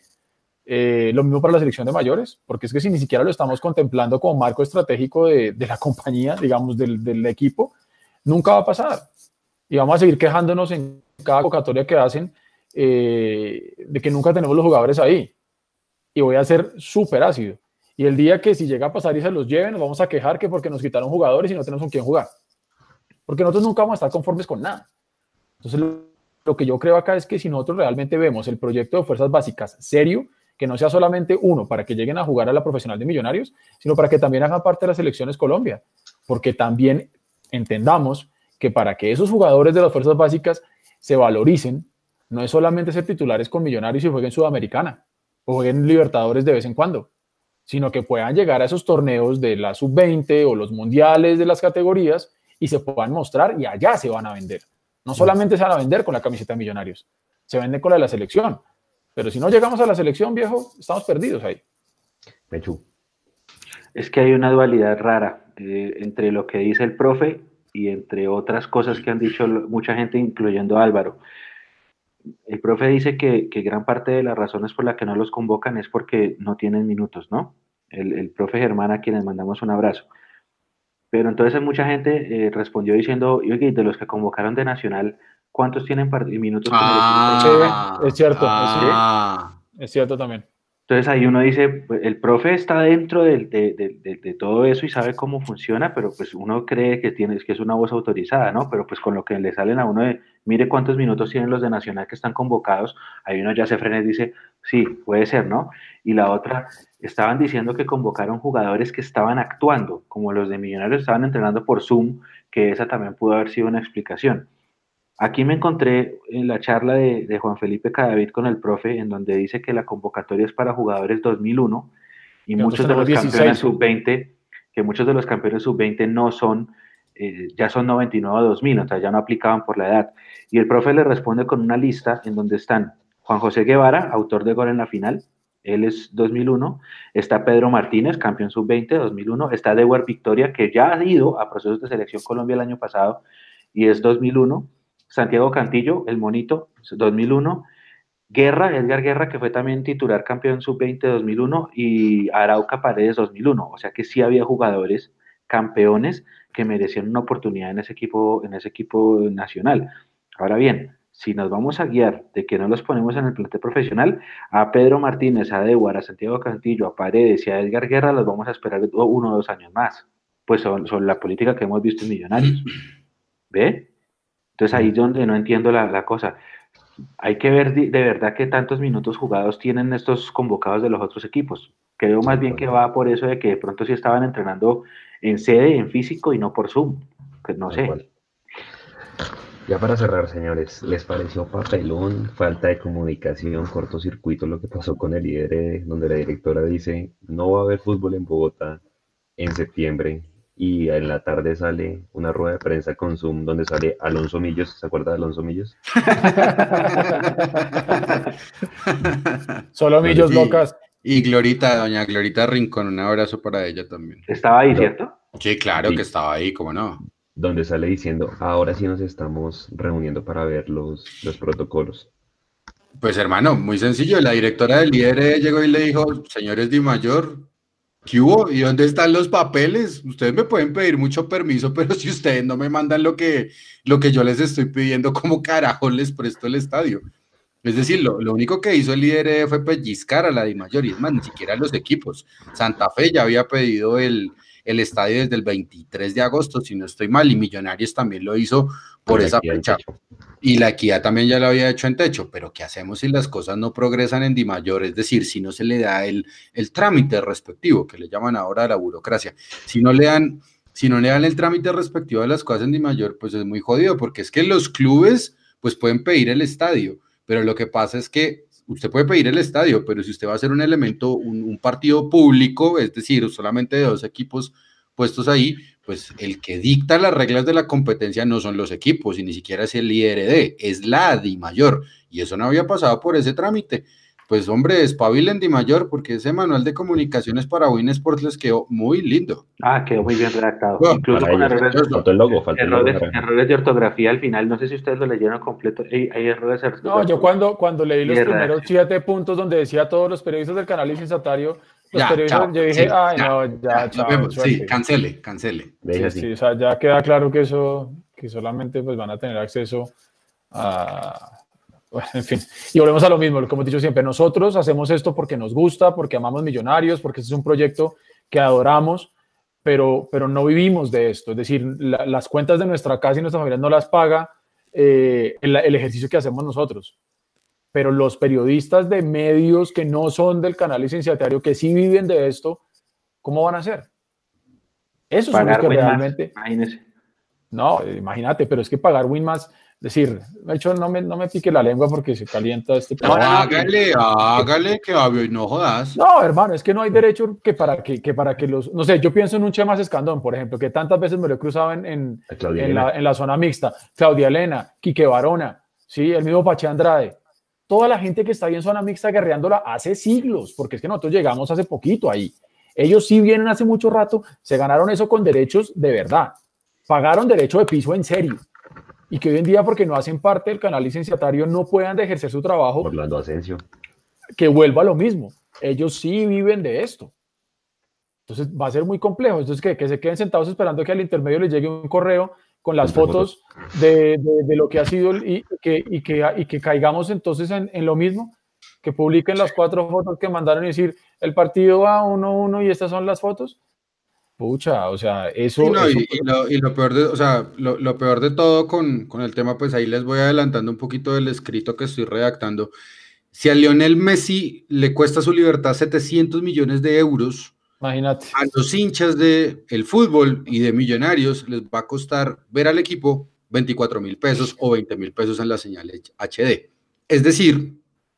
Eh, lo mismo para la selección de mayores, porque es que si ni siquiera lo estamos contemplando como marco estratégico de, de la compañía, digamos, del, del, equipo, nunca va a pasar. Y vamos a seguir quejándonos en cada convocatoria que hacen eh, de que nunca tenemos los jugadores ahí y voy a ser súper ácido. Y el día que si llega a pasar y se los lleven, nos vamos a quejar que porque nos quitaron jugadores y no tenemos con quién jugar. Porque nosotros nunca vamos a estar conformes con nada. Entonces, lo, que yo creo acá es que si nosotros realmente vemos el proyecto de fuerzas básicas serio, que no sea solamente uno para que lleguen a jugar a la profesional de millonarios, sino para que también hagan parte de las selecciones Colombia. Porque también entendamos que para que esos jugadores de las fuerzas básicas se valoricen, no es solamente ser titulares con millonarios y jueguen Sudamericana o jueguen Libertadores de vez en cuando, sino que puedan llegar a esos torneos de la sub-20 o los mundiales de las categorías y se puedan mostrar y allá se van a vender. No solamente se van a vender con la camiseta de Millonarios, se venden con la de la selección. Pero si no llegamos a la selección, viejo, estamos perdidos ahí. Mechu. Es que hay una dualidad rara eh, entre lo que dice el profe y entre otras cosas que han dicho mucha gente, incluyendo Álvaro el profe dice que, gran parte de las razones por las que no los convocan es porque no tienen minutos, ¿no? El, profe Germán, a quienes mandamos un abrazo. Pero entonces mucha gente eh, respondió diciendo, oye, de los que convocaron de Nacional, ¿cuántos tienen minutos? Ah, es cierto, ah. es cierto también. Entonces ahí uno dice, pues, el profe está dentro de, de, todo eso y sabe cómo funciona, pero pues uno cree que, tiene, que es una voz autorizada, ¿no? Pero pues con lo que le salen a uno de, mire cuántos minutos tienen los de Nacional que están convocados, ahí uno ya se frena y dice, sí, puede ser, ¿no? Y la otra, estaban diciendo que convocaron jugadores que estaban actuando, como los de Millonarios estaban entrenando por Zoom, que esa también pudo haber sido una explicación. Aquí me encontré en la charla de, Juan Felipe Cadavid con el profe, en donde dice que la convocatoria es para jugadores 2001 y muchos de los campeones sub-20, que muchos de los campeones sub-20 no son, eh, ya son 99 o 2000, o sea, ya no aplicaban por la edad. Y el profe le responde con una lista en donde están Juan José Guevara, autor de gol en la final, él es 2001, está Pedro Martínez, campeón sub-20 2001, está Dewar Victoria, que ya ha ido a procesos de selección Colombia el año pasado y es 2001, Santiago Cantillo, el monito, 2001. Guerra, Edgar Guerra, que fue también titular campeón sub-20 2001, y Arauca Paredes 2001. O sea que sí había jugadores campeones que merecían una oportunidad en ese equipo, en ese equipo nacional. Ahora bien, si nos vamos a guiar de que no los ponemos en el plantel profesional, a Pedro Martínez, a Dewar, a Santiago Cantillo, a Paredes y a Edgar Guerra los vamos a esperar uno o dos años más. Pues son la política que hemos visto en Millonarios. ¿Ve? Entonces ahí es donde no entiendo la, cosa. Hay que ver de, verdad qué tantos minutos jugados tienen estos convocados de los otros equipos. Creo más bien que va por eso de que de pronto sí estaban entrenando en sede, en físico y no por Zoom. Pues no sé. Ya para cerrar, señores, ¿les pareció papelón, falta de comunicación, cortocircuito lo que pasó con el líder, donde la directora dice no va a haber fútbol en Bogotá en septiembre y en la tarde sale una rueda de prensa con Zoom donde sale Alonso Millos, ¿se acuerda de Alonso Millos? Solo Millos locas. Y Glorita, doña Glorita Rincón, un abrazo para ella también. ¿Estaba ahí, cierto? Sí, claro que estaba ahí, ¿cómo no? Donde sale diciendo, ahora sí nos estamos reuniendo para ver los, los protocolos. Pues hermano, muy sencillo, la directora del líder llegó y le dijo, señores de mayor, ¿Qué hubo? ¿Y dónde están los papeles? Ustedes me pueden pedir mucho permiso, pero si ustedes no me mandan lo que, lo que yo les estoy pidiendo, ¿cómo carajo les presto el estadio? Es decir, lo, único que hizo el líder fue pellizcar a la Di Mayor, y es más, ni siquiera los equipos. Santa Fe ya había pedido el el estadio desde el 23 de agosto, si no estoy mal, y Millonarios también lo hizo por esa fecha. Y la equidad también ya lo había hecho en techo, pero ¿qué hacemos si las cosas no progresan en Di Mayor? Es decir, si no se le da el, el trámite respectivo, que le llaman ahora la burocracia, si no le dan, si no le dan el trámite respectivo a las cosas en Di Mayor, pues es muy jodido, porque es que los clubes pues pueden pedir el estadio, pero lo que pasa es que usted puede pedir el estadio, pero si usted va a hacer un elemento, un, un partido público, es decir, solamente de dos equipos puestos ahí, pues el que dicta las reglas de la competencia no son los equipos y ni siquiera es el IRD, es la ADI mayor. Y eso no había pasado por ese trámite. Pues hombre, espabilen Di Mayor, porque ese manual de comunicaciones para Win Sports les quedó muy lindo. Ah, quedó muy bien redactado. Incluso con errores, errores, de ortografía al final. No sé si ustedes lo leyeron completo. Hay, errores. No, yo cuando, cuando leí los primeros siete puntos donde decía todos los periodistas del canal licenciatario ya, yo dije, ay, no, ya, chao, Sí, cancele, cancele. Sí, o sea, ya queda claro que eso, que solamente pues van a tener acceso a, en fin, y volvemos a lo mismo, como he dicho siempre, nosotros hacemos esto porque nos gusta, porque amamos millonarios, porque este es un proyecto que adoramos, pero, pero no vivimos de esto, es decir, las cuentas de nuestra casa y nuestra familia no las paga eh, el, el ejercicio que hacemos nosotros pero los periodistas de medios que no son del canal licenciatario, que sí viven de esto, ¿cómo van a hacer? Eso es lo que realmente... No, imagínate, pero es que pagar Winmas, decir, de hecho no me, no me pique la lengua porque se calienta este... No, hágale, hágale, que no jodas. No, hermano, es que no hay derecho que para que, que para que los... No sé, yo pienso en un Chema Escandón, por ejemplo, que tantas veces me lo he cruzado en, en, en, la, en la, zona mixta. Claudia Elena, Quique Barona, ¿sí? el mismo Pache Andrade toda la gente que está ahí en zona mixta guerreándola hace siglos, porque es que nosotros llegamos hace poquito ahí. Ellos sí vienen hace mucho rato, se ganaron eso con derechos de verdad, pagaron derecho de piso en serio. Y que hoy en día, porque no hacen parte del canal licenciatario, no puedan ejercer su trabajo. Orlando Asensio. Que vuelva lo mismo. Ellos sí viven de esto. Entonces va a ser muy complejo. Entonces, que, que se queden sentados esperando que al intermedio les llegue un correo con las fotos de, de, lo que ha sido y que, y que, y que caigamos entonces en, en, lo mismo, que publiquen las cuatro fotos que mandaron y decir, el partido va 1-1 y estas son las fotos. Pucha, o sea, eso... y, lo, y, lo, peor de, o sea, lo, lo peor de todo con, con, el tema, pues ahí les voy adelantando un poquito del escrito que estoy redactando. Si a Lionel Messi le cuesta su libertad 700 millones de euros, Imagínate. A los hinchas del el fútbol y de millonarios les va a costar ver al equipo 24 mil pesos o 20 mil pesos en la señal HD. Es decir,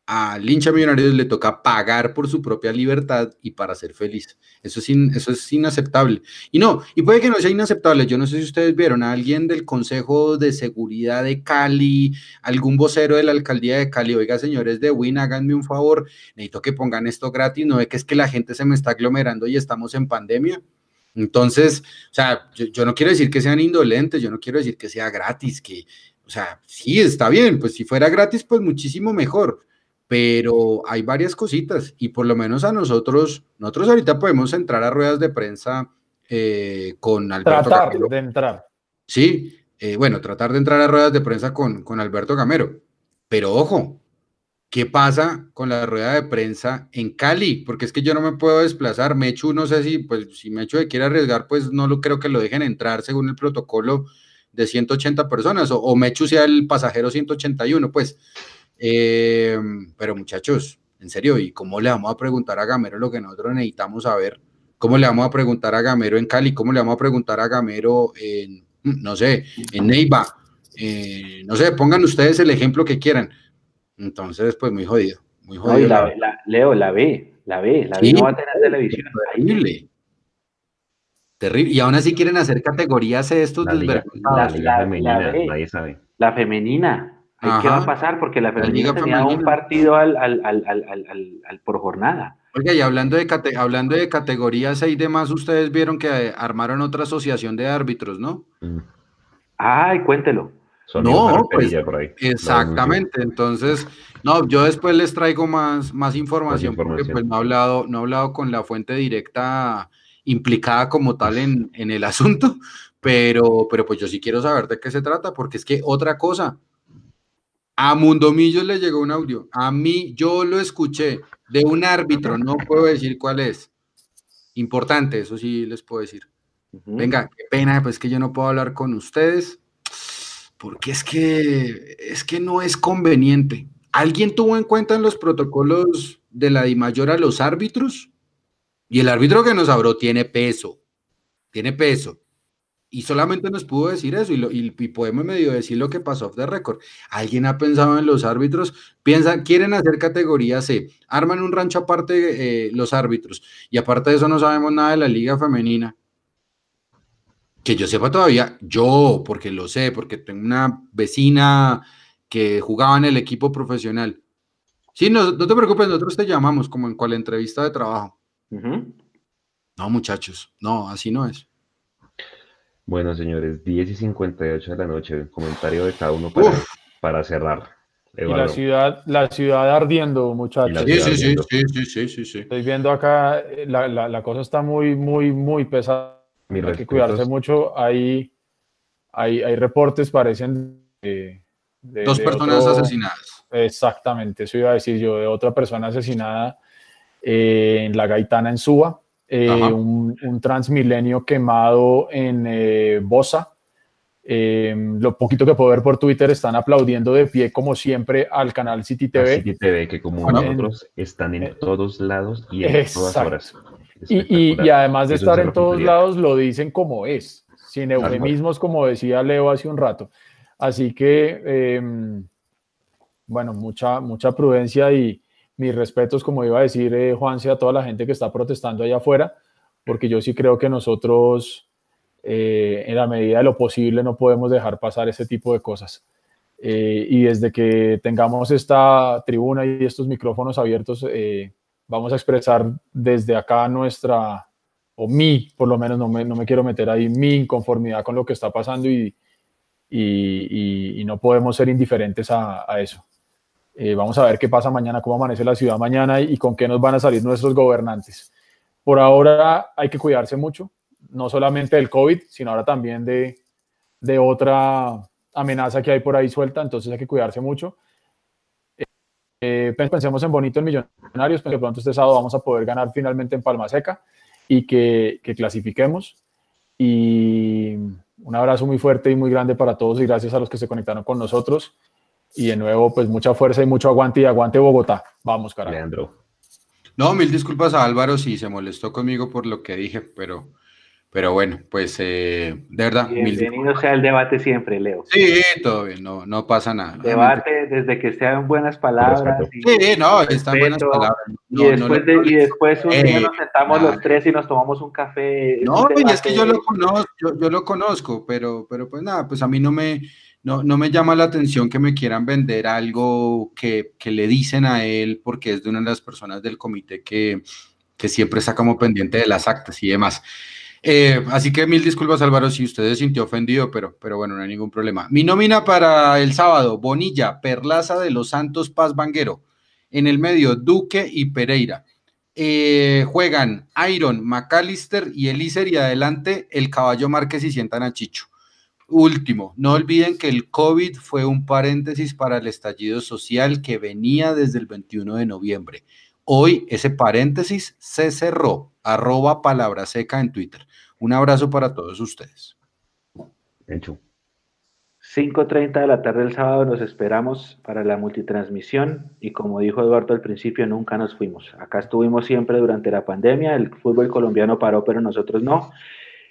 al hincha millonario le toca pagar por su propia libertad y para ser feliz. Eso es, eso es inaceptable. Y no, y puede que no sea inaceptable. Yo no sé si ustedes vieron a alguien del Consejo de Seguridad de Cali, algún vocero de la alcaldía de Cali, oiga, señores de Win, háganme un favor, necesito que pongan esto gratis, no ve que es que la gente se me está aglomerando y estamos en pandemia. Entonces, o sea, yo, yo no quiero decir que sean indolentes, yo no quiero decir que sea gratis, que, o sea, sí, está bien, pues si fuera gratis, pues muchísimo mejor pero hay varias cositas y por lo menos a nosotros, nosotros ahorita podemos entrar a ruedas de prensa eh, con Alberto Tratar de entrar. Sí, eh, bueno, tratar de entrar a ruedas de prensa con, con Alberto Gamero, pero ojo, ¿qué pasa con la rueda de prensa en Cali? Porque es que yo no me puedo desplazar, Mechu, no sé si, pues, si Mechu quiere arriesgar, pues no lo creo que lo dejen entrar según el protocolo de 180 personas, o, o Mechu sea el pasajero 181, pues eh, pero muchachos, en serio, ¿y cómo le vamos a preguntar a Gamero lo que nosotros necesitamos saber? ¿Cómo le vamos a preguntar a Gamero en Cali? ¿Cómo le vamos a preguntar a Gamero en, no sé, en Neiva? Eh, no sé, pongan ustedes el ejemplo que quieran. Entonces, pues muy jodido, muy jodido. Leo, la ve, la ve, la ve no va a tener televisión. Terrible. Terrible. Y aún así quieren hacer categorías estos la, la, femenina, nadie sabe. La femenina, ¿Qué va a pasar? Porque la femenina tenía un partido al, al, al, por jornada. Oiga, y hablando de, hablando de categorías y demás, ustedes vieron que armaron otra asociación de árbitros, ¿no? Mm. Ay, cuéntelo. no, pues, exactamente. Entonces, no, yo después les traigo más, más información, porque pues no he hablado, no he hablado con la fuente directa implicada como tal en, en el asunto, pero, pero pues yo sí quiero saber de qué se trata, porque es que otra cosa, a Mundomillos le llegó un audio. A mí, yo lo escuché de un árbitro, no puedo decir cuál es. Importante, eso sí les puedo decir. Venga, qué pena, pues que yo no puedo hablar con ustedes, porque es que es que no es conveniente. ¿Alguien tuvo en cuenta en los protocolos de la DIMAYOR a los árbitros? Y el árbitro que nos habló tiene peso, tiene peso. Y solamente nos pudo decir eso y, lo, y, podemos medio decir lo que pasó off the record. ¿Alguien ha pensado en los árbitros? Piensan, quieren hacer categoría C, arman un rancho aparte eh, los árbitros y aparte de eso no sabemos nada de la liga femenina. Que yo sepa todavía, yo, porque lo sé, porque tengo una vecina que jugaba en el equipo profesional. Sí, no, no te preocupes, nosotros te llamamos como en cual entrevista de trabajo. No, muchachos, no, así no es. Bueno, señores, 10 y 58 de la noche, comentario de cada uno para, cerrar. Y la ciudad, la ciudad ardiendo, muchachos. Sí sí, sí, sí, sí, sí, sí, Estoy viendo acá, eh, la, la, cosa está muy, muy, muy pesada. hay que cuidarse mucho. Hay, hay, hay reportes, parecen de, Dos personas asesinadas. Exactamente, eso iba a decir yo, de otra persona asesinada eh, en la Gaitana, en Suba. Eh, un, un, transmilenio quemado en eh, Bosa. lo poquito que puedo ver por Twitter están aplaudiendo de pie, como siempre, al canal City TV. City TV, que como nosotros están en todos lados y en todas horas. Y, y, además de estar en todos lados, lo dicen como es, sin eufemismos, como decía Leo hace un rato. Así que, em, bueno, mucha, mucha prudencia y mis respetos, como iba a decir eh, Juanse, a toda la gente que está protestando allá afuera, porque yo sí creo que nosotros, eh, en la medida de lo posible, no podemos dejar pasar ese tipo de cosas. Eh, y desde que tengamos esta tribuna y estos micrófonos abiertos, vamos a expresar desde acá nuestra, o mi, por lo menos no me, no me quiero meter ahí, mi inconformidad con lo que está pasando y, y, no podemos ser indiferentes a, eso. Eh, vamos a ver qué pasa mañana, cómo amanece la ciudad mañana y, con qué nos van a salir nuestros gobernantes. Por ahora hay que cuidarse mucho, no solamente del COVID, sino ahora también de, de otra amenaza que hay por ahí suelta, entonces hay que cuidarse mucho. Eh, pensemos en bonito en Millonarios, que pronto este sábado vamos a poder ganar finalmente en Palma Seca y que, que clasifiquemos. Y un abrazo muy fuerte y muy grande para todos y gracias a los que se conectaron con nosotros. Y de nuevo, pues mucha fuerza y mucho aguante y aguante Bogotá. Vamos, carajo. Leandro. No, mil disculpas a Álvaro si se molestó conmigo por lo que dije, pero pero bueno, pues eh, de verdad. Bienvenido sea el debate siempre, Leo. Sí, todo bien, no, no pasa nada. Debate desde que sean buenas palabras. sí, no, están buenas palabras. y, después y después un día nos sentamos los tres y nos tomamos un café. No, y es que yo lo conozco, yo, lo conozco, pero, pero pues nada, pues a mí no me, no, no me llama la atención que me quieran vender algo que, que le dicen a él porque es de una de las personas del comité que, que siempre está como pendiente de las actas y demás. Eh, así que mil disculpas, Álvaro, si usted se sintió ofendido, pero, pero bueno, no hay ningún problema. Mi nómina para el sábado, Bonilla, Perlaza de los Santos, Paz Banguero. En el medio, Duque y Pereira. Eh, juegan Iron, McAllister y Elíser y adelante el caballo Márquez y sientan a Chicho. Último, no olviden que el COVID fue un paréntesis para el estallido social que venía desde el 21 de noviembre. Hoy ese paréntesis se cerró. Arroba palabra seca en Twitter. Un abrazo para todos ustedes. Hecho. 5.30 de la tarde del sábado nos esperamos para la multitransmisión y como dijo Eduardo al principio, nunca nos fuimos. Acá estuvimos siempre durante la pandemia, el fútbol colombiano paró, pero nosotros no.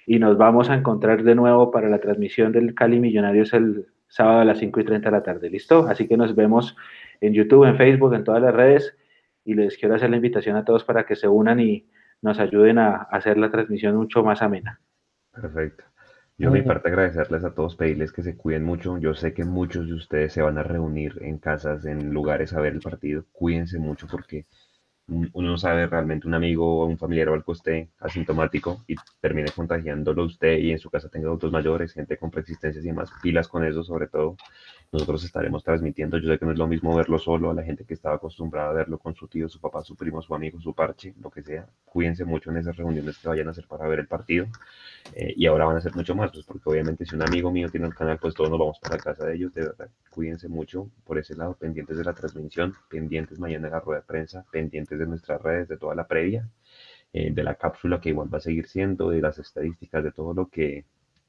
Y nos vamos a encontrar de nuevo para la transmisión del Cali Millonarios el sábado a las 5.30 de la tarde. ¿Listo? Así que nos vemos en YouTube, en Facebook, en todas las redes y les quiero hacer la invitación a todos para que se unan y nos ayuden a hacer la transmisión mucho más amena. Perfecto. Yo, mi parte, agradecerles a todos, pedirles que se cuiden mucho. Yo sé que muchos de ustedes se van a reunir en casas, en lugares a ver el partido. Cuídense mucho porque uno no sabe realmente un amigo o un familiar o algo esté asintomático y termine contagiándolo usted y en su casa tenga adultos mayores, gente con preexistencias y más pilas con eso sobre todo nosotros estaremos transmitiendo. Yo sé que no es lo mismo verlo solo a la gente que estaba acostumbrada a verlo con su tío, su papá, su primo, su amigo, su parche, lo que sea. Cuídense mucho en esas reuniones que vayan a hacer para ver el partido. Eh, y ahora van a ser mucho más, pues porque obviamente si un amigo mío tiene el canal, pues todos nos vamos para casa de ellos. De verdad, cuídense mucho por ese lado, pendientes de la transmisión, pendientes mañana de la rueda de prensa, pendientes de nuestras redes, de toda la previa. eh, de la cápsula que igual va a seguir siendo, de las estadísticas, de todo lo que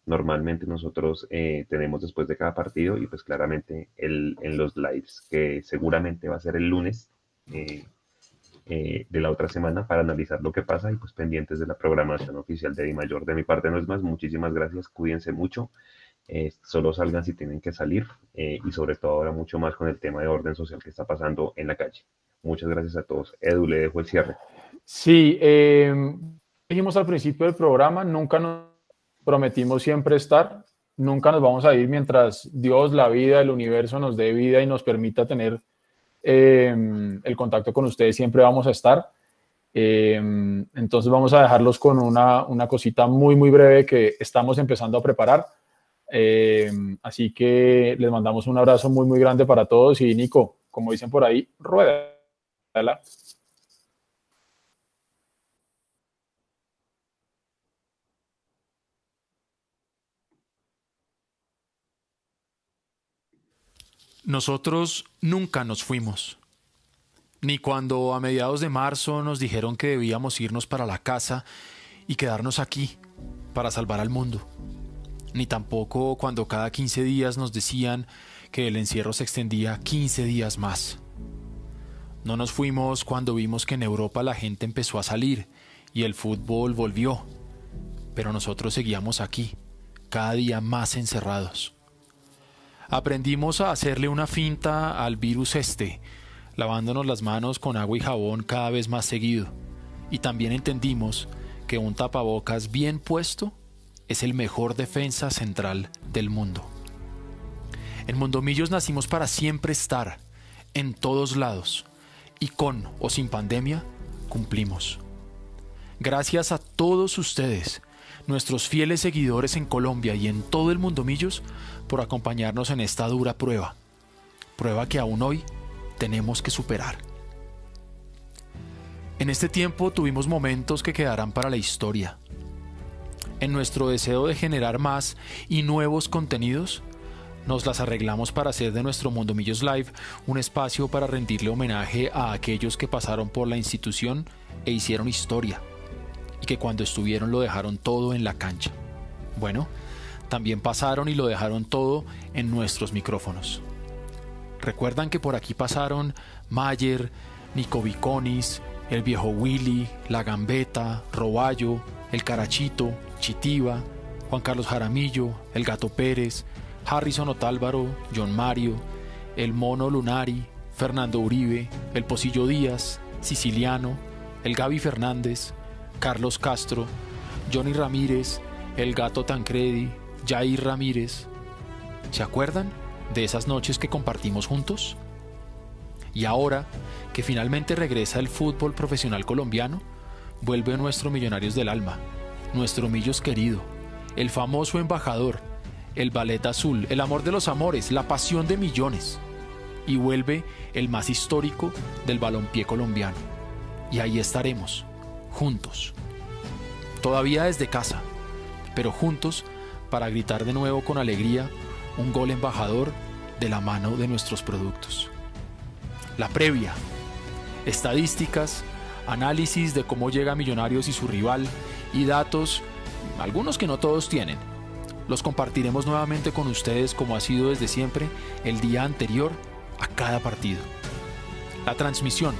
normalmente nosotros eh, tenemos después de cada partido y pues claramente el, en los lives que seguramente va a ser el lunes eh, eh, de la otra semana para analizar lo que pasa y pues pendientes de la programación oficial de Di Mayor. De mi parte no es más, muchísimas gracias, cuídense mucho, solo salgan si tienen que salir y sobre todo ahora mucho más con el tema de orden social que está pasando en la calle. Muchas gracias a todos. Edu, le dejo el cierre. Sí, dijimos al principio del programa, nunca nos prometimos siempre estar, nunca nos vamos a ir mientras Dios, la vida, el universo nos dé vida y nos permita tener em, el contacto con ustedes, siempre vamos a estar. Em, entonces vamos a dejarlos con una, una, cosita muy, muy breve que estamos empezando a preparar. Em, así que les mandamos un abrazo muy, muy grande para todos y Nico, como dicen por ahí, rueda. Nosotros nunca nos fuimos. Ni cuando a mediados de marzo nos dijeron que debíamos irnos para la casa y quedarnos aquí para salvar al mundo. Ni tampoco cuando cada 15 días nos decían que el encierro se extendía 15 días más. No nos fuimos cuando vimos que en Europa la gente empezó a salir y el fútbol volvió. Pero nosotros seguíamos aquí, cada día más encerrados. Aprendimos a hacerle una finta al virus este, lavándonos las manos con agua y jabón cada vez más seguido. Y también entendimos que un tapabocas bien puesto es el mejor defensa central del mundo. En Mondomillos nacimos para siempre estar, en todos lados, y con o sin pandemia, cumplimos. Gracias a todos ustedes, nuestros fieles seguidores en Colombia y en todo el mundo Millos, por acompañarnos en esta dura prueba, prueba que aún hoy tenemos que superar. En este tiempo tuvimos momentos que quedarán para la historia. En nuestro deseo de generar más y nuevos contenidos, nos las arreglamos para hacer de nuestro Mundo Millos Live un espacio para rendirle homenaje a aquellos que pasaron por la institución e hicieron historia, y que cuando estuvieron lo dejaron todo en la cancha. Bueno, también pasaron y lo dejaron todo en nuestros micrófonos. Recuerdan que por aquí pasaron Mayer, Nico Viconis, el viejo Willy, La Gambeta, Roballo, el Carachito, Chitiva, Juan Carlos Jaramillo, el Gato Pérez, Harrison Otálvaro, John Mario, el Mono Lunari, Fernando Uribe, el Pocillo Díaz, Siciliano, el Gaby Fernández, Carlos Castro, Johnny Ramírez, el Gato Tancredi, Jair Ramírez. ¿Se acuerdan de esas noches que compartimos juntos? Y ahora que finalmente regresa el fútbol profesional colombiano, vuelve nuestro Millonarios del Alma, nuestro Millos querido, el famoso embajador, el ballet azul, el amor de los amores, la pasión de millones. Y vuelve el más histórico del balompié colombiano. Y ahí estaremos, juntos. Todavía desde casa, pero juntos para gritar de nuevo con alegría un gol embajador de la mano de nuestros productos. La previa, estadísticas, análisis de cómo llega Millonarios y su rival y datos, algunos que no todos tienen. Los compartiremos nuevamente con ustedes como ha sido desde siempre el día anterior a cada partido. La transmisión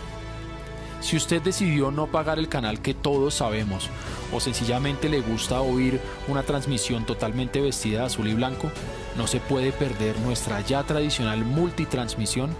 si usted decidió no pagar el canal que todos sabemos o sencillamente le gusta oír una transmisión totalmente vestida de azul y blanco, no se puede perder nuestra ya tradicional multitransmisión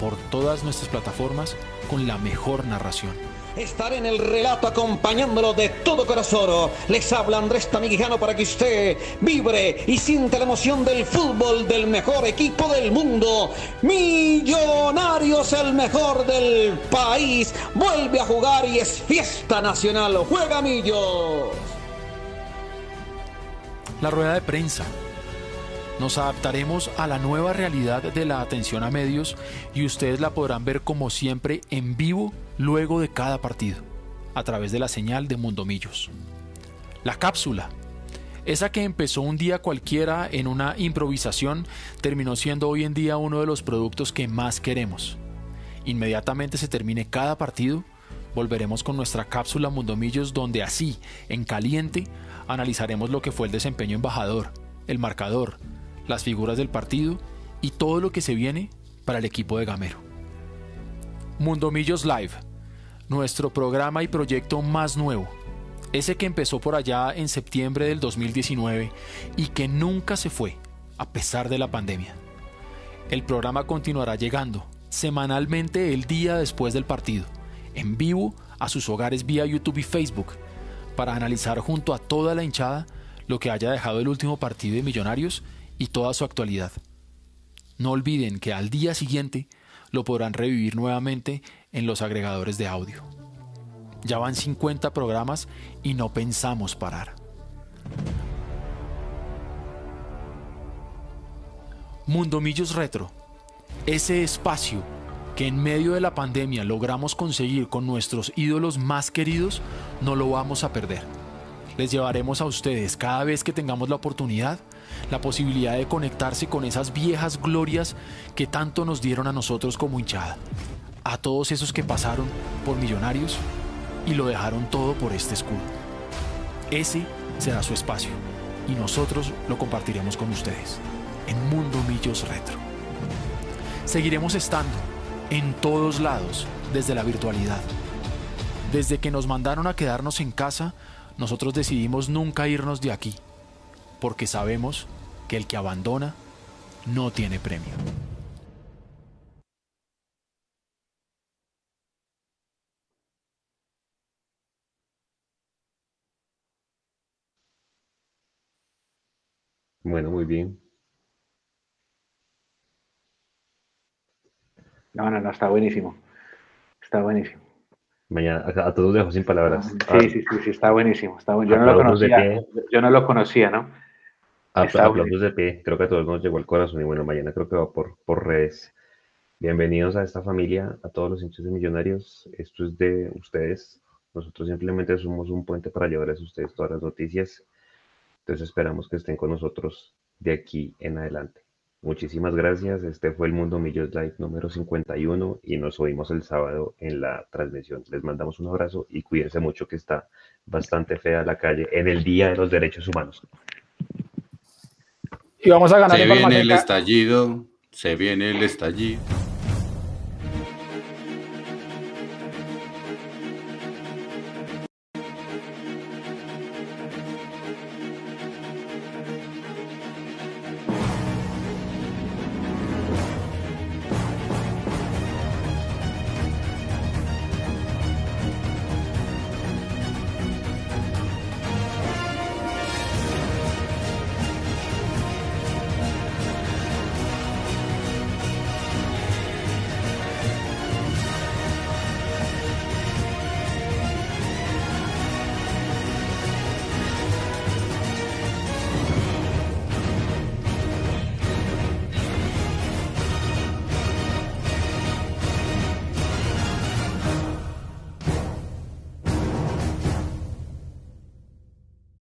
por todas nuestras plataformas con la mejor narración estar en el relato acompañándolo de todo corazón. Les habla Andrés Tamiguijano para que usted vibre y sienta la emoción del fútbol del mejor equipo del mundo. Millonarios, el mejor del país, vuelve a jugar y es fiesta nacional. Juega Millos. La rueda de prensa. Nos adaptaremos a la nueva realidad de la atención a medios y ustedes la podrán ver como siempre en vivo luego de cada partido, a través de la señal de Mundomillos. La cápsula, esa que empezó un día cualquiera en una improvisación, terminó siendo hoy en día uno de los productos que más queremos. Inmediatamente se termine cada partido, volveremos con nuestra cápsula Mundomillos donde así, en caliente, analizaremos lo que fue el desempeño embajador, el marcador, las figuras del partido y todo lo que se viene para el equipo de Gamero. Mundomillos Live, nuestro programa y proyecto más nuevo, ese que empezó por allá en septiembre del 2019 y que nunca se fue, a pesar de la pandemia. El programa continuará llegando semanalmente el día después del partido, en vivo a sus hogares vía YouTube y Facebook, para analizar junto a toda la hinchada lo que haya dejado el último partido de Millonarios y toda su actualidad. No olviden que al día siguiente lo podrán revivir nuevamente en los agregadores de audio. Ya van 50 programas y no pensamos parar. Mundomillos Retro, ese espacio que en medio de la pandemia logramos conseguir con nuestros ídolos más queridos, no lo vamos a perder. Les llevaremos a ustedes cada vez que tengamos la oportunidad la posibilidad de conectarse con esas viejas glorias que tanto nos dieron a nosotros como hinchada. A todos esos que pasaron por millonarios y lo dejaron todo por este escudo. Ese será su espacio y nosotros lo compartiremos con ustedes en Mundo Millos Retro. Seguiremos estando en todos lados desde la virtualidad. Desde que nos mandaron a quedarnos en casa, nosotros decidimos nunca irnos de aquí, porque sabemos que el que abandona no tiene premio. Bueno, muy bien. No, no, no, está buenísimo. Está buenísimo. Mañana, a, a todos dejo sin palabras. Sí, Ah, sí, sí, sí, está buenísimo. Está bueno. Yo no lo de conocía. Yo no lo conocía, ¿no? Apl- está aplausos de pie. Creo que a todos nos llegó al corazón y bueno, mañana creo que va por, por redes. Bienvenidos a esta familia, a todos los hinchas de Millonarios. Esto es de ustedes. Nosotros simplemente somos un puente para llevarles a ustedes todas las noticias. Entonces esperamos que estén con nosotros de aquí en adelante. Muchísimas gracias. Este fue el Mundo Millos Live número 51 y nos oímos el sábado en la transmisión. Les mandamos un abrazo y cuídense mucho que está bastante fea la calle en el Día de los Derechos Humanos. Y vamos a ganar Se en viene el estallido, se viene el estallido.